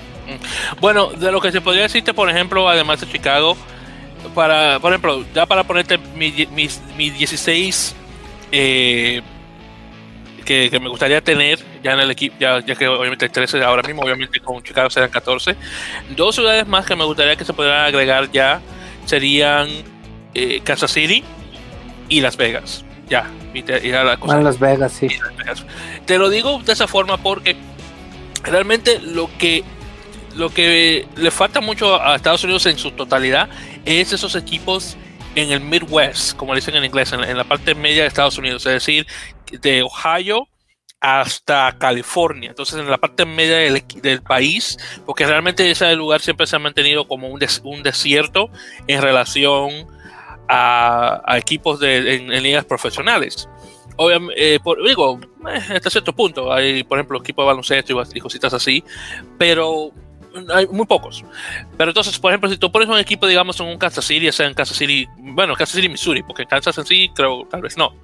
Bueno, de lo que se podría decirte, por ejemplo, además de Chicago, para, por ejemplo, ya para ponerte mi- mis, mis 16 eh, que, que me gustaría tener ya en el equipo, ya, ya que obviamente hay 13 ahora mismo, obviamente con Chicago serán 14. Dos ciudades más que me gustaría que se pudieran agregar ya serían eh, Kansas City y Las Vegas. Ya, y te- y ya la cosa Bueno, Las Vegas, sí. te lo digo de esa forma porque realmente lo que lo que le falta mucho a Estados Unidos en su totalidad es esos equipos en el Midwest, como dicen en inglés, en la, parte media de Estados Unidos, es decir, de Ohio hasta California. Entonces, en la parte media del, país, porque realmente ese lugar siempre se ha mantenido como un, des- un desierto en relación a, equipos de, en, en ligas profesionales. Obviamente, por, digo, eh, hasta cierto punto, hay, por ejemplo, equipos de baloncesto y cositas así, pero hay muy pocos. Pero entonces, por ejemplo, si tú pones un equipo, digamos, en un Kansas City, ya sea en Kansas City, bueno, Kansas City, Missouri, porque Kansas en sí, creo, tal vez no.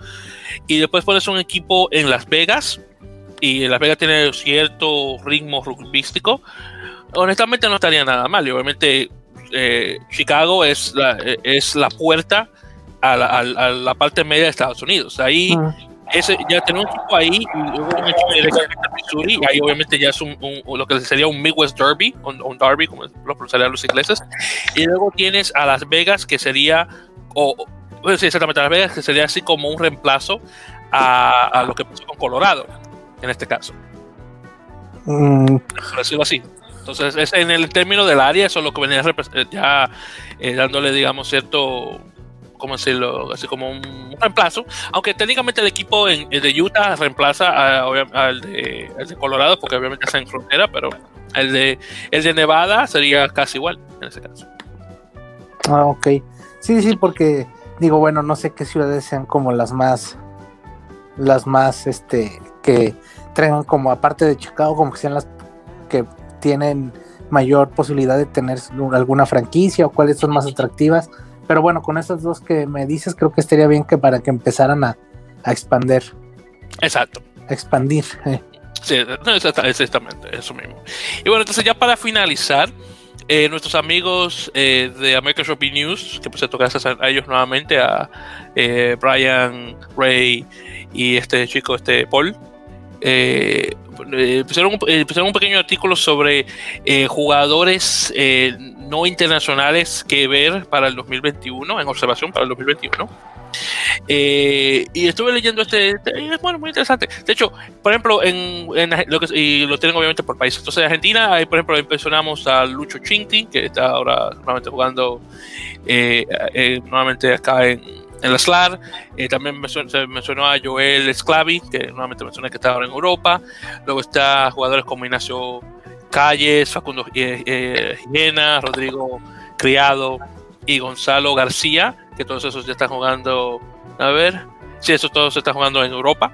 Y después pones un equipo en Las Vegas, y Las Vegas tiene cierto ritmo rugbístico, honestamente no estaría nada mal. Y obviamente, eh, Chicago es la, eh, es la puerta a la, parte media de Estados Unidos. Ahí Mm. Ese, ya tenemos un equipo ahí, y luego un equipo directamente en Missouri, y ahí obviamente ya es un, un- lo que sería un Midwest Derby, un, un Derby, como lo pronunciarían los ingleses, y luego tienes a Las Vegas, que sería o, bueno, sí, exactamente, Las Vegas, que sería así como un reemplazo a, a lo que pasó con Colorado, en este caso. Mm, Por decirlo así. Entonces, es en el término del área, eso es lo que venía eh, ya eh, dándole, digamos, cierto, ¿cómo decirlo? Así como un, reemplazo. Aunque técnicamente el equipo en- el de Utah reemplaza al de Colorado, porque obviamente está en frontera, pero el de, el de Nevada sería casi igual en ese caso. ah, ok. Sí, sí, porque digo, bueno, no sé qué ciudades sean como las más, las más, este, que traigan como aparte de Chicago, como que sean las que tienen mayor posibilidad de tener alguna franquicia o cuáles son más atractivas. Pero bueno, con esas dos que me dices, creo que estaría bien que para que empezaran a, a expander, Exacto. a expandir. eh. Sí, exactamente, eso mismo. Y bueno, entonces ya para finalizar, eh, nuestros amigos eh, de American Shopping News, que por cierto gracias a ellos nuevamente, a eh, Brian, Ray y este chico, este Paul, pusieron, un, pusieron un pequeño artículo sobre jugadores no internacionales que ver para el 2021, en observación para el 2021. Eh, y estuve leyendo este, este- es bueno, muy interesante. De hecho, por ejemplo, en, en lo que, y lo tienen obviamente por países. Entonces, en Argentina, ahí, por ejemplo, mencionamos a Lucho Chinti, que está ahora nuevamente jugando eh, eh, nuevamente acá en, en la SLAR. Eh, también se mencionó a Joel Sclavi, que nuevamente mencioné que está ahora en Europa. Luego está jugadores como Ignacio Calles, Facundo eh, eh, Jena, Rodrigo Criado y Gonzalo García, que todos esos ya están jugando. A ver, sí, esos todos están jugando en Europa.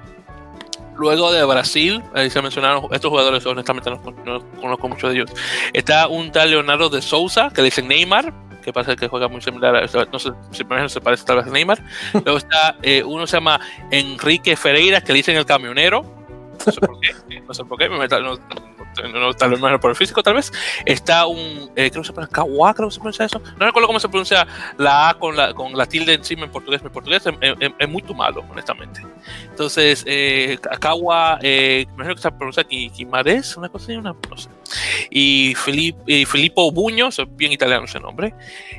Luego de Brasil, ahí se mencionaron estos jugadores, honestamente no, no conozco muchos de ellos. Está un tal Leonardo de Souza, que le dicen Neymar, que pasa que juega muy similar a, no sé, si se parece tal vez a Neymar. Luego está eh, uno se llama Enrique Ferreira, que le dicen el camionero. No sé por qué, no sé por qué, me meta- no, no, tal vez más por el físico, tal vez. Está un, eh, creo que se pronuncia Kawa, creo que se pronuncia eso. No recuerdo cómo se pronuncia la A con la, con la tilde encima en portugués. Mi portugués es, es- es muy malo, honestamente. Entonces, eh, Kawa, eh, imagino que se pronuncia Qui- Quimares, una cosa así, una, no sé. Y, Filip, y Filippo Buño, bien italiano ese nombre,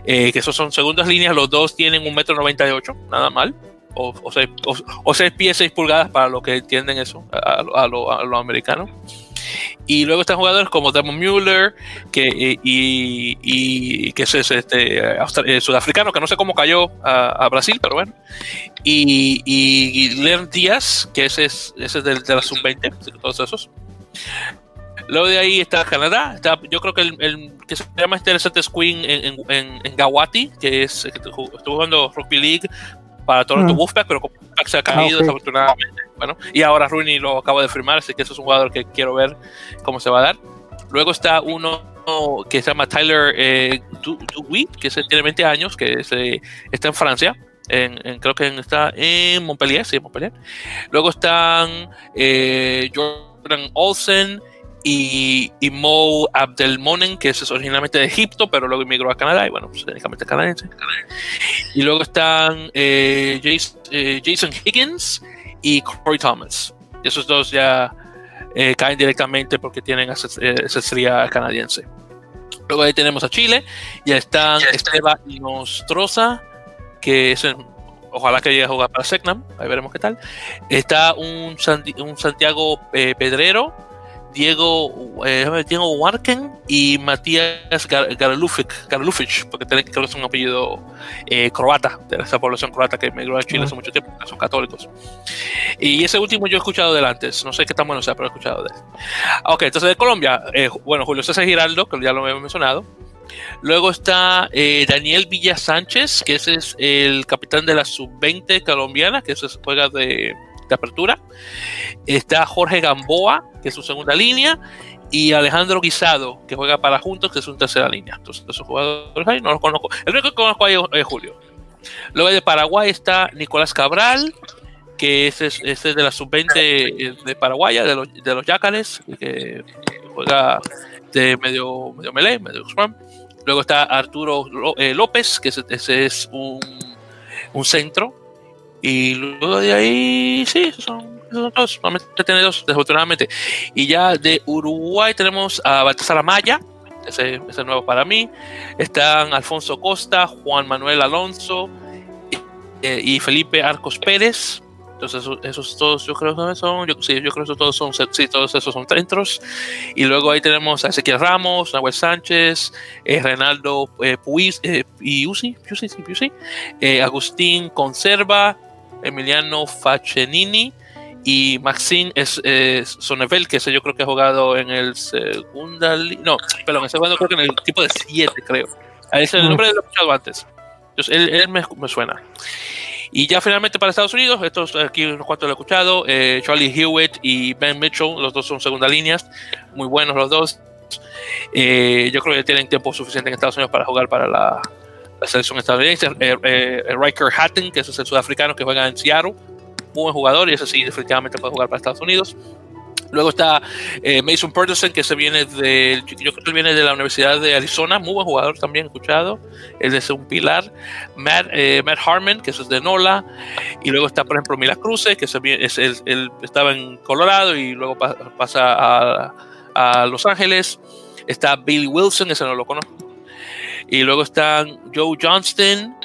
eh, que esos son segundas líneas, los dos tienen un metro noventa y ocho, nada mal. O, o, seis, o, o seis pies, seis pulgadas para los que entienden eso, a, a lo, a lo americano. Y luego están jugadores como Damon Mueller, que, eh, y, que es, es, este, eh, sudafricano, que no sé cómo cayó a, Brasil, pero bueno. Y, y Díaz, que ese es, ese es del- de, la sub-20, así que todos esos. Luego de ahí está Canadá. Está, yo creo que el, el que se llama interesante es Queen en, en, en, Gawati, que es que estuvo jugando Rugby League para Toronto Mm. Wolfpack, pero como Wolfpack se ha caído ok. desafortunadamente. Bueno, y ahora Rooney lo acaba de firmar, así que eso es un jugador que quiero ver cómo se va a dar. Luego está uno que se llama Tyler eh, que tiene 20 años, que se- está en Francia. En, en- creo que en- está en Montpellier, sí, Montpellier. Luego están eh, Jordan Olsen y, y Mo Abdelmonen, que es originalmente de Egipto, pero luego emigró a Canadá y bueno, pues, técnicamente canadiense. Y luego están eh, eh, Jason Higgins y Corey Thomas. Y esos dos ya eh, caen directamente porque tienen ases- ancestría canadiense. Luego ahí tenemos a Chile, ya están Esteban y Nostroza, que es en- ojalá que llegue a jugar para Secnam, ahí veremos qué tal. Está un, Santi- un Santiago Pedrero, Diego, eh, Diego Warken y Matías Gar- Garlufic, Garlufic, porque tiene, creo que es un apellido eh, croata, de esa población croata que emigró a Chile hace mucho tiempo, que son católicos. Y ese último yo he escuchado de él antes, no sé qué tan bueno sea, pero he escuchado de él. Ok, entonces de Colombia, eh, bueno, Julio César Giraldo, que ya lo hemos mencionado. Luego está eh, Daniel Villa Sánchez, que ese es el capitán de la sub-20 colombiana, que ese es- juega de, de apertura. Está Jorge Gamboa, que es su segunda línea. Y Alejandro Guisado, que juega para Juntos, que es su tercera línea. Entonces, esos jugadores ahí no los conozco. El único que conozco ahí es, Julio. Luego de Paraguay está Nicolás Cabral, que es, es de la sub-20 de Paraguaya, de los, de los Yácares, que juega de medio, medio melee, medio scrum. Luego está Arturo eh, López, que ese, es un, un centro. Y luego de ahí, sí, son, esos son todos. Solamente tiene dos, desafortunadamente. Y ya de Uruguay tenemos a Baltasar Amaya, ese, ese es nuevo para mí. Están Alfonso Costa, Juan Manuel Alonso eh, y Felipe Arcos Pérez. Entonces, esos, todos yo creo que son, yo, sí, yo creo que todos son, sí, todos esos son centros. Y luego ahí tenemos a Ezequiel Ramos, Nahuel Sánchez, eh, Renaldo eh, Puis, eh, Piusi, Piusi, Piusi, eh, Agustín Conserva, Emiliano Facenini y Maxine es, Sonevel, que ese yo creo que ha jugado en el segunda, no, perdón, en el segundo creo que en el tipo de 7, creo. Ese es el nombre de lo he escuchado antes. Entonces, él, él me, me suena. Y ya finalmente para Estados Unidos, estos aquí unos cuantos lo he escuchado, eh, Charlie Hewitt y Ben Mitchell, los dos son segunda líneas, muy buenos los dos. Eh, yo creo que tienen tiempo suficiente en Estados Unidos para jugar para la, la selección estadounidense. Eh, eh Riker Hatton, que es el sudafricano que juega en Seattle, muy buen jugador y ese sí definitivamente puede jugar para Estados Unidos. Luego está eh, Mason Pedersen, que se viene de, yo creo que viene de la Universidad de Arizona, muy buen jugador también, escuchado. Él es un pilar. Matt, eh, Matt Harmon, que es de Nola. Y luego está, por ejemplo, Mila Cruce, que se él, estaba en Colorado y luego pa pasa a, a, Los Ángeles. Está Billy Wilson, ese no lo conozco. Y luego está Joe Johnston,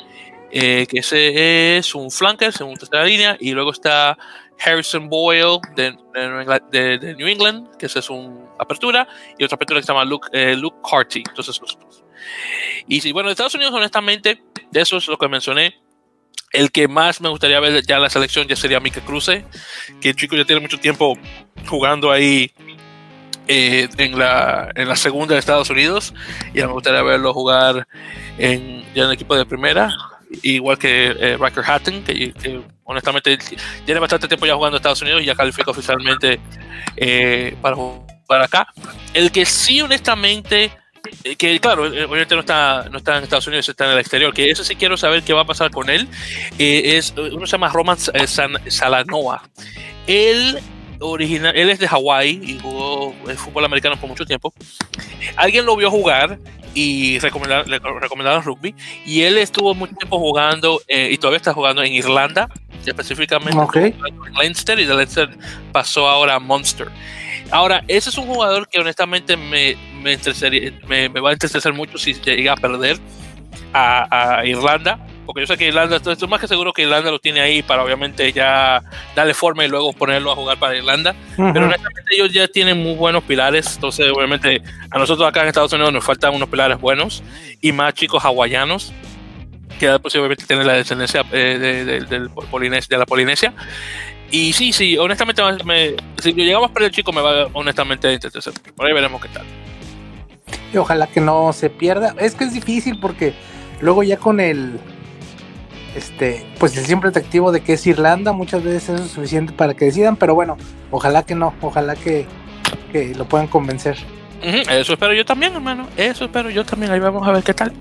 eh, que ese es un flanker, según tercera línea. Y luego está Harrison Boyle de, de, de, New England, que esa es una apertura, y otra apertura que se llama Luke, eh, Luke Carty. Entonces, y sí, bueno, de Estados Unidos, honestamente, de eso es lo que mencioné. El que más me gustaría ver ya en la selección ya sería Mika Cruce, que el chico ya tiene mucho tiempo jugando ahí eh, en, la, en la segunda de Estados Unidos, y me gustaría verlo jugar en, ya en el equipo de primera igual que eh, Hatton, que, que, honestamente tiene bastante tiempo ya jugando en Estados Unidos y ya califica oficialmente eh, para jugar acá. El que sí, honestamente, eh, que claro, eh, obviamente no está, no está en Estados Unidos, está en el exterior, que eso sí quiero saber qué va a pasar con él, eh, es, uno se llama Roman Salanoa. Él original, él es de Hawái y jugó fútbol americano por mucho tiempo. Alguien lo vio jugar y recomendar, recomendaron rugby. Y él estuvo mucho tiempo jugando eh, y todavía está jugando en Irlanda, específicamente okay. en Leinster, y de Leinster pasó ahora a Monster. Ahora, ese es un jugador que honestamente me, me, me, me va a interesar mucho si llega a perder a, a Irlanda porque yo sé que Irlanda, estoy más que seguro que Irlanda lo tiene ahí para obviamente ya darle forma y luego ponerlo a jugar para Irlanda. Uh -huh. Pero honestamente ellos ya tienen muy buenos pilares, entonces obviamente a nosotros acá en Estados Unidos nos faltan unos pilares buenos y más chicos hawaianos que posiblemente tienen la descendencia eh, de, de, de, de la Polinesia. Y sí, sí, honestamente, me, si llegamos a perder el chico, me va honestamente a interesar. Por ahí veremos qué tal. Y ojalá que no se pierda. Es que es difícil porque luego ya con el este, pues el siempre atractivo de que es Irlanda, muchas veces eso es suficiente para que decidan, pero bueno, ojalá que no, ojalá que, que lo puedan convencer. Eso espero yo también, hermano. Eso espero yo también. Ahí vamos a ver qué tal.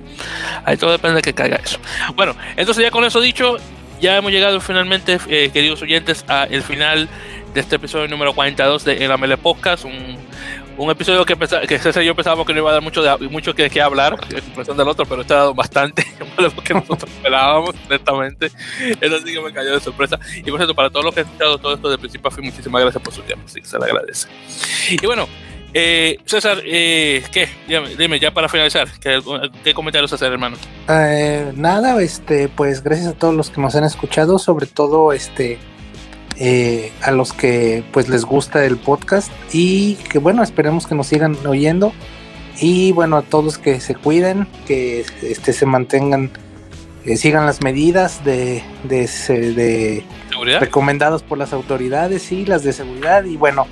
Ahí todo depende de que caiga eso. Bueno, entonces ya con eso dicho, ya hemos llegado finalmente, eh, queridos oyentes, al final de este episodio número 42 de El Amele Podcast, un episodio que, que César y yo pensábamos que no iba a dar mucho, de, mucho que, que hablar en comparación del otro, pero está dado bastante lo que nosotros esperábamos, honestamente. Eso sí que me cayó de sorpresa. Y por cierto, para todos los que han escuchado todo esto de principio a fin, muchísimas gracias por su tiempo, sí, se le agradece. Y bueno, eh, César, eh, ¿qué? Dime, dime, ya para finalizar, ¿qué, qué comentarios hacer, hermano? Eh, nada, este, pues gracias a todos los que nos han escuchado, sobre todo este eh, a los que pues les gusta el podcast y que bueno, esperemos que nos sigan oyendo y bueno, a todos que se cuiden, que este, se mantengan, eh, sigan las medidas de, de, de recomendadas por las autoridades y las de seguridad y bueno,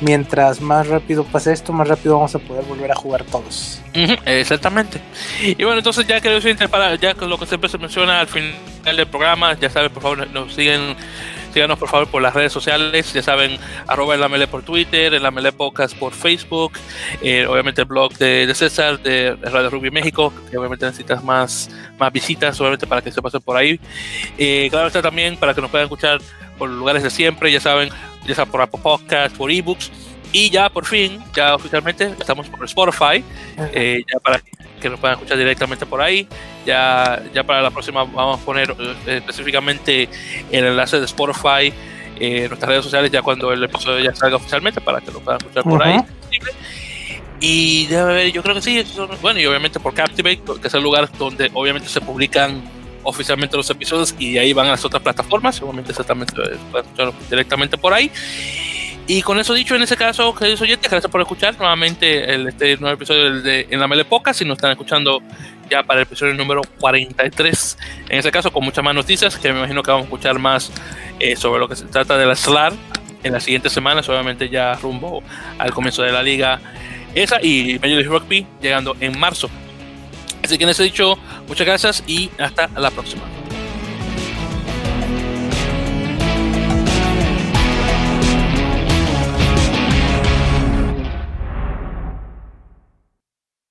mientras más rápido pase esto, más rápido vamos a poder volver a jugar todos. Uh -huh, exactamente. Y bueno, entonces ya que para ya lo que siempre se menciona al final del programa, ya saben, por favor, nos siguen síganos por favor por las redes sociales, ya saben, arroba el Amele por Twitter, el Amele Podcast por Facebook, eh, obviamente el blog de, de, César de Radio Rugby México, que obviamente necesitas más, más visitas, obviamente para que se pasen por ahí. Eh, claro está también para que nos puedan escuchar por lugares de siempre, ya saben, ya sea por Apple Podcast, por ebooks. Y ya por fin, ya oficialmente estamos por Spotify, eh, ya para que nos puedan escuchar directamente por ahí. Ya, ya para la próxima vamos a poner eh, específicamente el enlace de Spotify en eh, nuestras redes sociales ya cuando el episodio ya salga oficialmente para que lo puedan escuchar por uh -huh. ahí. Y debe haber, yo creo que sí, bueno, y obviamente por Captivate, que es el lugar donde obviamente se publican oficialmente los episodios y ahí van a las otras plataformas, seguramente exactamente directamente por ahí. Y con eso dicho, en ese caso, queridos oyentes, gracias por escuchar nuevamente el, este nuevo episodio de En la Melepoca. Si nos están escuchando ya para el episodio número 43, en ese caso, con muchas más noticias, que me imagino que vamos a escuchar más eh, sobre lo que se trata de la SLAR en las siguientes semanas, obviamente ya rumbo al comienzo de la liga esa y Major League Rugby llegando en marzo. Así que en ese dicho, muchas gracias y hasta la próxima.